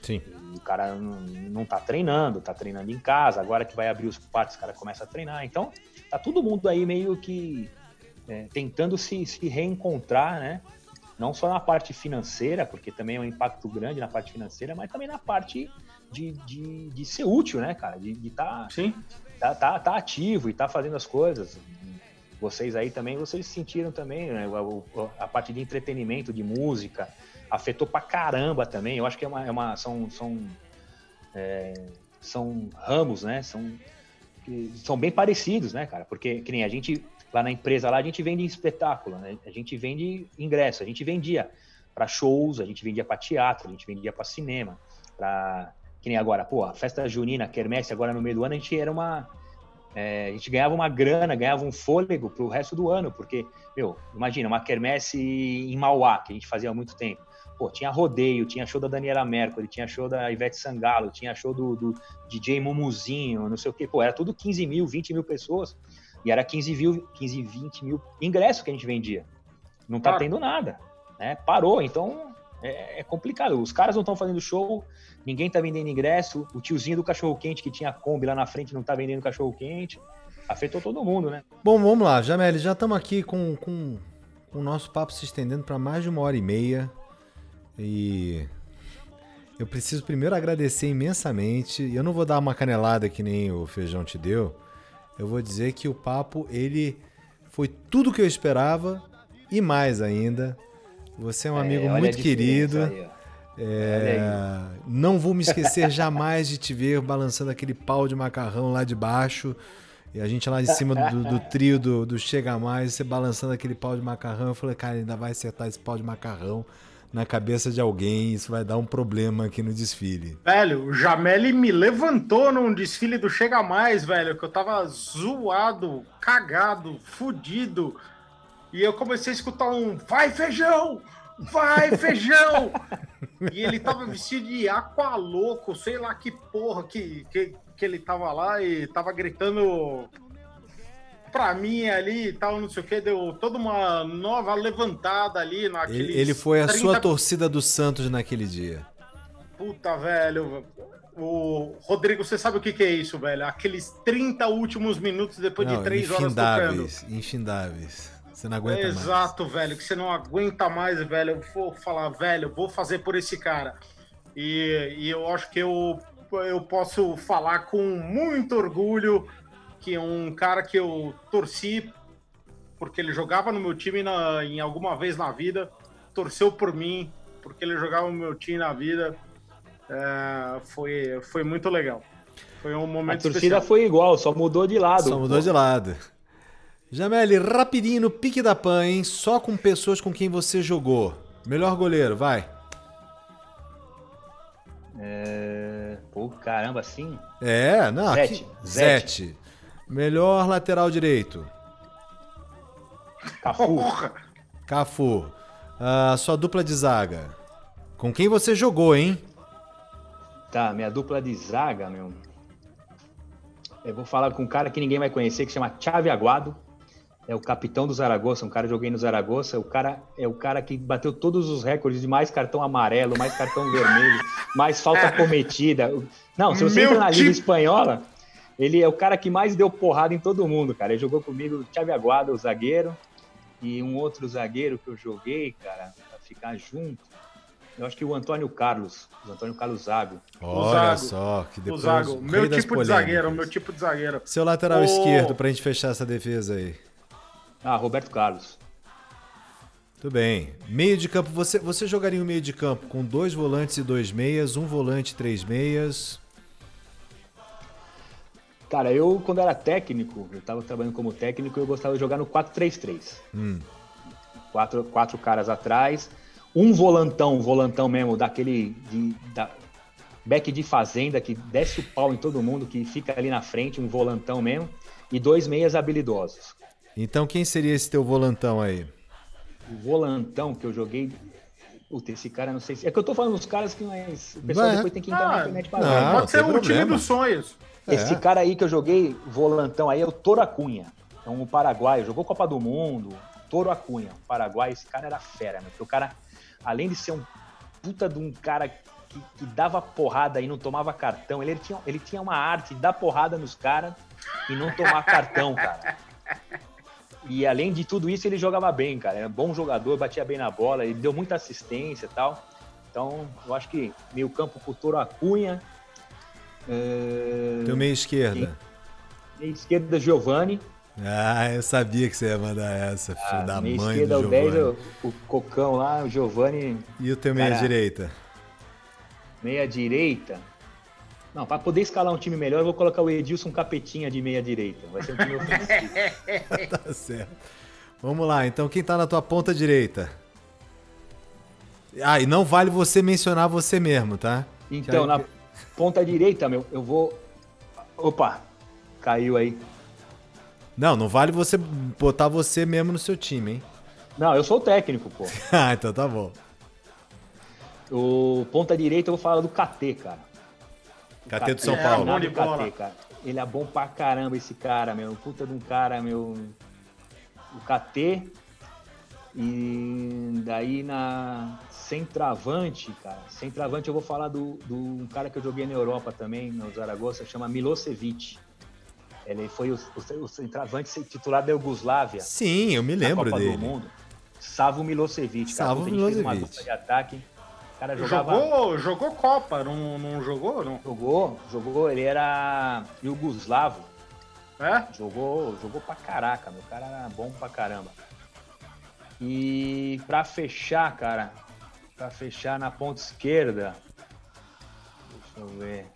A: Sim.
D: o cara não, não tá treinando, tá treinando em casa, agora que vai abrir os parques, o cara começa a treinar. Então, tá todo mundo aí meio que é, tentando se, se reencontrar, né? Não só na parte financeira, porque também é um impacto grande na parte financeira, mas também na parte de, de, de ser útil, né, cara? De estar
C: Sim.
D: tá, tá, tá ativo e tá fazendo as coisas. Vocês aí também, vocês sentiram também, né? o- A parte de entretenimento, de música, afetou pra caramba também. Eu acho que é uma, é uma- são, são, é, são ramos, né? São, são bem parecidos, né, cara? Porque que nem a gente lá na empresa lá a gente vende espetáculo, né? A gente vende ingresso, a gente vendia para shows, a gente vendia para teatro, a gente vendia para cinema, para que nem agora, pô, a festa junina, quermesse agora no meio do ano, a gente era uma é, a gente ganhava uma grana, ganhava um fôlego pro resto do ano, porque, meu, imagina, uma quermesse em Mauá, que a gente fazia há muito tempo. Pô, tinha rodeio, tinha show da Daniela Mercury, tinha show da Ivete Sangalo, tinha show do, do DJ Mumuzinho, não sei o quê. Pô, era tudo 15 mil, 20 mil pessoas. E era 15 mil, 15, 20 mil ingressos que a gente vendia. Não tá
C: Claro.
D: tendo nada, né? Parou, então é, é complicado. Os caras não estão fazendo show, ninguém tá vendendo ingresso, o tiozinho do cachorro-quente que tinha Kombi lá na frente não tá vendendo cachorro-quente. Afetou todo mundo, né?
A: Bom, vamos lá, Jamel, já estamos aqui com, com, com o nosso papo se estendendo para mais de uma hora e meia. E eu preciso primeiro agradecer imensamente. Eu não vou dar uma canelada que nem o Feijão te deu. Eu vou dizer que o papo, ele foi tudo que eu esperava e mais ainda. Você é um amigo
D: É, olha a
A: muito querido.
D: aí.
A: É, não vou me esquecer jamais de te ver balançando aquele pau de macarrão lá de baixo. E a gente lá em cima do, do trio do, do Chega Mais, você balançando aquele pau de macarrão. Eu falei, cara, ainda vai acertar esse pau de macarrão na cabeça de alguém. Isso vai dar um problema aqui no desfile.
C: Velho, o Jameli me levantou num desfile do Chega Mais, velho, que eu tava zoado, cagado, fudido. E eu comecei a escutar um vai feijão! Vai feijão! e ele tava vestido de aqua louco, sei lá que porra que, que, que ele tava lá e tava gritando pra mim ali e tal, não sei o que, deu toda uma nova levantada ali naquele.
A: Ele, ele foi a sua torcida do Santos naquele dia.
C: Puta, velho. O Rodrigo, você sabe o que, que é isso, velho? Aqueles 30 últimos minutos depois
A: Não,
C: de 3 horas tocando.
A: Infindáveis, infindáveis. Você não aguenta mais.
C: Exato, velho, que você não aguenta mais, velho. Eu vou falar, velho, vou fazer por esse cara. E, e eu acho que eu, eu posso falar com muito orgulho que é um cara que eu torci porque ele jogava no meu time na, em alguma vez na vida, torceu por mim porque ele jogava no meu time na vida. É, foi, foi muito legal. Foi um
D: A
C: momento
D: torcida
C: especial.
D: foi igual, só mudou de lado.
A: Só mudou de lado. Jameli, rapidinho no pique da pan, hein? Só com pessoas com quem você jogou. Melhor goleiro, vai.
D: É... Pô, caramba, assim?
A: É, não.
D: Zete,
A: aqui-
D: Zete.
A: Zete. Melhor lateral direito.
D: Cafu.
A: Cafu. Ah, sua dupla de zaga. Com quem você jogou, hein?
D: Tá, minha dupla de zaga, meu. Eu vou falar com um cara que ninguém vai conhecer, que chama Chave Aguado. É o capitão do Zaragoza, um cara que joguei no Zaragoza. O cara é o cara que bateu todos os recordes de mais cartão amarelo, mais cartão vermelho, mais falta cometida. Não, se você
C: Meu
D: entra na Liga
C: tipo-
D: Espanhola, ele é o cara que mais deu porrada em todo mundo, cara. Ele jogou comigo o Chave Aguado, o zagueiro, e um outro zagueiro que eu joguei, cara, pra ficar junto. Eu acho que o Antônio Carlos, o Antônio Carlos Zago.
A: Olha
C: Zago.
A: só, que
C: O
A: depois.
C: Zago,
A: rei
C: meu tipo de zagueiro,
A: polêmicas.
C: meu tipo de zagueiro.
A: Seu lateral
C: Ô.
A: esquerdo pra gente fechar essa defesa aí.
D: Ah, Roberto Carlos.
A: Tudo bem. Meio de campo, você, você jogaria um meio de campo com dois volantes e dois meias, um volante e três meias.
D: Cara, eu, quando era técnico, eu tava trabalhando como técnico, eu gostava de jogar no 4-3-3.
A: Hum.
D: Quatro, quatro caras atrás, um volantão, volantão mesmo, daquele de, da, back de fazenda, que desce o pau em todo mundo, que fica ali na frente, um volantão mesmo, e dois meias habilidosos.
A: Então quem seria esse teu volantão aí?
D: O volantão que eu joguei. Puta, esse cara não sei se. É que eu tô falando dos caras que mas o pessoal
A: Vai.
D: depois tem que entrar na
C: Ah,
D: internet pra
A: não,
D: ver.
C: Pode ser o time dos sonhos.
D: Esse
A: É.
D: cara aí que eu joguei, volantão aí, é o Toro Acunha. É um paraguaio, jogou Copa do Mundo. Toro Acunha, um paraguaio. Esse cara era fera, meu. Porque o cara, além de ser um puta de um cara que, que dava porrada e não tomava cartão, ele, tinha, ele tinha uma arte de dar porrada nos caras e não tomar cartão, cara. E além de tudo isso, ele jogava bem, cara. Era bom jogador, batia bem na bola, ele deu muita assistência e tal. Então, eu acho que meio campo com o Toro Acunha. É...
A: Teu meio esquerda.
D: Meia esquerda, Giovanni.
A: Ah, eu sabia que você ia mandar essa, filho da
D: Ah, meia
A: mãe
D: esquerda,
A: do
D: o 10,
A: Giovanni.
D: o, o Cocão lá, o Giovanni.
A: E o teu meia
D: Cara. Não, para poder escalar um time melhor, eu vou colocar o Edilson Capetinha de meia direita. Vai ser um time ofensivo.
A: Tá certo. Vamos lá, então quem tá na tua ponta direita? Ah, e não vale você mencionar você mesmo, tá?
D: Então,
A: Que
D: na
A: aí-
D: ponta direita, meu, eu vou. Opa! Caiu aí.
A: Não, não vale você botar você mesmo no seu time, hein?
D: Não, eu sou o técnico, pô.
A: Ah, então tá bom.
D: O ponta direita eu vou falar do KT, cara. O
A: KT do São
C: É,
A: Paulo.
C: bom de bola.
D: Cara. Ele é bom pra caramba, esse cara, meu. Puta de um cara, meu. O KT. E daí na centravante, cara. Centravante eu vou falar do, do um cara que eu joguei na Europa também, no Zaragoza, chama Milosevic. Ele foi o, o, o centravante titular da Iugoslávia.
A: Sim, eu me
D: na
A: lembro
D: Copa
A: dele.
D: do Mundo. Savo Milosevic, cara.
A: Savo
D: gente fez uma
A: Milosevic.
D: dupla de ataque. O cara jogava.
C: Jogou, jogou Copa, não, não jogou? Não.
D: Jogou, jogou, ele era Yugoslavo.
C: É?
D: Jogou, jogou pra caraca, meu cara era bom pra caramba. E pra fechar, cara, pra fechar na ponta esquerda, deixa eu ver.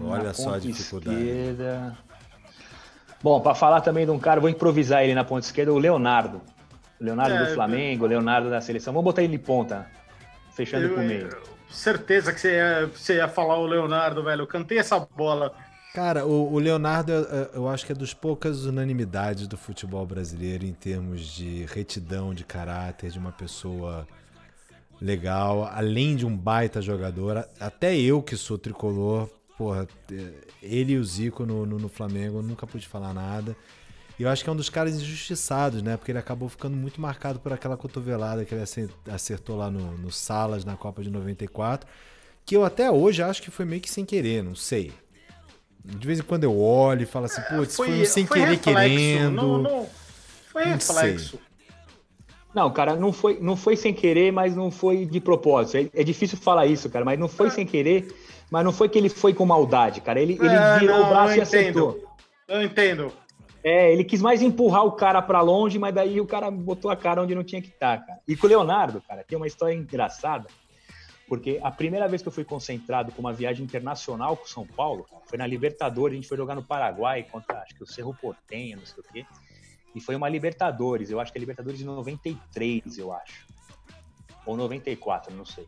A: Olha
D: Na
A: só a dificuldade.
D: esquerda. Bom, para falar também de um cara, vou improvisar ele na ponta esquerda, o Leonardo. Leonardo
C: É,
D: do Flamengo, o Leonardo da seleção. Vamos botar ele de ponta, fechando com o meio.
C: certeza que você ia, você ia falar o Leonardo, velho. Eu cantei essa bola.
A: Cara, o, o Leonardo, eu, eu acho que é dos poucas unanimidades do futebol brasileiro em termos de retidão, de caráter, de uma pessoa legal, além de um baita jogador. Até eu que sou tricolor, porra, ele e o Zico no, no, no Flamengo, eu nunca pude falar nada. E eu acho que é um dos caras injustiçados, né? Porque ele acabou ficando muito marcado por aquela cotovelada que ele ace- acertou lá no, no Salas na Copa de 94. Que eu até hoje acho que foi meio que sem querer, não sei. De vez em quando eu olho e falo assim, putz, foi, um sem
C: foi
A: querer
C: reflexo,
A: querendo.
C: Não, não, foi
A: Não
C: reflexo.
D: Não, cara, não foi, não foi sem querer, mas não foi de propósito. É, é difícil falar isso, cara, mas não foi sem querer, mas não foi que ele foi com maldade, cara. Ele, ele
C: É,
D: virou
C: não,
D: o braço e acertou.
C: entendo. Eu entendo.
D: É, ele quis mais empurrar o cara pra longe, mas daí o cara botou a cara onde não tinha que estar, cara. E com o Leonardo, cara, tem uma história engraçada, porque a primeira vez que eu fui concentrado com uma viagem internacional com São Paulo, foi na Libertadores, a gente foi jogar no Paraguai contra, acho que o Cerro Portenho, não sei o quê. E foi uma Libertadores, eu acho que é Libertadores de 93, eu acho. Ou 94, não sei.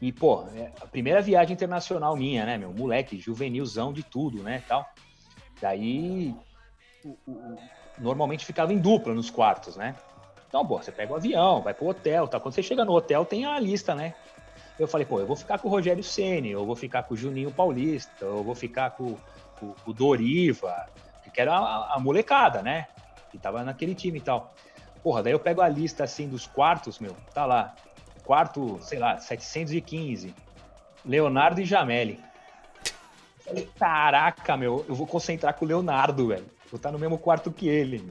D: E, pô, é a primeira viagem internacional minha, né, meu? Moleque, juvenilzão de tudo, né, tal. Daí, normalmente ficava em dupla nos quartos, né? Então, pô, você pega o avião, vai pro hotel, tá? Quando você chega no hotel, tem a lista, né? Eu falei, pô, eu vou ficar com o Rogério Ceni, eu vou ficar com o Juninho Paulista, eu vou ficar com, com- com o Doriva, que era a, a molecada, né? Que tava naquele time e tal. Porra, daí eu pego a lista, assim, dos quartos, meu, tá lá. Quarto, sei lá, 715. Leonardo e Jameli. Caraca, meu, eu vou concentrar com o Leonardo, velho. Vou estar no mesmo quarto que ele.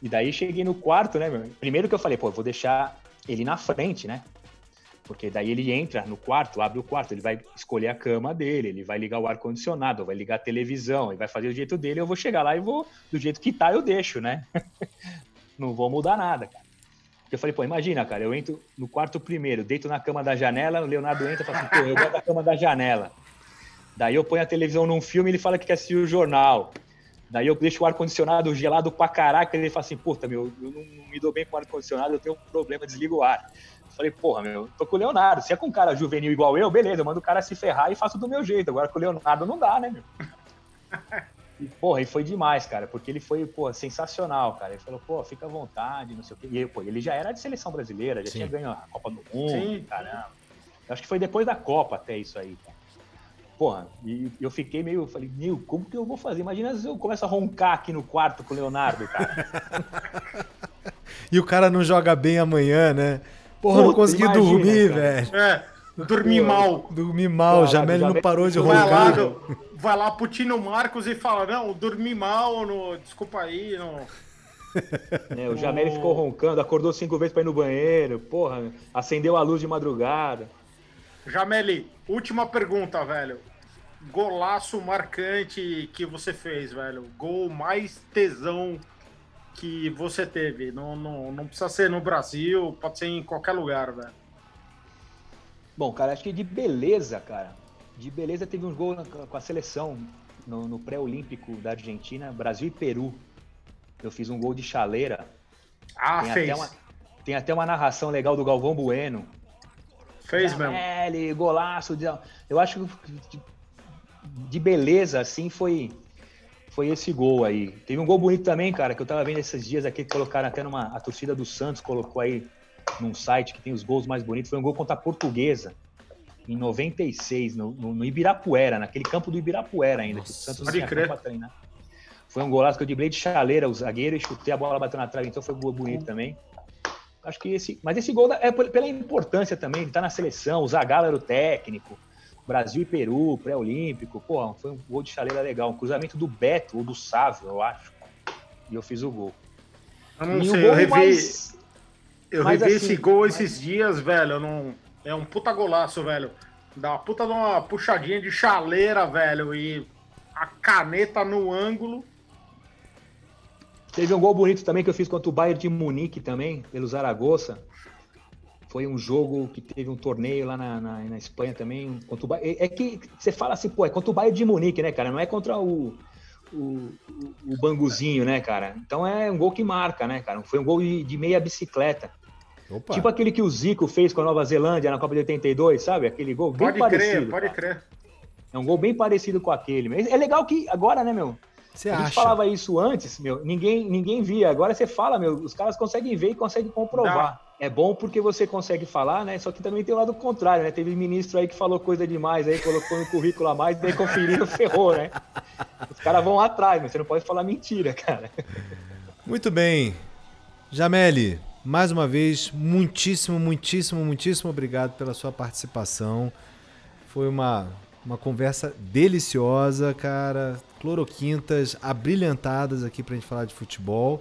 D: E daí cheguei no quarto, né, meu? Primeiro que eu falei, pô, eu vou deixar ele na frente, né? Porque daí ele entra no quarto, abre o quarto, ele vai escolher a cama dele, ele vai ligar o ar-condicionado, vai ligar a televisão, ele vai fazer do jeito dele, eu vou chegar lá e vou, do jeito que tá, eu deixo, né? Não vou mudar nada, cara. Eu falei, pô, imagina, cara, eu entro no quarto primeiro, deito na cama da janela, o Leonardo entra e fala assim, pô, eu gosto da cama da janela. Daí eu ponho a televisão num filme e ele fala que quer assistir o jornal. Daí eu deixo o ar-condicionado gelado pra caraca, ele fala assim, puta, meu, eu não, não me dou bem com o ar-condicionado, eu tenho um problema, desliga o ar. Eu falei, porra, meu, tô com o Leonardo. Se é com um cara juvenil igual eu, beleza, eu mando o cara se ferrar e faço do meu jeito. Agora com o Leonardo não dá, né, meu? E, porra, e foi demais, cara, porque ele foi, pô, sensacional, cara. Ele falou, pô, fica à vontade, não sei o quê. E, pô, ele já era de seleção brasileira, já
A: Sim.
D: tinha ganho a Copa do Mundo,
C: Sim.
D: caramba. Eu acho que foi depois da Copa até isso aí, cara. Porra, e eu fiquei meio, falei, meu, como que eu vou fazer? Imagina se eu começo a roncar aqui no quarto com o Leonardo, cara.
A: E o cara não joga bem amanhã, né? Porra, não
D: Puta,
A: consegui
D: imagina,
A: dormir,
D: cara.
A: velho.
C: É, dormi
D: Pô,
C: mal.
A: Dormi mal,
D: Caralho,
A: Jamel não parou de
C: Vai
A: roncar.
C: vai lá pro Tino Marcos e fala, não, dormi mal, no, desculpa aí, não.
D: É, o Jamel ficou roncando, acordou cinco vezes pra ir no banheiro, porra, acendeu a luz de madrugada.
C: Jameli, última pergunta, velho. Golaço marcante que você fez, velho. Gol mais tesão que você teve. Não, não, não precisa ser no Brasil, pode ser em qualquer lugar, velho.
D: Bom, cara, acho que de beleza, cara. De beleza teve um gol na- com a seleção no, no pré-olímpico da Argentina, Brasil e Peru. Eu fiz um gol de chaleira.
C: Ah,
D: tem,
C: fez.
D: até uma, tem até uma narração legal do Galvão Bueno.
C: Fez mesmo.
D: Ele, golaço. Eu acho que de, beleza, assim, foi, foi esse gol aí. Teve um gol bonito também, cara, que eu tava vendo esses dias aqui, que colocaram até numa. A torcida do Santos colocou aí num site que tem os gols mais bonitos. Foi um gol contra a Portuguesa, em 96, no, no, no Ibirapuera, naquele campo do Ibirapuera ainda, que o
A: Nossa,
D: Santos não tinha
C: crer.
D: campo pra treinar. Foi um golaço que eu driblei de chaleira, o zagueiro, e chutei a bola bateu na trave, então foi um gol bonito também. Acho que esse. Mas esse gol é pela importância também, ele tá na seleção, o Zagallo era o técnico, Brasil e Peru, pré-olímpico, pô, foi um gol de chaleira legal, um cruzamento do Beto ou do Sávio, eu acho. E eu fiz o gol.
C: Eu não
D: e
C: sei,
D: o
C: eu revi,
D: mais-
C: eu revi
D: assim,
C: esse gol
D: mas-
C: esses dias, velho. Não, é um puta golaço, velho. Dá uma puta de uma puxadinha de chaleira, velho. E a caneta no ângulo.
D: Teve um gol bonito também que eu fiz contra o Bayern de Munique também, pelo Zaragoza. Foi um jogo que teve um torneio lá na, na, na Espanha também. Contra o Bayern. É, é que você fala assim, pô, é contra o Bayern de Munique, né, cara? Não é contra o, o, o Banguzinho, né, cara? Então é um gol que marca, né, cara? Foi um gol de, de meia bicicleta. Opa. Tipo aquele que o Zico fez com a Nova Zelândia na Copa de 82, sabe? Aquele gol bem
C: pode
D: parecido.
C: Crer, pode crer.
D: É um gol bem parecido com aquele. É legal que agora, né, meu? Você a gente falava isso antes, meu, ninguém, ninguém via. Agora você fala, meu, os caras conseguem ver e conseguem comprovar. Não. É bom porque você consegue falar, né? Só que também tem o lado contrário, né? Teve ministro aí que falou coisa demais aí, colocou no currículo a mais, daí conferiu, ferrou, né? Os caras vão atrás, mas você não pode falar mentira, cara.
A: Muito bem. Jameli, mais uma vez, muitíssimo, muitíssimo, muitíssimo obrigado pela sua participação. Foi uma, uma conversa deliciosa, cara. Cloroquintas abrilhantadas aqui pra gente falar de futebol.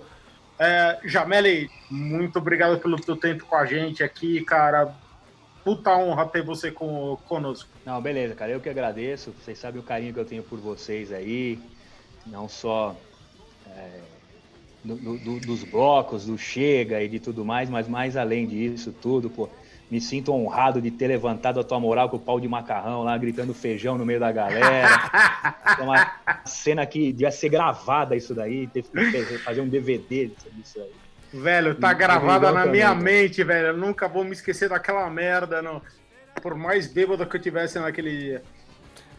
C: É, Jameli, muito obrigado pelo teu tempo com a gente aqui, cara. Puta honra ter você com, conosco.
D: Não, beleza, cara. Eu que agradeço. Vocês sabem o carinho que eu tenho por vocês aí. Não só é, do, do, dos blocos, do Chega e de tudo mais, mas mais além disso tudo, pô me sinto honrado de ter levantado a tua moral com o pau de macarrão lá, gritando feijão no meio da galera. é uma cena que devia ser gravada isso daí, ter que fazer um DVD disso aí.
C: Velho, tá gravada na minha mente, velho. Eu nunca vou me esquecer daquela merda, não. Por mais bêbado que eu tivesse naquele dia.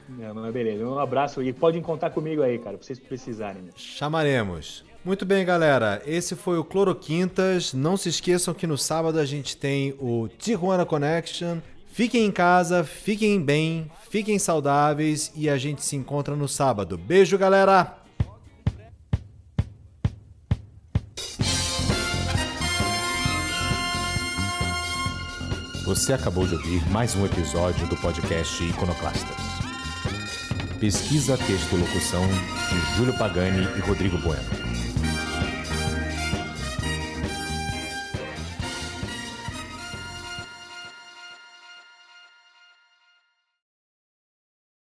D: Não, mas beleza. Um abraço e podem contar comigo aí, cara, pra vocês precisarem.
A: Chamaremos. Muito bem, galera. Esse foi o Cloroquintas. Não se esqueçam que no sábado a gente tem o Tijuana Connection. Fiquem em casa, fiquem bem, fiquem saudáveis e a gente se encontra no sábado. Beijo, galera!
G: Você acabou de ouvir mais um episódio do podcast Iconoclastas. Pesquisa, texto e locução de Júlio Pagani e Rodrigo Bueno.